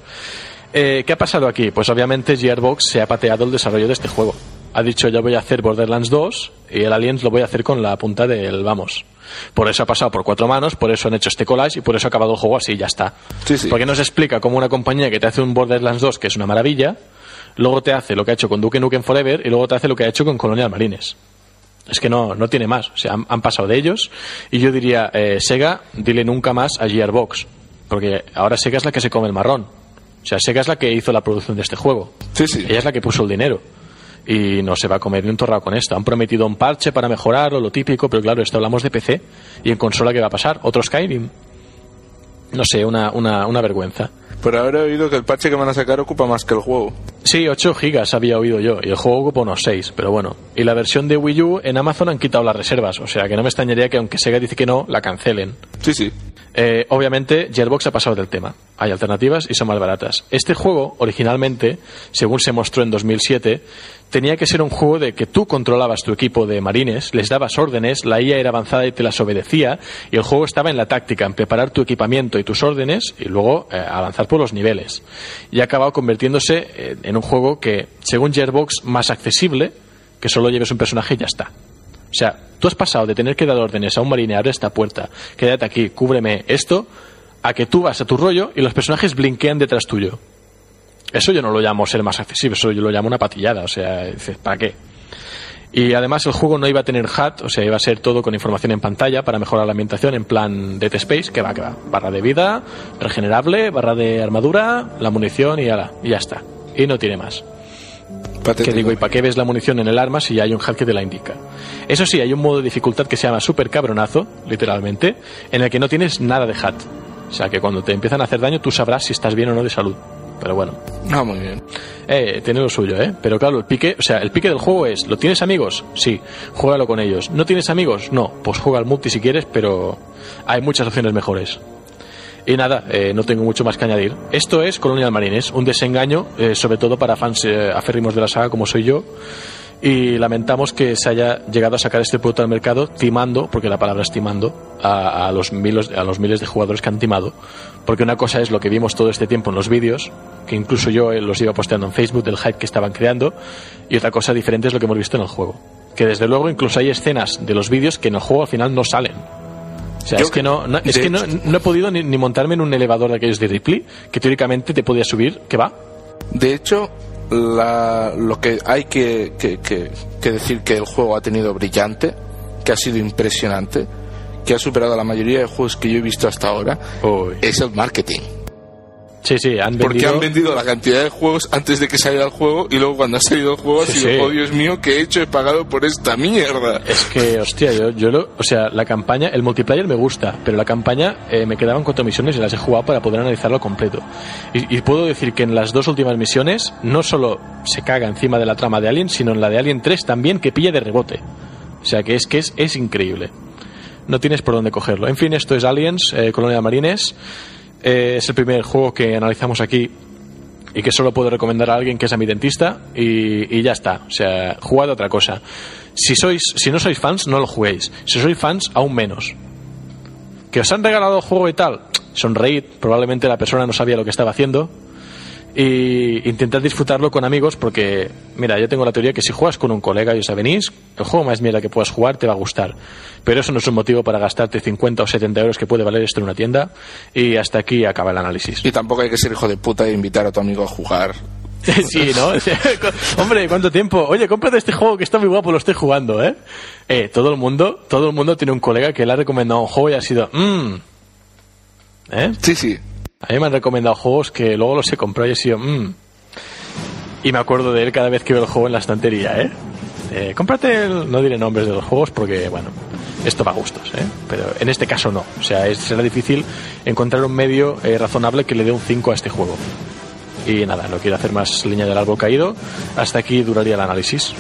Eh, ¿Qué ha pasado aquí? Pues obviamente Gearbox se ha pateado el desarrollo de este juego. Ha dicho, ya voy a hacer Borderlands 2 y el Aliens lo voy a hacer con la punta del vamos. Por eso ha pasado por cuatro manos, por eso han hecho este collage y por eso ha acabado el juego así, ya está. Sí, sí. Porque no se explica cómo una compañía que te hace un Borderlands 2, que es una maravilla, luego te hace lo que ha hecho con Duke Nukem Forever y luego te hace lo que ha hecho con Colonial Marines. Es que no, no tiene más. O sea, han, han pasado de ellos. Y yo diría, eh, Sega, dile nunca más a Gearbox. Porque ahora Sega es la que se come el marrón. O sea, Sega es la que hizo la producción de este juego. sí sí Ella es la que puso el dinero. Y no se va a comer ni un torrado con esto. Han prometido un parche para mejorarlo, lo típico, pero claro, esto hablamos de PC. ¿Y en consola qué va a pasar? ¿Otro Skyrim? No sé, una, una, una vergüenza. Por ahora he oído que el parche que van a sacar ocupa más que el juego. Sí, 8 gigas había oído yo, y el juego ocupa unos 6, pero bueno. Y la versión de Wii U en Amazon han quitado las reservas, o sea que no me extrañaría que aunque Sega dice que no, la cancelen. Sí, sí. Eh, obviamente, Gearbox ha pasado del tema. Hay alternativas y son más baratas. Este juego, originalmente, según se mostró en 2007, tenía que ser un juego de que tú controlabas tu equipo de marines, les dabas órdenes, la IA era avanzada y te las obedecía, y el juego estaba en la táctica, en preparar tu equipamiento y tus órdenes, y luego eh, avanzar por los niveles. Y ha acabado convirtiéndose eh, un juego que, según Gearbox, más accesible, que solo lleves un personaje y ya está. O sea, tú has pasado de tener que dar órdenes a un marine, abre esta puerta, quédate aquí, cúbreme esto, a que tú vas a tu rollo y los personajes blinquean detrás tuyo. Eso yo no lo llamo ser más accesible, eso yo lo llamo una patillada, o sea, dices, ¿para qué? Y además el juego no iba a tener HUD, o sea, iba a ser todo con información en pantalla para mejorar la ambientación en plan Dead Space, que va, que va. Barra de vida, regenerable, barra de armadura, la munición y y ya está. Y no tiene más. Que digo, ¿y para qué ves la munición en el arma si ya hay un HUD que te la indica? Eso sí, hay un modo de dificultad que se llama super cabronazo, literalmente, en el que no tienes nada de HUD. O sea, que cuando te empiezan a hacer daño tú sabrás si estás bien o no de salud. Pero bueno, Ah, muy bien. eh, tiene lo suyo, ¿eh? Pero claro, el pique, o sea, el pique del juego es, ¿lo tienes amigos? Sí, juégalo con ellos. ¿No tienes amigos? No, pues juega al multi si quieres, pero hay muchas opciones mejores. Y nada, eh, no tengo mucho más que añadir. Esto es Colonial Marines, un desengaño, eh, sobre todo para fans eh, aférrimos de la saga como soy yo. y lamentamos que se haya llegado a sacar este producto al mercado timando, porque la palabra es timando, a, los miles, a los miles de jugadores que han timado. Porque una cosa es lo que vimos todo este tiempo en los vídeos, que incluso yo eh, los iba posteando en Facebook del hype que estaban creando, y otra cosa diferente es lo que hemos visto en el juego. Que desde luego incluso hay escenas de los vídeos que en el juego al final no salen. O sea, Yo- es que, no, no- es que no, no he podido ni, ni montarme en un elevador de aquellos de Ripley, que teóricamente te podía subir, que va. De hecho, la- lo que hay que, que- que- que decir que el juego ha tenido brillante, que ha sido impresionante, que ha superado a la mayoría de juegos que yo he visto hasta ahora, es el marketing. Sí, sí, han Porque vendido... han vendido la cantidad de juegos antes de que saliera el juego y luego cuando ha salido el juego Sí, ha sido, sí. oh Dios mío, ¿qué he hecho? He pagado por esta mierda. Es que, hostia, yo, yo lo, o sea, la campaña, el multiplayer me gusta, pero la campaña eh, me quedaban cuatro misiones y las he jugado para poder analizarlo completo. Y, y puedo decir que en las dos últimas misiones no solo se caga encima de la trama de Alien, sino en la de Alien 3 también que pilla de rebote. O sea, que es que es, es increíble. No tienes por dónde cogerlo. En fin, esto es Aliens, eh, Colonia de Marines. Eh, es el primer juego que analizamos aquí y que solo puedo recomendar a alguien que es a mi dentista y, y ya está. O sea, jugad otra cosa. Si sois, si no sois fans, no lo juguéis. Si sois fans, aún menos. Que os han regalado juego y tal, sonreíd. Probablemente la persona no sabía lo que estaba haciendo. Y intentad disfrutarlo con amigos porque, mira, yo tengo la teoría que si juegas con un colega y os venís, el juego más mierda que puedas jugar te va a gustar. Pero eso no es un motivo para gastarte 50 o 70 euros que puede valer esto en una tienda. Y hasta aquí acaba el análisis. Y tampoco hay que ser hijo de puta e invitar a tu amigo a jugar. Sí, ¿no? Hombre, ¿cuánto tiempo? Oye, cómprate este juego que está muy guapo, lo estoy jugando, ¿eh? Eh, todo el mundo, todo el mundo tiene un colega que le ha recomendado un juego y ha sido, mmm. ¿Eh? Sí, sí. A mí me han recomendado juegos que luego los he comprado y he sido, mmm. Y me acuerdo de él cada vez que veo el juego en la estantería, ¿eh? Eh, cómprate el... No diré nombres de los juegos porque, bueno, esto va a gustos, ¿eh? Pero en este caso no. O sea, es- será difícil encontrar un medio eh, razonable que le dé un 5 a este juego. Y nada, no quiero hacer más leña del árbol caído. Hasta aquí duraría el análisis.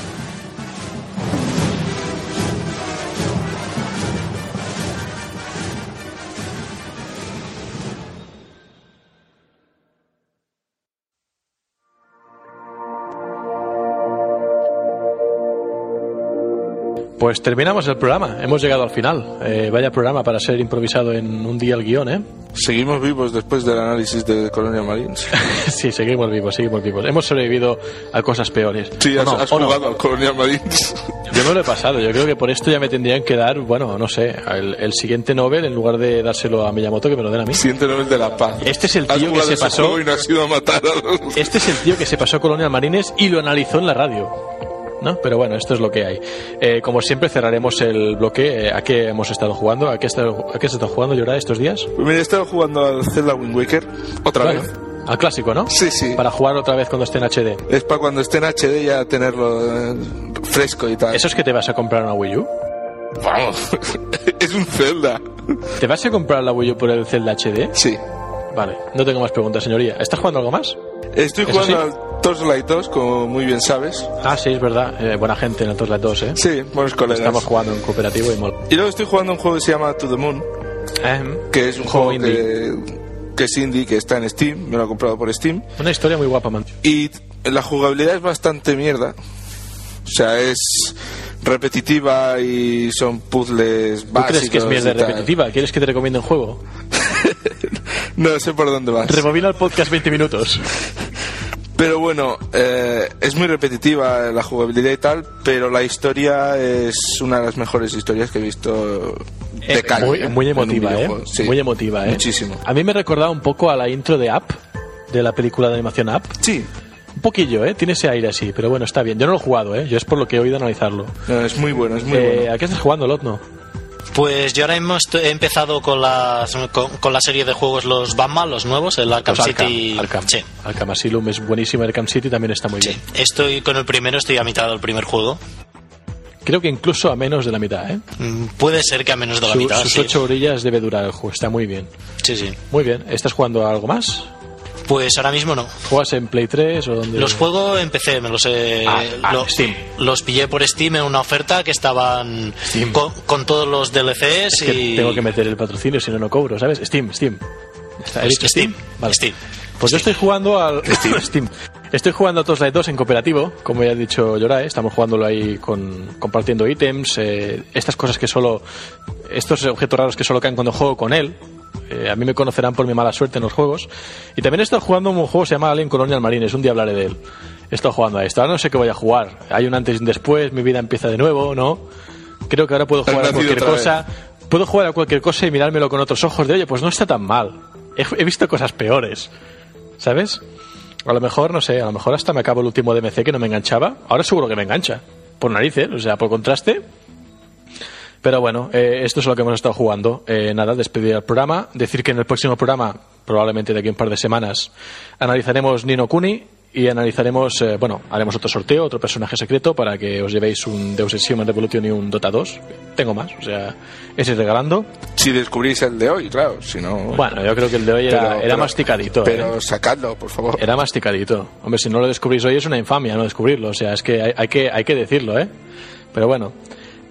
Pues terminamos el programa. Hemos llegado al final. Eh, vaya programa para ser improvisado en un día el guion, ¿eh? Seguimos vivos después del análisis de Colonia Marines. sí, seguimos vivos, seguimos vivos. Hemos sobrevivido a cosas peores. Sí, ¿O has, no? has ¿O no? jugado al Colonia Marines. Yo me lo he pasado. Yo creo que por esto ya me tendrían que dar, bueno, no sé, el, el siguiente Nobel en lugar de dárselo a Miyamoto que me lo den a mí. Siguiente Nobel de la Paz. Este es el tío que se pasó. y no has ido a matar a los... Este es el tío que se pasó Colonial Marines y lo analizó en la radio. ¿No? Pero bueno, esto es lo que hay. Eh, como siempre, cerraremos el bloque. Eh, ¿A qué hemos estado jugando? ¿A qué, a qué has estado jugando, Llora, estos días? Mira, he estado jugando al Zelda Wind Waker otra Bueno, vez. al clásico, ¿no? Sí, sí. Para jugar otra vez cuando esté en HD. Es para cuando esté en HD ya tenerlo eh, fresco y tal. ¿Eso es que te vas a comprar una Wii U? Vamos, es un Zelda. ¿Te vas a comprar la Wii U por el Zelda HD? Sí. Vale, no tengo más preguntas, señoría. ¿Estás jugando algo más? Estoy ¿Eso jugando al Torchlight 2, como muy bien sabes. Ah, sí, es verdad. Eh, buena gente en todos las dos, ¿eh? Sí, buenos colegas. Estamos jugando en cooperativo y mol. Y luego estoy jugando un juego que se llama To the Moon, Eh, que es un Juego juego, que, que es indie, que está en Steam, me lo he comprado por Steam. Una historia muy guapa, man. Y la jugabilidad es bastante mierda. O sea, es repetitiva y son puzzles ¿Tú básicos. crees que es mierda repetitiva? ¿Quieres que te recomiende un juego? No sé por dónde vas. Rebobina el podcast 20 minutos. Pero bueno, eh, es muy repetitiva la jugabilidad y tal, pero la historia es una de las mejores historias que he visto de Eh, calle. muy, ¿eh? emotiva, ¿eh? Sí. Muy emotiva, ¿eh? Muchísimo. A mí me recordaba un poco a la intro de Up, de la película de animación Up. Sí, Un poquillo, ¿eh? Tiene ese aire así, pero bueno, está bien. Yo no lo he jugado, ¿eh? Yo es por lo que he oído analizarlo. no, es muy bueno, es muy Eh, bueno. ¿A qué estás jugando, Lotno? Pues yo ahora mismo he empezado con, las, con, con la serie de juegos los Batman, los nuevos, el Arkham Los City. Arkham. Sí, Arkham Asylum es buenísimo, Arkham City también está muy sí. bien. Estoy con el primero, estoy a mitad del primer juego. Creo que incluso a menos de la mitad, ¿eh? Mm, Puede ser que a menos de la Su- mitad. sus sí. ocho orillas debe durar el juego, está muy bien. Sí, sí. Muy bien, ¿estás jugando a algo más? Pues ahora mismo no. ¿Juegas en Play 3 o donde? Los juegos empecé, me los he, Ah, ah, lo- Steam. los pillé por Steam en una oferta que estaban Steam. con, con todos los DLCs Es que y tengo que meter el patrocinio, si no, no cobro, ¿sabes? Steam, Steam. Está, ¿he Pues dicho Steam? Steam, Vale. Steam. Pues yo estoy jugando al Steam. Estoy jugando a Light 2 en cooperativo, como ya ha dicho Yorae. Estamos jugándolo ahí con, compartiendo ítems, eh, estas cosas que solo. estos objetos raros que solo caen cuando juego con él. Eh, a mí me conocerán por mi mala suerte en los juegos. Y también he estado jugando un juego que se llama Alien Colonial Marines. Un día hablaré de él. He estado jugando a esto. Ahora no sé qué voy a jugar. Hay un antes y un después. Mi vida empieza de nuevo, ¿no? Creo que ahora puedo jugar a cualquier cosa. Puedo jugar a cualquier cosa y mirármelo con otros ojos de, oye, pues no está tan mal. He, visto cosas peores. ¿Sabes? A lo mejor, no sé, a lo mejor hasta me acabo el último DMC que no me enganchaba. Ahora seguro que me engancha. Por narices, o sea, por contraste. Pero bueno, eh, esto es lo que hemos estado jugando. Eh, nada, despedir el programa. Decir que en el próximo programa, probablemente de aquí a un par de semanas, analizaremos Nino Kuni y analizaremos, eh, bueno, haremos otro sorteo, otro personaje secreto para que os llevéis un Deus Ex Human Revolution y un Dota 2. Tengo más, o sea, ese regalando. Si descubrís el de hoy, claro, si no... Bueno, yo creo que el de hoy era, era masticadito. Pero ¿eh? sacadlo, por favor. Era masticadito. Hombre, si no lo descubrís hoy es una infamia no descubrirlo, o sea, es que hay, que, hay que decirlo, ¿eh? Pero bueno.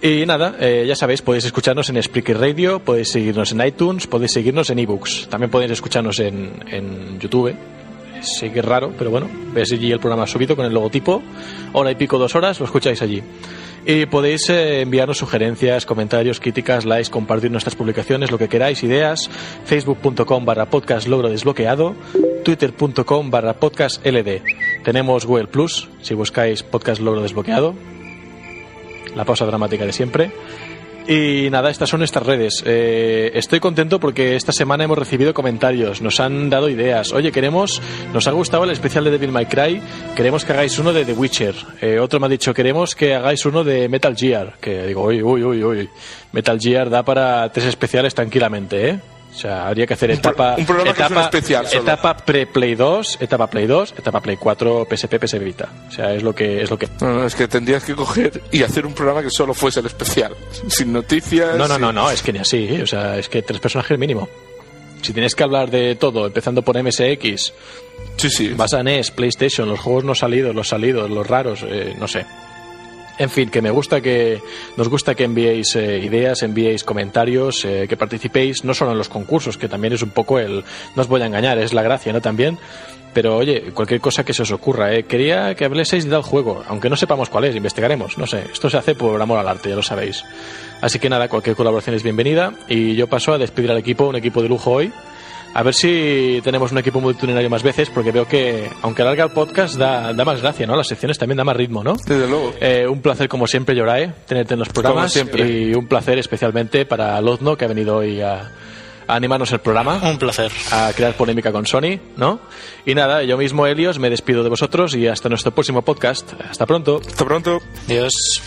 Y nada, eh, ya sabéis, podéis escucharnos en Spreaker Radio, podéis seguirnos en iTunes, podéis seguirnos en ebooks. También podéis escucharnos en, en YouTube, sí que es raro, pero bueno, ves allí el programa subido con el logotipo, hora y pico, dos horas, lo escucháis allí. Y podéis eh, enviarnos sugerencias, comentarios, críticas, likes, compartir nuestras publicaciones, lo que queráis, ideas, facebook.com barra podcast logro desbloqueado, twitter.com barra podcast. Tenemos Google Plus, si buscáis podcast desbloqueado, la pausa dramática de siempre. Y nada, estas son nuestras redes. Eh, estoy contento porque esta semana hemos recibido comentarios, nos han dado ideas. Oye, queremos, nos ha gustado el especial de Devil May Cry, queremos que hagáis uno de The Witcher. Eh, otro me ha dicho, queremos que hagáis uno de Metal Gear. Que digo, uy, uy, uy, uy. Metal Gear da para tres especiales tranquilamente, ¿eh? O sea, habría que hacer etapa, un programa etapa, especial etapa pre-Play 2, etapa Play 2, etapa Play 4, PSP, PS Vita. O sea, es lo que es lo que. No, no, es que tendrías que coger y hacer un programa que solo fuese el especial, sin noticias. No, no, no, no, es que ni así, o sea, es que tres personajes mínimo. Si tienes que hablar de todo, empezando por MSX, sí, sí. vas a NES, PlayStation, los juegos no salidos, los salidos, los raros, eh, no sé. En fin, que me gusta que nos gusta que enviéis eh, ideas, enviéis comentarios, eh, que participéis no solo en los concursos, que también es un poco el no os voy a engañar, es la gracia, ¿no? También, pero oye, cualquier cosa que se os ocurra, ¿eh? quería que habléis de tal juego, aunque no sepamos cuál es, investigaremos, no sé, esto se hace por amor al arte, ya lo sabéis. Así que nada, cualquier colaboración es bienvenida y yo paso a despedir al equipo, un equipo de lujo hoy. A ver si tenemos un equipo multitudinario más veces, porque veo que, aunque alarga el podcast, da, da más gracia, ¿no? Las secciones también da más ritmo, ¿no? Desde luego. Eh, un placer, como siempre, Yorae, tenerte en los programas. siempre. Y un placer especialmente para Lozno, que ha venido hoy a, animarnos el programa. Un placer. A crear polémica con Sony, ¿no? Y nada, yo mismo, Helios, me despido de vosotros y hasta nuestro próximo podcast. Hasta pronto. Hasta pronto. Adiós.